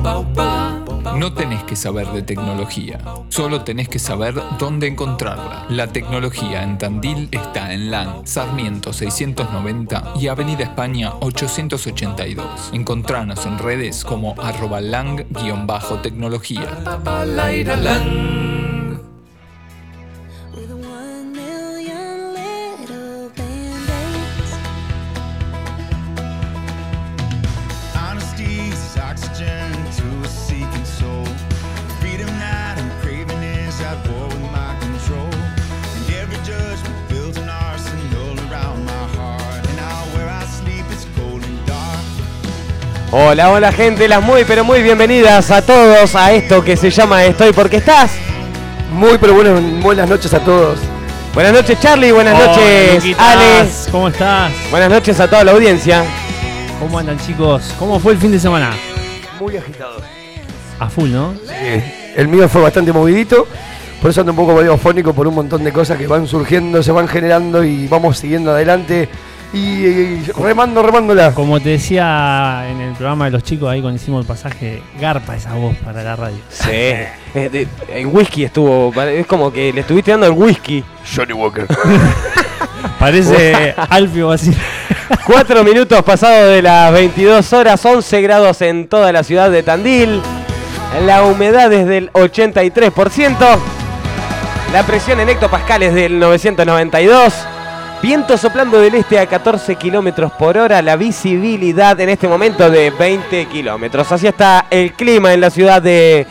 Speaker 24: Pau, pa, no tenés que saber de tecnología, solo tenés que saber dónde encontrarla. La tecnología en Tandil está en LAN, Sarmiento 690 y Avenida España 882. Encontranos en redes como arroba lang-tecnología.
Speaker 12: Hola, hola gente, las muy pero muy bienvenidas a todos a esto que se llama Estoy porque estás.
Speaker 10: Muy pero buenas, buenas noches a todos.
Speaker 12: Buenas noches Charlie, buenas
Speaker 11: Hola,
Speaker 12: noches
Speaker 11: Luquitas,
Speaker 12: Ale.
Speaker 11: ¿Cómo estás?
Speaker 12: Buenas noches a toda la audiencia.
Speaker 11: ¿Cómo andan chicos? ¿Cómo fue el fin de semana?
Speaker 10: Muy agitado.
Speaker 11: A full, ¿no?
Speaker 10: El mío fue bastante movidito, por eso ando un poco radiofónico por un montón de cosas que van surgiendo, se van generando y vamos siguiendo adelante y, y remando, remándola.
Speaker 11: Como te decía en el programa de los chicos ahí cuando hicimos el pasaje, garpa esa voz para la radio.
Speaker 12: Sí. En whisky estuvo, es como que le estuviste dando el whisky.
Speaker 10: Johnny Walker.
Speaker 11: Parece Alfio así.
Speaker 12: Cuatro minutos pasados de las 22 horas, 11 grados en toda la ciudad de Tandil. La humedad es del 83%. La presión en hectopascales del 992. Viento soplando del este a 14 kilómetros por hora. La visibilidad en este momento de 20 kilómetros. Así está el clima en la ciudad de,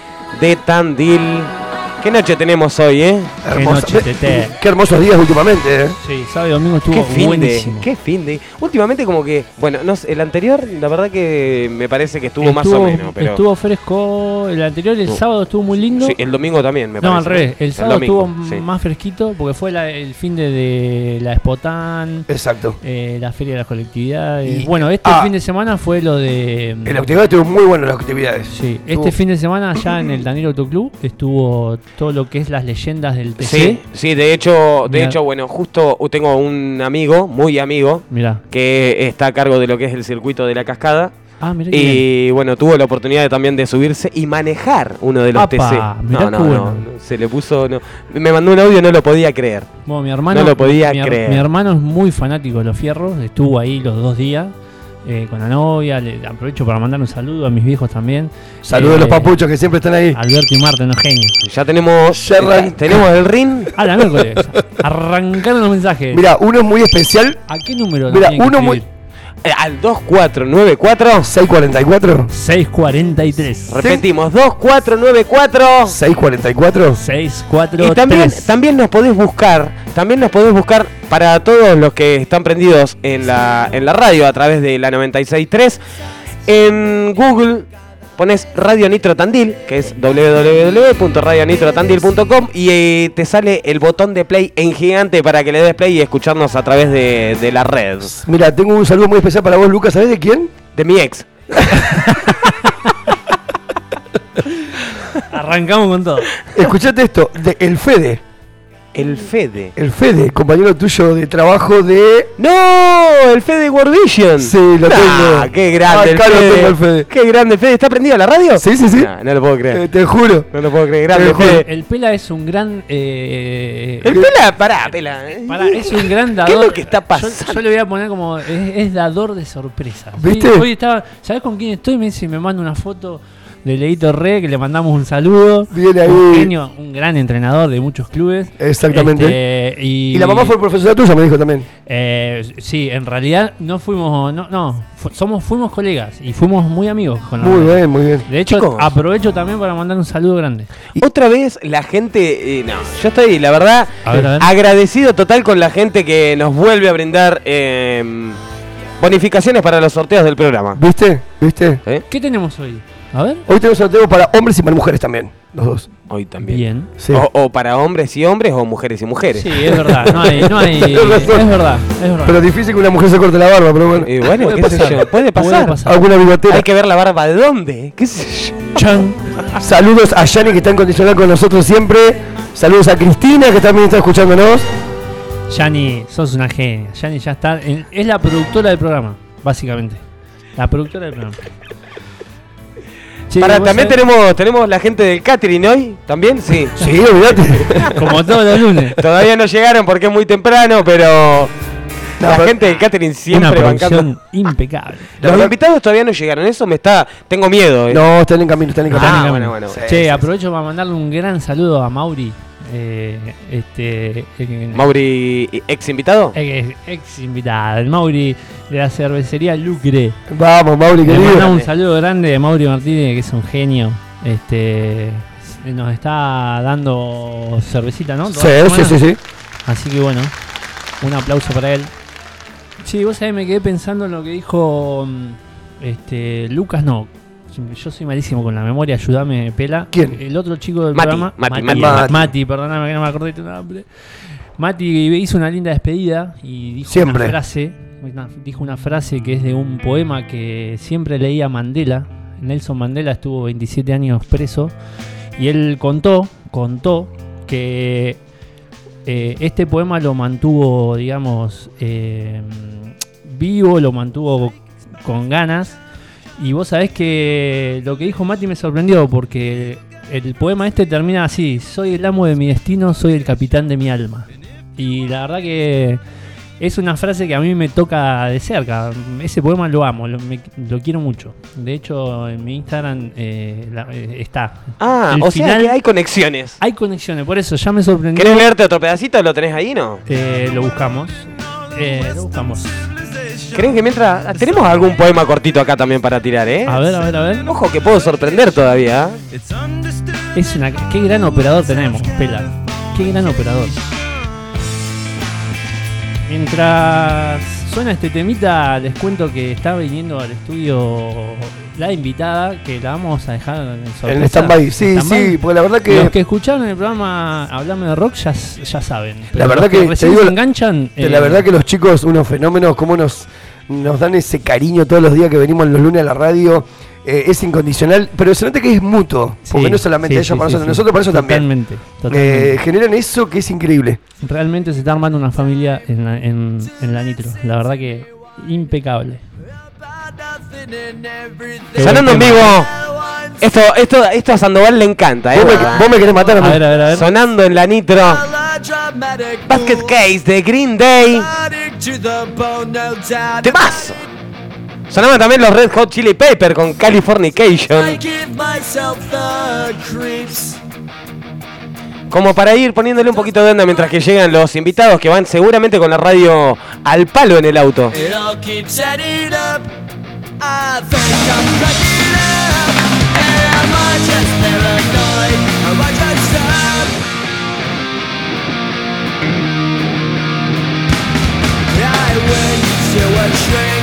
Speaker 12: Tandil. Qué noche tenemos hoy, ¿eh?
Speaker 10: Hermosa-
Speaker 11: noche, Tete.
Speaker 10: Qué hermosos días últimamente, ¿eh?
Speaker 11: Sí, sábado y domingo estuvo
Speaker 12: Qué fin de,
Speaker 11: buenísimo.
Speaker 12: qué fin de. Últimamente como que, bueno, no sé, el anterior, la verdad que me parece que estuvo, más o menos, pero
Speaker 11: Estuvo fresco. El anterior, el
Speaker 12: Uh.
Speaker 11: sábado estuvo muy lindo.
Speaker 12: sí, el domingo también me
Speaker 11: no,
Speaker 12: parece.
Speaker 11: al revés. El sábado
Speaker 12: domingo,
Speaker 11: estuvo
Speaker 12: sí.
Speaker 11: más fresquito porque fue la- el fin de, de la Spotan,
Speaker 10: Exacto.
Speaker 11: eh, la Feria de las Colectividades.
Speaker 10: Y-
Speaker 11: bueno, este
Speaker 10: ah.
Speaker 11: fin de semana fue lo de.
Speaker 10: En la actividad estuvo muy bueno las actividades.
Speaker 11: Sí, este fin de semana ya en el Daniel Autoclub estuvo todo lo que es las leyendas del TC.
Speaker 12: Sí, sí, de hecho, de hecho, bueno, justo tengo un amigo, muy amigo,
Speaker 11: Mirá.
Speaker 12: que está a cargo de lo que es el circuito de la cascada.
Speaker 11: Ah, mirá
Speaker 12: Y bueno, tuvo la oportunidad de, también de subirse y manejar uno de los
Speaker 11: Apa,
Speaker 12: TC. No, no,
Speaker 11: bueno.
Speaker 12: no, se le puso, no. me mandó un audio, no lo podía creer.
Speaker 11: Bueno, mi hermano,
Speaker 12: No lo podía
Speaker 11: mi,
Speaker 12: creer.
Speaker 11: mi hermano es muy fanático de los fierros, estuvo ahí los dos días eh, con la novia, le aprovecho para mandar un saludo a mis viejos también.
Speaker 10: Saludos a
Speaker 11: Eh,
Speaker 10: los papuchos que siempre están ahí.
Speaker 11: Alberto y Marta, unos genios.
Speaker 12: Ya tenemos,
Speaker 10: Ya arran-
Speaker 12: tenemos el ring.
Speaker 11: A la miércoles. Arrancaron los mensajes.
Speaker 10: Mira, uno es muy especial.
Speaker 11: ¿A qué número?
Speaker 10: Mira, uno muy.
Speaker 12: Eh, al 2494.
Speaker 10: 644.
Speaker 11: 643.
Speaker 12: Repetimos, 2494.
Speaker 10: 644.
Speaker 11: 643.
Speaker 12: Y también, también nos podés buscar, también nos podés buscar para todos los que están prendidos en la, en la radio a través de la 963. En Google pones Radio Nitro Tandil, que es www.radionitrotandil.com y eh, te sale el botón de play en gigante para que le des play y escucharnos a través de, de la red.
Speaker 10: Mira, tengo un saludo muy especial para vos, Lucas. ¿Sabés de quién?
Speaker 12: De mi ex.
Speaker 11: Arrancamos con todo.
Speaker 10: Escuchate esto, de El Fede.
Speaker 12: El Fede.
Speaker 10: El Fede, compañero tuyo de trabajo de.
Speaker 12: ¡No! ¡El Fede Wordition!
Speaker 10: Sí, lo
Speaker 12: Nah,
Speaker 10: tengo.
Speaker 12: ¡Qué grande el
Speaker 10: Acá lo
Speaker 12: Fede!
Speaker 10: tengo el Fede.
Speaker 12: ¡Qué grande el Fede! ¿Está prendido a la radio?
Speaker 10: Sí, sí, sí.
Speaker 12: Nah, no lo puedo creer.
Speaker 10: Eh, te juro.
Speaker 12: No lo puedo creer. Grande
Speaker 10: Eh,
Speaker 12: Fede.
Speaker 11: El Pela es un gran. eh,
Speaker 12: El Pela, pará, Pela.
Speaker 11: Pará, es un gran dador.
Speaker 12: ¿Qué es lo que está
Speaker 11: Yo-
Speaker 12: pasando?
Speaker 11: Yo, le voy a poner como. Es, es dador de sorpresas.
Speaker 10: ¿Viste?
Speaker 11: Hoy, hoy estaba. ¿Sabes con quién estoy? Me dice, me manda una foto de Leito Re, que le mandamos un saludo.
Speaker 10: Viene ahí.
Speaker 11: Un genio, un gran entrenador de muchos clubes.
Speaker 10: Exactamente.
Speaker 11: Este, y,
Speaker 10: Y la mamá fue profesora tuya, me dijo también.
Speaker 11: Eh, sí, en realidad no fuimos. No, no. fu- somos, fuimos colegas y fuimos muy amigos con la
Speaker 10: Muy
Speaker 11: mamá.
Speaker 10: bien, muy bien.
Speaker 11: De hecho,
Speaker 12: Chicos.
Speaker 11: aprovecho también para mandar un saludo grande.
Speaker 12: Otra vez la gente, eh, no, yo estoy, la verdad,
Speaker 11: A ver, a ver.
Speaker 12: agradecido total con la gente que nos vuelve a brindar eh, bonificaciones para los sorteos del programa.
Speaker 10: ¿Viste? ¿Viste?
Speaker 12: ¿Eh?
Speaker 11: ¿Qué tenemos hoy? A ver.
Speaker 10: Hoy tenemos sorteo para hombres y para mujeres también. Los dos.
Speaker 12: Hoy también.
Speaker 11: Bien.
Speaker 10: Sí.
Speaker 12: O, o para hombres y hombres o mujeres y mujeres.
Speaker 11: Sí, es verdad. No hay. No hay es verdad. Es verdad.
Speaker 10: Pero difícil que una mujer se corte la barba, pero bueno.
Speaker 12: Y bueno,
Speaker 11: Puede
Speaker 12: qué sé
Speaker 11: pasar.
Speaker 12: yo, puede pasar.
Speaker 11: Puede pasar.
Speaker 10: Alguna bigotera.
Speaker 12: Hay que ver la barba de dónde, qué sé yo.
Speaker 11: Chan.
Speaker 10: Saludos a Yani que está en condicional con nosotros siempre. Saludos a Cristina que también está escuchándonos.
Speaker 11: Yani, sos una genia. Yani ya está. en- es la productora del programa, básicamente. La productora del programa. Che,
Speaker 12: Para, también
Speaker 11: sabés-
Speaker 12: tenemos, tenemos la gente del catering hoy, ¿también? Sí.
Speaker 10: Sí, olvídate.
Speaker 11: Como todos los lunes.
Speaker 12: Todavía no llegaron porque es muy temprano, pero
Speaker 10: No,
Speaker 12: la
Speaker 10: pero-
Speaker 12: gente del catering
Speaker 11: Una
Speaker 12: siempre bancando.
Speaker 11: producción impecable.
Speaker 12: Los invitados todavía no llegaron, eso me está. Tengo miedo, eh.
Speaker 10: No, están en camino, están en
Speaker 12: Ah,
Speaker 10: camino.
Speaker 12: bueno, bueno.
Speaker 10: Sí,
Speaker 11: Che,
Speaker 10: sí,
Speaker 11: aprovecho para mandarle un gran saludo a Mauri. Eh, este, eh,
Speaker 12: Mauri, ex invitado.
Speaker 11: ex, ex invitada, el Mauri de la cervecería Lucre.
Speaker 10: Vamos, Mauri,
Speaker 11: Le
Speaker 10: querido.
Speaker 11: mandamos un saludo grande a Mauri Martínez, que es un genio. Este nos está dando cervecita, ¿no?
Speaker 10: Sí, sí, sí, sí.
Speaker 11: Así que bueno, un aplauso para él. Sí, vos sabés, me quedé pensando en lo que dijo mm, este Lucas, no. Yo soy malísimo con la memoria, ayúdame, Pela.
Speaker 10: ¿Quién?
Speaker 11: El otro chico del
Speaker 12: Mati,
Speaker 11: programa.
Speaker 12: Mati,
Speaker 11: Mati,
Speaker 10: Mati.
Speaker 11: Mati, perdóname que no me acordé tu nombre. Mati hizo una linda despedida y dijo
Speaker 10: Siempre.
Speaker 11: una frase, una- dijo una frase que es de un poema que siempre leía Mandela. Nelson Mandela estuvo 27 años preso y él contó, contó que eh, este poema lo mantuvo, digamos, eh, vivo, lo mantuvo con ganas. Y vos sabés que lo que dijo Mati me sorprendió porque el poema este termina así, soy el amo de mi destino, soy el capitán de mi alma. Y la verdad que es una frase que a mí me toca de cerca. Ese poema lo amo, lo, me- lo quiero mucho. De hecho, en mi Instagram eh, la- eh, está.
Speaker 12: Ah,
Speaker 11: El
Speaker 12: o sea
Speaker 11: final-
Speaker 12: que hay conexiones.
Speaker 11: Hay conexiones, por eso ya me sorprendió.
Speaker 12: ¿Querés leerte otro pedacito? ¿Lo tenés ahí, no?
Speaker 11: Eh, lo buscamos. Eh, lo buscamos.
Speaker 12: ¿Creen que mientras. ah, Tenemos algún poema cortito acá también para tirar, eh?
Speaker 11: A ver, a ver, a ver.
Speaker 12: Ojo que puedo sorprender todavía.
Speaker 25: understood
Speaker 11: Es una. Qué gran operador tenemos, Pela. Qué gran operador. Mientras suena este temita, les cuento que está viniendo al estudio la invitada, que la vamos a dejar en sorpresa.
Speaker 10: En stand-by, sí, sí, porque la verdad que-
Speaker 11: Los que escucharon el programa Hablame de Rock ya, ya saben.
Speaker 10: La verdad
Speaker 11: los
Speaker 10: que, te digo,
Speaker 11: se enganchan.
Speaker 10: de
Speaker 11: eh,
Speaker 10: la verdad que los chicos, unos fenómenos, cómo nos, nos dan ese cariño todos los días que venimos los lunes a la radio. eh, es incondicional, pero se nota que es mutuo, porque
Speaker 11: Sí,
Speaker 10: no solamente
Speaker 11: sí,
Speaker 10: ellos
Speaker 11: sí,
Speaker 10: para nosotros, nosotros para también.
Speaker 11: Totalmente, totalmente.
Speaker 10: Eh, generan eso que es increíble.
Speaker 11: Realmente se está armando una familia en la, en, en la Nitro. La verdad que impecable.
Speaker 12: Sonando en vivo. Esto, esto, esto a Sandoval le encanta, ¿eh?
Speaker 10: Vos me- vos me querés matar a mí.
Speaker 11: A ver, a ver, a ver.
Speaker 12: Sonando en la Nitro. Basket Case de Green Day. ¡Temazo! Sonaban también los Red Hot Chili Pepper con Californication. Como para ir poniéndole un poquito de onda mientras que llegan los invitados que van seguramente con la radio al palo en el auto.
Speaker 5: It all. I think I'm cracking up. Am I just paranoid? I just? I went to a an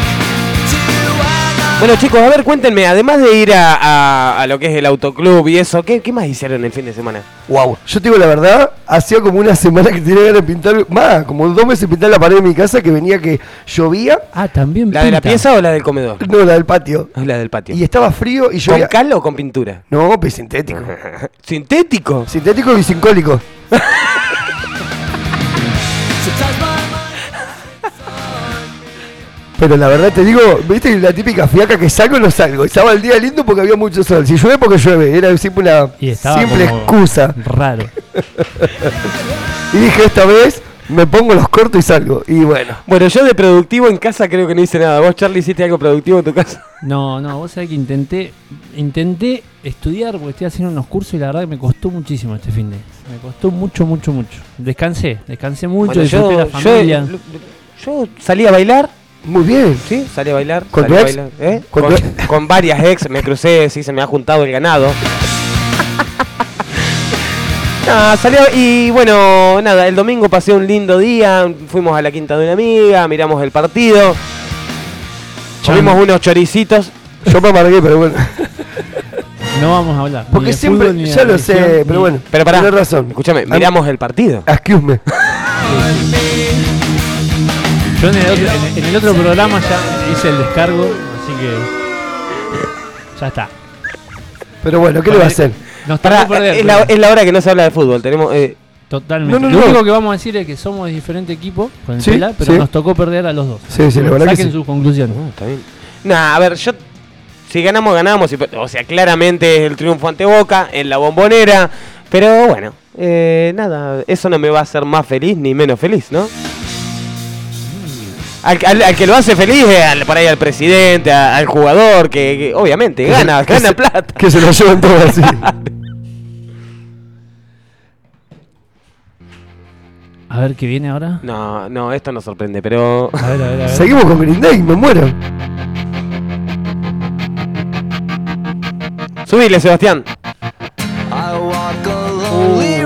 Speaker 12: Bueno chicos, a ver, cuéntenme, además de ir a, a- a lo que es el autoclub y eso, ¿qué, qué más hicieron el fin de semana?
Speaker 10: Wow, yo te digo la verdad, hacía como una semana que tenía ganas de pintar, más, como dos meses pintar la pared de mi casa que venía que llovía.
Speaker 11: Ah, también
Speaker 12: ¿La de la pieza o la del comedor?
Speaker 10: No, la del patio.
Speaker 12: La del patio.
Speaker 10: Y estaba frío y
Speaker 12: ¿Con
Speaker 10: llovía.
Speaker 12: cal o con pintura?
Speaker 10: No, pues sintético.
Speaker 12: ¿Sintético?
Speaker 10: Sintético y sincólico. Pero la verdad te digo, viste la típica fiaca que salgo o no salgo. Estaba el día lindo porque había mucho sol. Si llueve porque llueve. Era siempre una
Speaker 11: Y
Speaker 10: simple
Speaker 11: como
Speaker 10: excusa.
Speaker 11: Raro.
Speaker 10: Y dije esta vez me pongo los cortos y salgo. Y bueno.
Speaker 12: Bueno, yo de productivo en casa creo que no hice nada. ¿Vos, Charlie, hiciste algo productivo en tu casa?
Speaker 11: No, no, vos sabés que intenté intenté estudiar porque estoy haciendo unos cursos y la verdad que me costó muchísimo este fin de. Me costó mucho, mucho, mucho. Descansé, descansé mucho,
Speaker 12: Bueno,
Speaker 11: disfruté
Speaker 12: yo,
Speaker 11: la familia.
Speaker 12: yo, yo salí a bailar.
Speaker 10: Muy bien.
Speaker 12: Sí, salí a bailar.
Speaker 10: ¿Con
Speaker 12: salí
Speaker 10: tu
Speaker 12: a
Speaker 10: ex?
Speaker 12: bailar, ¿eh?
Speaker 10: ¿Con
Speaker 12: Con,
Speaker 10: tu
Speaker 12: con varias ex, me crucé, sí, se me ha juntado el ganado. Ah, salió y bueno, nada, el domingo pasé un lindo día, fuimos a la quinta de una amiga, miramos el partido, comimos unos choricitos.
Speaker 10: Yo me amargué, pero bueno.
Speaker 11: No vamos a hablar.
Speaker 10: Porque siempre,
Speaker 11: fútbol,
Speaker 10: ya lo sé, pero
Speaker 11: ni-
Speaker 10: bueno.
Speaker 12: Pero pará,
Speaker 10: tenés razón.
Speaker 12: escúchame, miramos el partido.
Speaker 10: Excuse me.
Speaker 11: Yo en el, otro, en- en el otro programa ya hice el descargo, así que ya está.
Speaker 10: Pero bueno, ¿qué le va a hacer?
Speaker 11: Nos
Speaker 12: Pará,
Speaker 11: tocó perder.
Speaker 12: es, la, es la hora que no se habla de fútbol, tenemos... eh,
Speaker 11: Totalmente.
Speaker 10: No, no,
Speaker 11: Lo
Speaker 10: no.
Speaker 11: único que vamos a decir es que somos de diferente equipo con el
Speaker 10: Sí,
Speaker 11: Pela, pero
Speaker 10: sí.
Speaker 11: nos tocó perder a los dos.
Speaker 10: Sí, sí, la verdad que
Speaker 11: Saquen
Speaker 10: sí.
Speaker 11: sus conclusiones.
Speaker 12: está bien. Nah, a ver, yo. Si ganamos, ganamos. O sea, claramente es el triunfo ante Boca en la bombonera. Pero bueno, eh, nada, eso no me va a hacer más feliz ni menos feliz, ¿no? Al, al- al que lo hace feliz es al- por ahí al presidente, a- al jugador, que, que obviamente
Speaker 10: Que se-
Speaker 12: gana,
Speaker 10: que
Speaker 12: gana
Speaker 10: se-
Speaker 12: plata.
Speaker 10: Que se lo llevan todo así.
Speaker 11: A ver qué viene ahora.
Speaker 12: No, no, esto no sorprende, pero.
Speaker 11: A ver, a ver, a ver.
Speaker 10: Seguimos con Green Day, me muero.
Speaker 12: Subile, Sebastián.
Speaker 5: I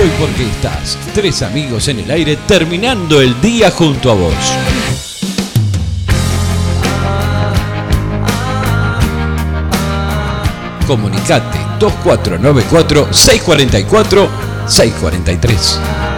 Speaker 26: Estoy porque estás. Tres amigos en el aire terminando el día junto a vos. Comunicate 2494 644 643.